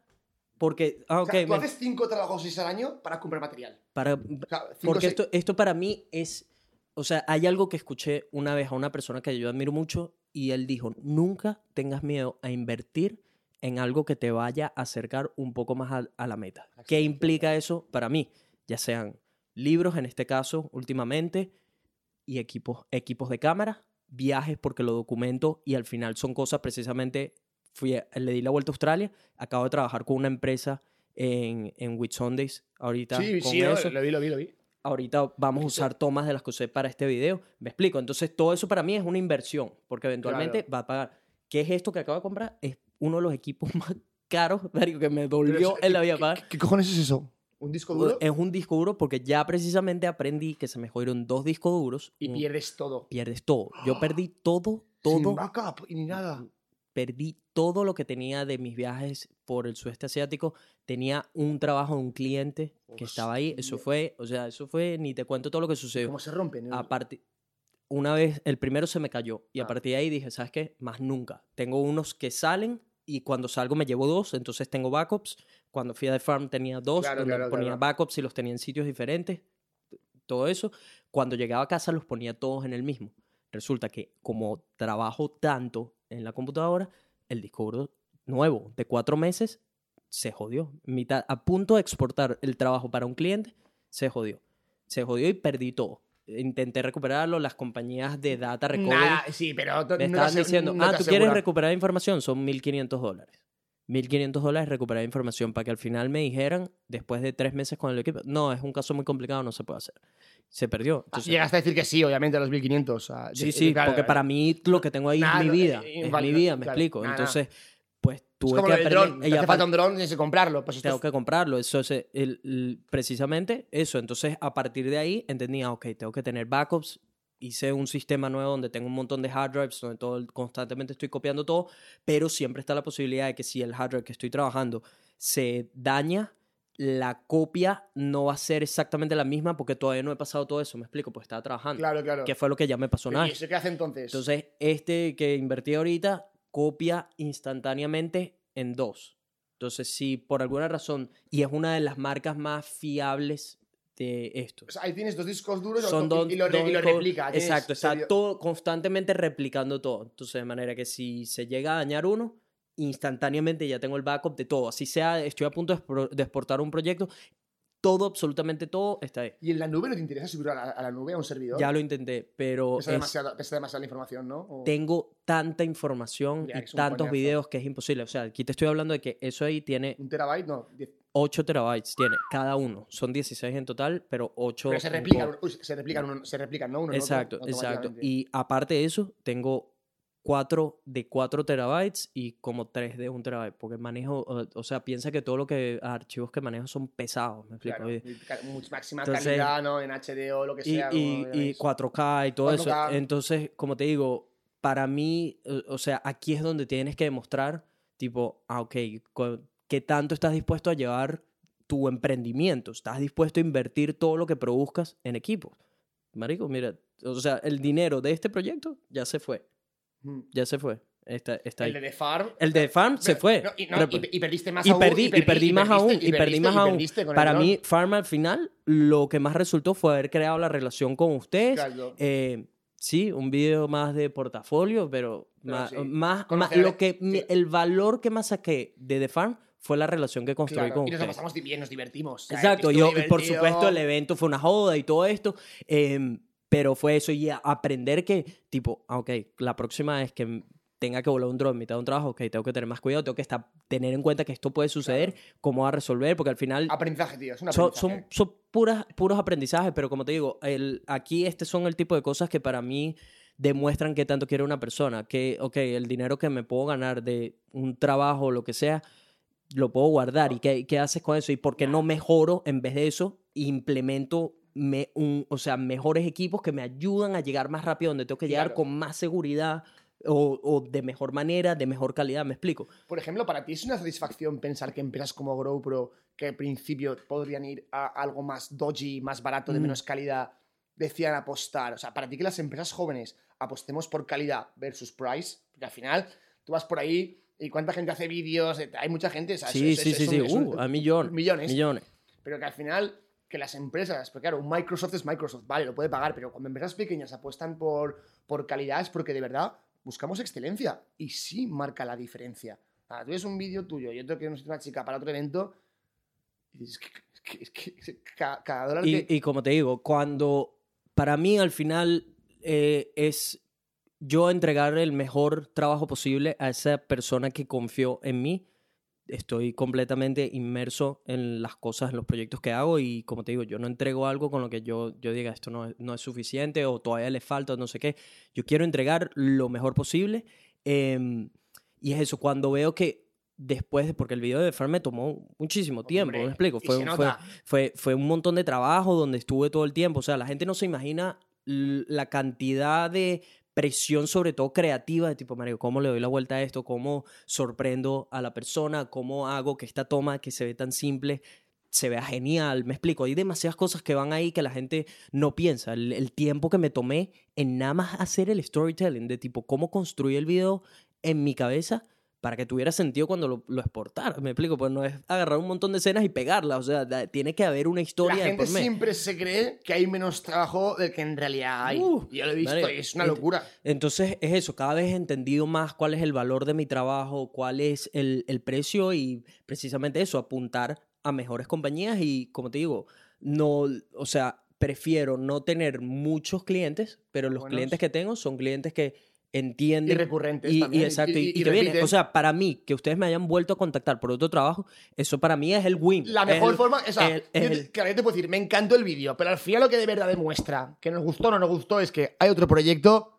porque... Ah, O ok. sea, tú me- haces cinco trabajos al año para comprar material. para, O sea, cinco, porque seis- esto, esto para mí es... O sea, hay algo que escuché una vez a una persona que yo admiro mucho y él dijo, nunca tengas miedo a invertir en algo que te vaya a acercar un poco más a, a la meta. ¿Qué implica eso para mí? Ya sean libros, en este caso, últimamente, y equipos, equipos de cámara, viajes porque lo documento y al final son cosas precisamente, fui a- le di la vuelta a Australia, acabo de trabajar con una empresa en, en Whitsundays ahorita Sí, con sí, eso lo vi, lo vi, lo vi. ahorita vamos a usar tomas de las que usé para este video. Me explico. Entonces, todo eso para mí es una inversión, porque eventualmente va a pagar. ¿Qué es esto que acabo de comprar? Es uno de los equipos más caros, que me dolió en la ¿qué- vida qué- pagar. ¿Qué, cojones es eso? ¿Un disco duro? Es un disco duro porque ya precisamente aprendí que se me jodieron dos discos duros. y pierdes todo. pierdes todo. Yo perdí todo, Sin todo. backup y ni nada. Perdí todo lo que tenía de mis viajes por el sudeste asiático. Tenía un trabajo de un cliente que estaba ahí. Eso fue, o sea, eso fue, ni te cuento todo lo que sucedió. ¿Cómo se rompen? Aparte, una vez, el primero se me cayó y a Ah. partir de ahí dije, ¿sabes qué? Más nunca. Tengo unos que salen y cuando salgo me llevo dos, entonces tengo backups. Cuando fui a The Farm tenía dos, Claro, ponía claro. backups y los tenía en sitios diferentes, todo eso. Cuando llegaba a casa los ponía todos en el mismo. Resulta que como trabajo tanto en la computadora, el disco duro nuevo de cuatro meses se jodió. Mitad, a punto de exportar el trabajo para un cliente, se jodió. Se jodió y perdí todo. Intenté recuperarlo, las compañías de data recovery Nada, sí, pero me no estaban diciendo, no ah, tú quieres recuperar información, son 1.500 dólares. 1.500 dólares recuperar información para que al final me dijeran, después de tres meses con el equipo, no, es un caso muy complicado, no se puede hacer. Se perdió. Ah, Entonces, Llegaste a decir que sí, obviamente, a los 1500. o sea, sí, sí, claro, porque para mí lo que tengo ahí Nada, es mi vida, eh, es mi vida, me claro, explico. nada, Entonces, pues Es tuve como que aprender. y hace falta un dron, tienes que comprarlo. Pues tengo es- que comprarlo. Eso es el- el- precisamente eso. Entonces, a partir de ahí, entendía, ok, tengo que tener backups. Hice un sistema nuevo donde tengo un montón de hard drives, donde todo, constantemente estoy copiando todo, pero siempre está la posibilidad de que si el hard drive que estoy trabajando se daña, la copia no va a ser exactamente la misma porque todavía no he pasado todo eso. Me explico, pues estaba trabajando. Claro, claro. Que fue lo que ya me pasó una ¿Y eso qué hace entonces? Entonces, este que invertí ahorita copia instantáneamente en dos. Entonces, si por alguna razón, y es una de las marcas más fiables de esto. O sea, ahí tienes dos discos duros Son y, dos, y lo, dos y lo replica. Exacto, está serio- todo constantemente replicando todo. Entonces, de manera que si se llega a dañar uno, instantáneamente ya tengo el backup de todo. Así sea, estoy a punto de exportar un proyecto, todo, absolutamente todo está ahí. ¿Y en la nube no te interesa subirlo a la, a la nube, a un servidor? Ya lo intenté, pero pesa, es- demasiado, pesa demasiado la información, ¿no? O- tengo tanta información Ya, y tantos coñazo. videos que es imposible. O sea, aquí te estoy hablando de que eso ahí tiene ¿Un terabyte? No. diez- 8 terabytes, tiene cada uno. Son 16 en total, pero 8 Pero se replican, uy, se replican, uno- se replican, ¿no? Uno en otro, Exacto, exacto. Y aparte de eso, tengo 4 de 4 terabytes y como 3 de 1 terabyte, porque manejo, o, sea, piensa que todo lo que archivos que manejo son pesados, ¿me explico? Claro, máxima Entonces- calidad, ¿no? En HD o lo que sea. y- y veáis. 4K y todo 4K. eso. Entonces, como te digo, para mí, o sea, aquí es donde tienes que demostrar, tipo, ah, ok, ¿qué tanto estás dispuesto a llevar tu emprendimiento? ¿Estás dispuesto a invertir todo lo que produzcas en equipos? Marico, mira, o sea, el dinero de este proyecto ya se fue, Mm. ya se fue. Está, está ahí. El de The Farm. El de Farm se Pero- fue. no, y, no, y- y perdiste más y aún. perdí, y perdí más aún, y perdí más aún. Para mí, Farm al final, lo que más resultó fue haber creado la relación con ustedes. Claro. Eh, sí, un video más de portafolio, pero, Pero más, sí. más, más lo que sí. el valor que más saqué de The Farm fue la relación que construí Claro, con y nos ustedes. pasamos bien, nos divertimos. o sea, Exacto, yo, por divertido. supuesto, el evento fue una joda y todo esto, em, pero fue eso y aprender que, tipo, ah, ok, la próxima vez que tenga que volar un drone en mitad de un trabajo, ok, tengo que tener más cuidado, tengo que estar, tener en cuenta que esto puede suceder, cómo va a resolver, porque al final Aprendizaje, tío. Es un son, aprendizaje. son, son puras, puros aprendizajes, pero como te digo, el, aquí este son el tipo de cosas que para mí demuestran qué tanto quiere una persona. Que, ok, el dinero que me puedo ganar de un trabajo o lo que sea, lo puedo guardar. ¿Y qué, qué haces con eso? ¿Y por qué no mejoro en vez de eso? Implemento me, un, o sea, mejores equipos que me ayudan a llegar más rápido donde tengo que llegar Claro. con más seguridad o, o de mejor manera, de mejor calidad. ¿Me explico? Por ejemplo, para ti es una satisfacción pensar que empresas como GoPro, que al principio podrían ir a algo más dodgy, más barato, de Mm. menos calidad, decían apostar. O sea, para ti que las empresas jóvenes apostemos por calidad versus price, porque al final tú vas por ahí y cuánta gente hace vídeos, eh, hay mucha gente, sea, Sí, eso- sí, eso- sí, es sí. un- es un- Uh, a millones. millones. Millones. pero que al final que las empresas, porque claro, Microsoft es Microsoft, vale, lo puede pagar, pero cuando empresas pequeñas apuestan por, por calidad es porque de verdad buscamos excelencia y sí marca la diferencia. Tú ves un vídeo tuyo y otro que nos una chica para otro evento y dices, es que, es que- es que cada, cada dólar Y, que... y como te digo, cuando para mí al final eh, es yo entregar el mejor trabajo posible a esa persona que confió en mí, estoy completamente inmerso en las cosas, en los proyectos que hago y como te digo, yo no entrego algo con lo que yo, yo diga esto no, es- no es suficiente o todavía le falta no sé qué. Yo quiero entregar lo mejor posible em, y es eso, cuando veo que después, de- porque el video de Farm me tomó muchísimo tiempo, Hombre, me explico, fue, fue, fue, fue un montón de trabajo donde estuve todo el tiempo. O sea, la gente no se imagina la cantidad de presión, sobre todo creativa, de tipo, Mario, ¿cómo le doy la vuelta a esto? ¿Cómo sorprendo a la persona? ¿Cómo hago que esta toma que se ve tan simple se vea genial? Me explico, hay demasiadas cosas que van ahí que la gente no piensa. El, el tiempo que me tomé en nada más hacer el storytelling, de tipo, cómo construir el video en mi cabeza para que tuviera sentido cuando lo, lo exportara. Me explico, pues no es agarrar un montón de escenas y pegarlas, o sea, da- tiene que haber una historia La gente siempre se cree que hay menos trabajo del que en realidad hay. Uh, Yo lo he visto y es una locura. Entonces es eso, cada vez he entendido más cuál es el valor de mi trabajo, cuál es el, el precio y precisamente eso, apuntar a mejores compañías y como te digo, no, o sea, prefiero no tener muchos clientes, pero los Buenos. clientes que tengo son clientes que entienden Y recurrentes y, y también. exacto, y, y- y que repiten. O sea, para mí, que ustedes me hayan vuelto a contactar por otro trabajo, eso para mí es el win. La mejor el- forma, o sea, el- yo te- claro, yo te puedo decir, me encantó el vídeo, pero al final lo que de verdad demuestra que nos gustó o no nos gustó es que hay otro proyecto,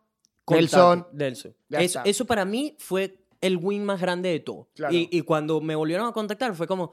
Nelson, Nelson. Eso, eso para mí fue el win más grande de todo. Claro. Y, y cuando me volvieron a contactar fue como,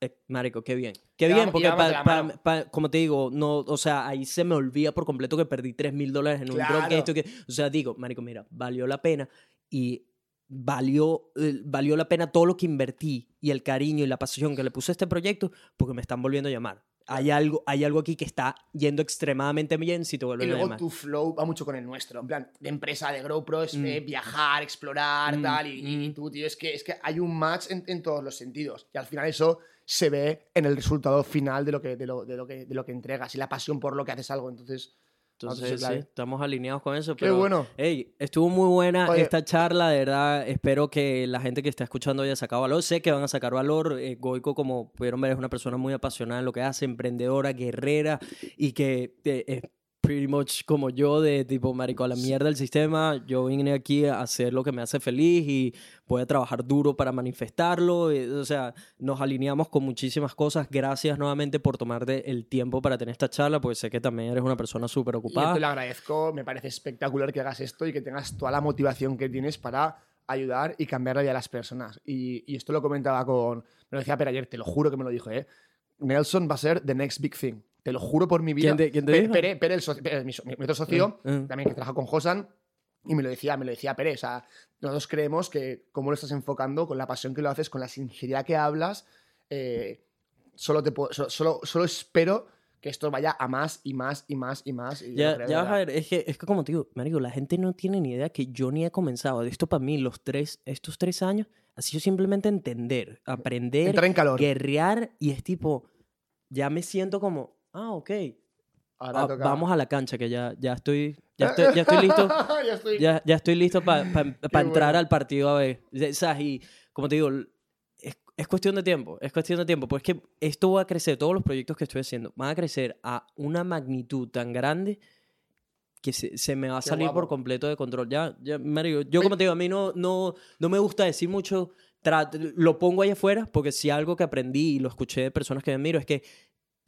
eh, marico, qué bien. Qué Ya bien, vamos- porque pa- pa- pa- como te digo, no, o sea, ahí se me olvida por completo que perdí 3 mil dólares en un Claro. dron que esto que, o sea, digo, marico, mira, valió la pena y valió, eh, valió la pena todo lo que invertí y el cariño y la pasión que le puse a este proyecto porque me están volviendo a llamar. Hay algo, hay algo aquí que está yendo extremadamente bien si te y vuelven a luego llamar. tu flow va mucho con el nuestro. En plan, de empresa, de GoPro, es Mm. eh, viajar, explorar, Mm, tal. Y, y- y mm. tú, tío, es que, es que hay un match en, en todos los sentidos. Y al final eso se ve en el resultado final de lo que, de lo, de lo que, de lo que entregas y la pasión por lo que haces algo. Entonces, Entonces, sí, estamos alineados con eso. Qué Pero, bueno. Ey, estuvo muy buena Oye. esta charla, de verdad. Espero que la gente que está escuchando haya sacado valor. Sé que van a sacar valor. Eh, Goico, como pudieron ver, es una persona muy apasionada en lo que hace, emprendedora, guerrera y que eh, pretty much como yo, de tipo, marico, a la mierda el sistema. Yo vine aquí a hacer lo que me hace feliz y voy a trabajar duro para manifestarlo. eh, o sea, nos alineamos con muchísimas cosas. Gracias nuevamente por tomarte el tiempo para tener esta charla, porque sé que también eres una persona súper y yo ocupada. te lo agradezco. Me parece espectacular que hagas esto y que tengas toda la motivación que tienes para ayudar y cambiar la vida de las personas. Y, y esto lo comentaba con. Me lo decía Pere ayer, te lo juro que me lo dijo, ¿eh? Nelson va a ser the next big thing. Te lo juro por mi vida. ¿Quién te- quién te Pe- dijo? Pere, Pere, el socio- Pere, mi, so- mi otro socio, mm. también que trabaja con Josan, y me lo decía, me lo decía Pere. O sea, nosotros creemos que cómo lo estás enfocando, con la pasión que lo haces, con la sinceridad que hablas, eh, solo, te puedo- solo, solo, solo espero que esto vaya a más y más y más y más. y Ya, ya vas a ver, es que, es que como te digo, marico, la gente no tiene ni idea que yo ni he comenzado. Esto para mí, los tres, estos tres años, ha sido simplemente entender, aprender, Entrar en calor. guerrear y es tipo, ya me siento como, ah, ok, Ahora ah, toca- vamos a la cancha, que ya, ya estoy, ya estoy, ya estoy listo, ya estoy. ya, ya estoy listo para entrar bueno. al partido a ver. O sea, y como te digo, es, es cuestión de tiempo, es cuestión de tiempo, pues es que esto va a crecer, todos los proyectos que estoy haciendo van a crecer a una magnitud tan grande que se, se me va a Qué salir por completo de control. Ya, ya, Mario, yo como te digo, a mí no, no, no me gusta decir mucho, lo pongo ahí afuera, porque si algo que aprendí y lo escuché de personas que me miro es que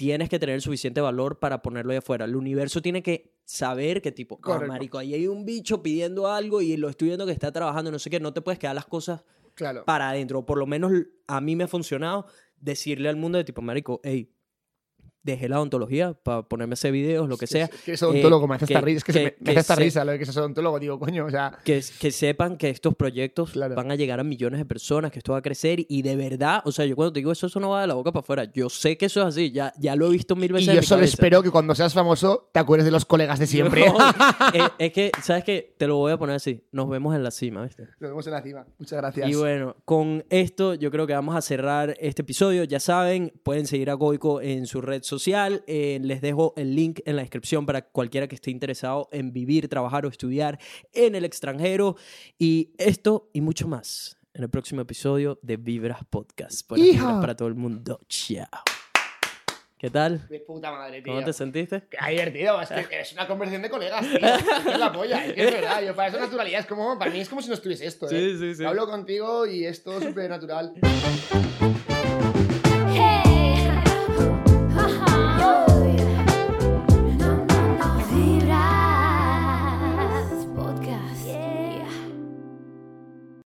tienes que tener suficiente valor para ponerlo ahí afuera. El universo tiene que saber que tipo, ah, marico, ahí hay un bicho pidiendo algo y lo estoy viendo que está trabajando, no sé qué, no te puedes quedar las cosas Claro. para adentro. Por lo menos a mí me ha funcionado decirle al mundo de tipo, marico, hey, dejé la odontología para ponerme ese videos, lo que sea. Es que es odontólogo, Eh, me hace esta risa. Es que, se que- me, me que hace esta se- risa lo de que seas odontólogo. Digo, coño, o sea. Que, que sepan que estos proyectos Claro. van a llegar a millones de personas, que esto va a crecer y de verdad, o sea, yo cuando te digo eso, eso no va de la boca para afuera. Yo sé que eso es así, ya, ya lo he visto mil Y veces. en yo solo cabeza. espero que cuando seas famoso te acuerdes de los colegas de siempre. No, es, es que, ¿sabes qué? Te lo voy a poner así. Nos vemos en la cima, ¿viste? Nos vemos en la cima. Muchas gracias. Y bueno, con esto yo creo que vamos a cerrar este episodio. Ya saben, pueden seguir a Goico en su red social. Eh, les dejo el link en la descripción para cualquiera que esté interesado en vivir, trabajar o estudiar en el extranjero. Y esto y mucho más en el próximo episodio de Vibras Podcast. Buenas ¡Hija! vibras para todo el mundo. Chao. ¿Qué tal? De puta madre, tío. ¿Cómo te sentiste? Qué divertido, es que es una conversación de colegas, tío. Es que es la polla, es que es verdad. Yo, para eso naturalidad es como, para mí es como si no estuviese esto, ¿eh? Sí, sí, sí. Hablo contigo y es todo súper natural.